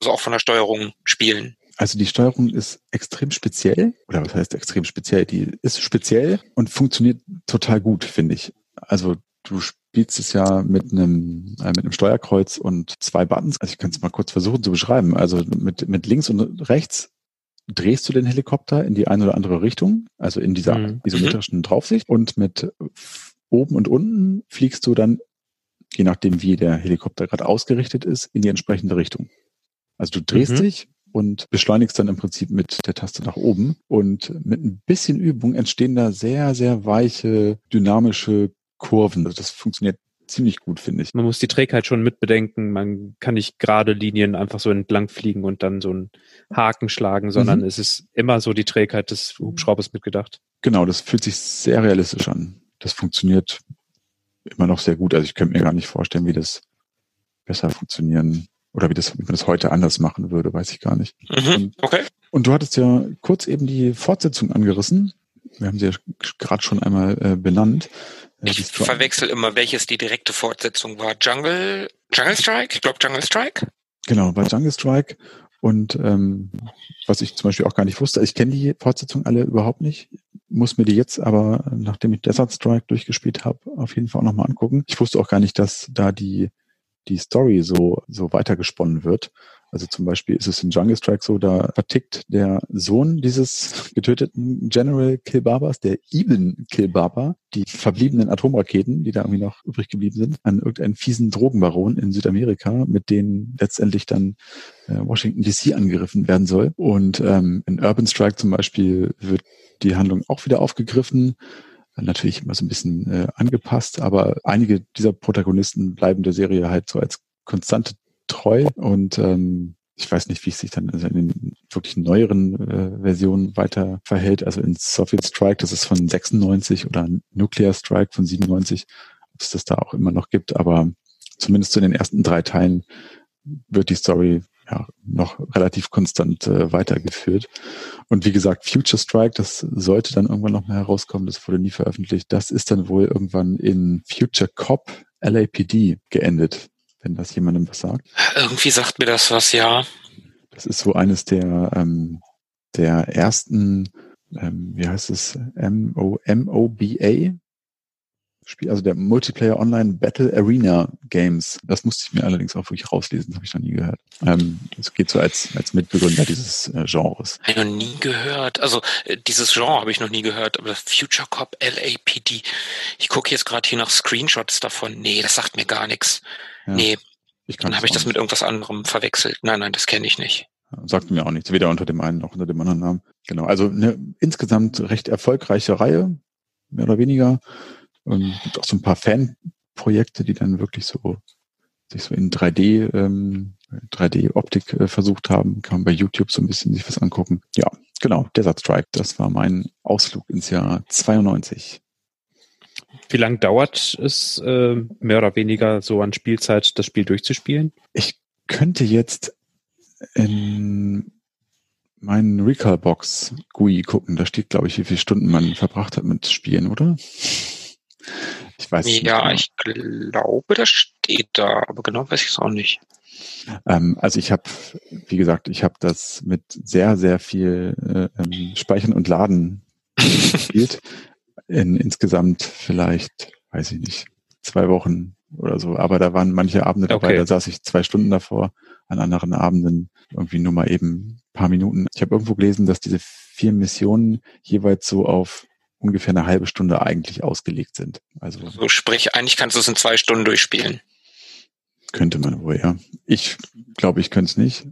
also auch von der Steuerung spielen? Also die Steuerung ist extrem speziell, oder was heißt extrem speziell? Die ist speziell und funktioniert total gut, finde ich. Also du spielst es ja mit einem, äh, mit einem Steuerkreuz und zwei Buttons. Also ich kann es mal kurz versuchen zu beschreiben. Also mit, mit links und rechts drehst du den Helikopter in die eine oder andere Richtung, also in dieser mhm. isometrischen Draufsicht. Und mit oben und unten fliegst du dann, je nachdem wie der Helikopter gerade ausgerichtet ist, in die entsprechende Richtung. Also du drehst mhm. dich und beschleunigst dann im Prinzip mit der Taste nach oben. Und mit ein bisschen Übung entstehen da sehr, sehr weiche, dynamische Kurven. Also das funktioniert ziemlich gut, finde ich. Man muss die Trägheit schon mitbedenken. Man kann nicht gerade Linien einfach so entlang fliegen und dann so einen Haken schlagen, sondern mhm. es ist immer so die Trägheit des Hubschraubers mitgedacht. Genau, das fühlt sich sehr realistisch an. Das funktioniert immer noch sehr gut. Also ich könnte mir gar nicht vorstellen, wie das besser funktionieren oder wie, das, wie man das heute anders machen würde, weiß ich gar nicht. Mhm. Und, okay. Und du hattest ja kurz eben die Fortsetzung angerissen. Wir haben sie ja gerade schon einmal äh, benannt. Ich verwechsel immer, welches die direkte Fortsetzung war. Jungle, Jungle Strike? Ich glaube Jungle Strike. Genau, bei Jungle Strike. Und ähm, was ich zum Beispiel auch gar nicht wusste, ich kenne die Fortsetzung alle überhaupt nicht, muss mir die jetzt aber, nachdem ich Desert Strike durchgespielt habe, auf jeden Fall auch nochmal angucken. Ich wusste auch gar nicht, dass da die, die Story so, so weitergesponnen wird. Also zum Beispiel ist es in Jungle Strike so, da vertickt der Sohn dieses getöteten General Kilbabas, der Ibn Kilbaba, die verbliebenen Atomraketen, die da irgendwie noch übrig geblieben sind, an irgendeinen fiesen Drogenbaron in Südamerika, mit denen letztendlich dann äh, Washington DC angegriffen werden soll. Und ähm, in Urban Strike zum Beispiel wird die Handlung auch wieder aufgegriffen natürlich immer so ein bisschen äh, angepasst, aber einige dieser Protagonisten bleiben der Serie halt so als konstante treu und ähm, ich weiß nicht, wie es sich dann also in den wirklich neueren äh, Versionen weiter verhält. Also in Soviet Strike, das ist von 96 oder Nuclear Strike von 97, ob es das da auch immer noch gibt. Aber zumindest zu den ersten drei Teilen wird die Story ja, noch relativ konstant äh, weitergeführt. Und wie gesagt, Future Strike, das sollte dann irgendwann noch mal herauskommen, das wurde nie veröffentlicht. Das ist dann wohl irgendwann in Future Cop LAPD geendet, wenn das jemandem was sagt. Irgendwie sagt mir das was, ja. Das ist so eines der, ähm, der ersten, ähm, wie heißt es, M-O-M-O-B-A Spiel, also der Multiplayer Online Battle Arena Games. Das musste ich mir allerdings auch wirklich rauslesen, das habe ich noch nie gehört. Ähm, es geht so als, als Mitbegründer dieses äh, Genres. Ich noch nie gehört. Also äh, dieses Genre habe ich noch nie gehört, aber Future Cop LAPD. Ich gucke jetzt gerade hier nach Screenshots davon. Nee, das sagt mir gar nichts. Ja, nee. Ich Dann habe ich das nicht. mit irgendwas anderem verwechselt. Nein, nein, das kenne ich nicht. Sagt mir auch nichts, weder unter dem einen noch unter dem anderen Namen. Genau, also eine insgesamt recht erfolgreiche Reihe, mehr oder weniger. Ähm, gibt auch so ein paar Fanprojekte, die dann wirklich so sich so in 3D, ähm, 3D-Optik äh, versucht haben. Kann man bei YouTube so ein bisschen sich was angucken. Ja, genau, Desert Strike, das war mein Ausflug ins Jahr 92. Wie lang dauert es äh, mehr oder weniger so an Spielzeit, das Spiel durchzuspielen? Ich könnte jetzt in meinen Recall-Box GUI gucken. Da steht, glaube ich, wie viele Stunden man verbracht hat mit Spielen, oder? Ich weiß nicht. Ja, ich glaube, das steht da, aber genau weiß ich es auch nicht. Ähm, also ich habe, wie gesagt, ich habe das mit sehr, sehr viel äh, ähm, Speichern und Laden gespielt. In insgesamt vielleicht, weiß ich nicht, zwei Wochen oder so. Aber da waren manche Abende dabei, okay. da saß ich zwei Stunden davor, an anderen Abenden irgendwie nur mal eben paar Minuten. Ich habe irgendwo gelesen, dass diese vier Missionen jeweils so auf ungefähr eine halbe Stunde eigentlich ausgelegt sind. Also so sprich, eigentlich kannst du es in zwei Stunden durchspielen. Könnte man wohl, ja. Ich glaube, ich könnte es nicht.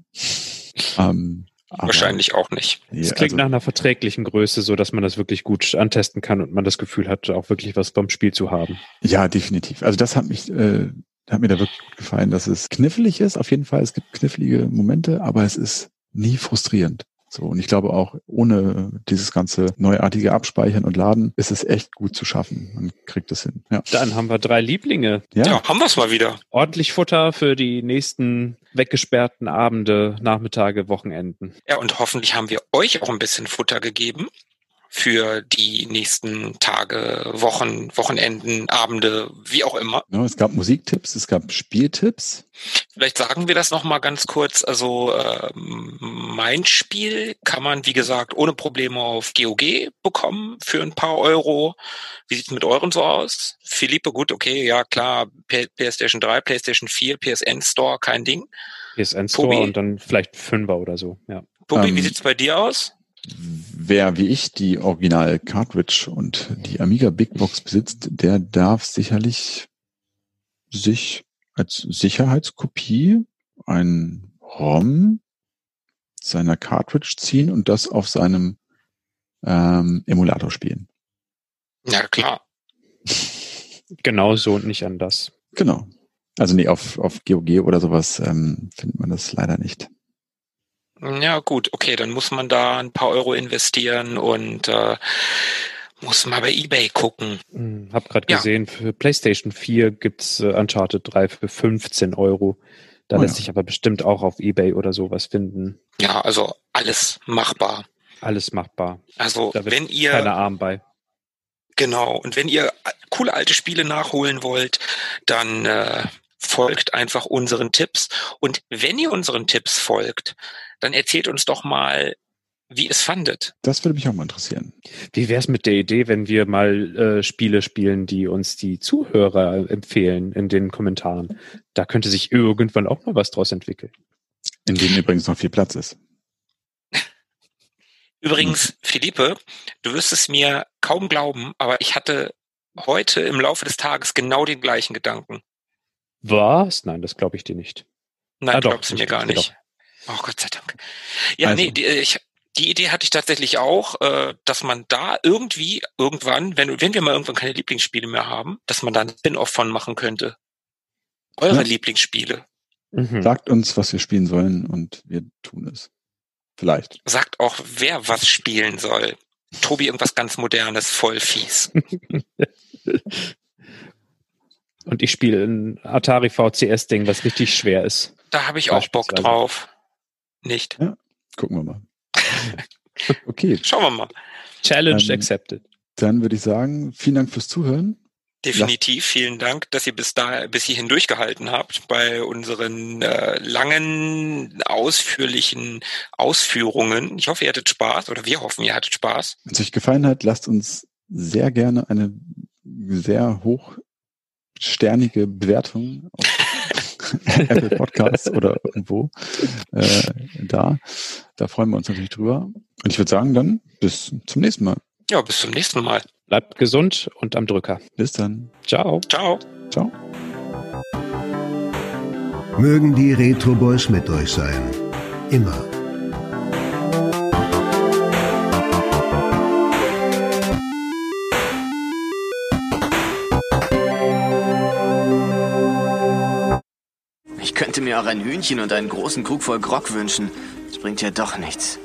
Ähm, Wahrscheinlich auch nicht. Es klingt also, nach einer verträglichen Größe, so dass man das wirklich gut antesten kann und man das Gefühl hat, auch wirklich was beim Spiel zu haben. Ja, definitiv. Also das hat mich, äh, hat mir da wirklich gut gefallen, dass es knifflig ist. Auf jeden Fall, es gibt knifflige Momente, aber es ist nie frustrierend. So, und ich glaube auch, ohne dieses ganze neuartige Abspeichern und Laden ist es echt gut zu schaffen. Man kriegt es hin. Ja. Dann haben wir drei Lieblinge. Ja, ja haben wir es mal wieder. Ordentlich Futter für die nächsten weggesperrten Abende, Nachmittage, Wochenenden. Ja, und hoffentlich haben wir euch auch ein bisschen Futter gegeben für die nächsten Tage, Wochen, Wochenenden, Abende, wie auch immer. Ja, es gab Musiktipps, es gab Spieltipps. Vielleicht sagen wir das nochmal ganz kurz. Also äh, mein Spiel kann man, wie gesagt, ohne Probleme auf GOG bekommen für ein paar Euro. Wie sieht's mit euren so aus? Philippe, gut, okay, ja klar, PlayStation 3, PlayStation 4, PSN Store, kein Ding. PSN Store Tobi? und dann vielleicht Fünfer oder so, ja. Tobi, ähm, wie sieht's bei dir aus? Wer wie ich die Original Cartridge und die Amiga Big Box besitzt, der darf sicherlich sich als Sicherheitskopie ein ROM seiner Cartridge ziehen und das auf seinem ähm, Emulator spielen. Ja, klar. genau so und nicht anders. Genau. Also nee, auf, auf GOG oder sowas ähm, findet man das leider nicht. Ja, gut, okay, dann muss man da ein paar Euro investieren und äh, muss mal bei eBay gucken. Hm, hab gerade ja. gesehen, für PlayStation 4 gibt's äh, Uncharted 3 für 15 Euro. Da oh, lässt ja. sich aber bestimmt auch auf eBay oder sowas finden. Ja, also alles machbar. Alles machbar. Also wenn ihr keine Arm bei. Genau. Und wenn ihr coole alte Spiele nachholen wollt, dann äh, folgt einfach unseren Tipps. Und wenn ihr unseren Tipps folgt, dann erzählt uns doch mal, wie es fandet. Das würde mich auch mal interessieren. Wie wäre es mit der Idee, wenn wir mal äh, Spiele spielen, die uns die Zuhörer empfehlen in den Kommentaren? Da könnte sich irgendwann auch mal was draus entwickeln. In denen übrigens noch viel Platz ist. Übrigens, Philippe, du wirst es mir kaum glauben, aber ich hatte heute im Laufe des Tages genau den gleichen Gedanken. Was? Nein, das glaube ich dir nicht. Nein, ah, glaubst du mir gar nicht. Oh Gott sei Dank. Ja, also. nee, die, ich, die Idee hatte ich tatsächlich auch, äh, dass man da irgendwie irgendwann, wenn, wenn wir mal irgendwann keine Lieblingsspiele mehr haben, dass man da ein Spin-off von machen könnte. Eure ja. Lieblingsspiele. Mhm. Sagt uns, was wir spielen sollen und wir tun es. Vielleicht. Sagt auch, wer was spielen soll. Tobi irgendwas ganz Modernes, voll fies. Und ich spiele ein Atari VCS-Ding, was richtig schwer ist. Da habe ich auch Bock drauf. Nicht. Ja, gucken wir mal. okay. Schauen wir mal. Challenge ähm, accepted. Dann würde ich sagen, vielen Dank fürs Zuhören. Definitiv, vielen Dank, dass ihr bis da bis hierhin durchgehalten habt bei unseren äh, langen, ausführlichen Ausführungen. Ich hoffe, ihr hattet Spaß oder wir hoffen, ihr hattet Spaß. Wenn es euch gefallen hat, lasst uns sehr gerne eine sehr hochsternige Bewertung auf Apple Podcasts oder irgendwo äh, da. Da freuen wir uns natürlich drüber. Und ich würde sagen, dann bis zum nächsten Mal. Ja, bis zum nächsten Mal. Bleibt gesund und am Drücker. Bis dann. Ciao. Ciao. Ciao. Mögen die Retro Boys mit euch sein. Immer. Ich könnte mir auch ein Hühnchen und einen großen Krug voll Grog wünschen. Das bringt ja doch nichts.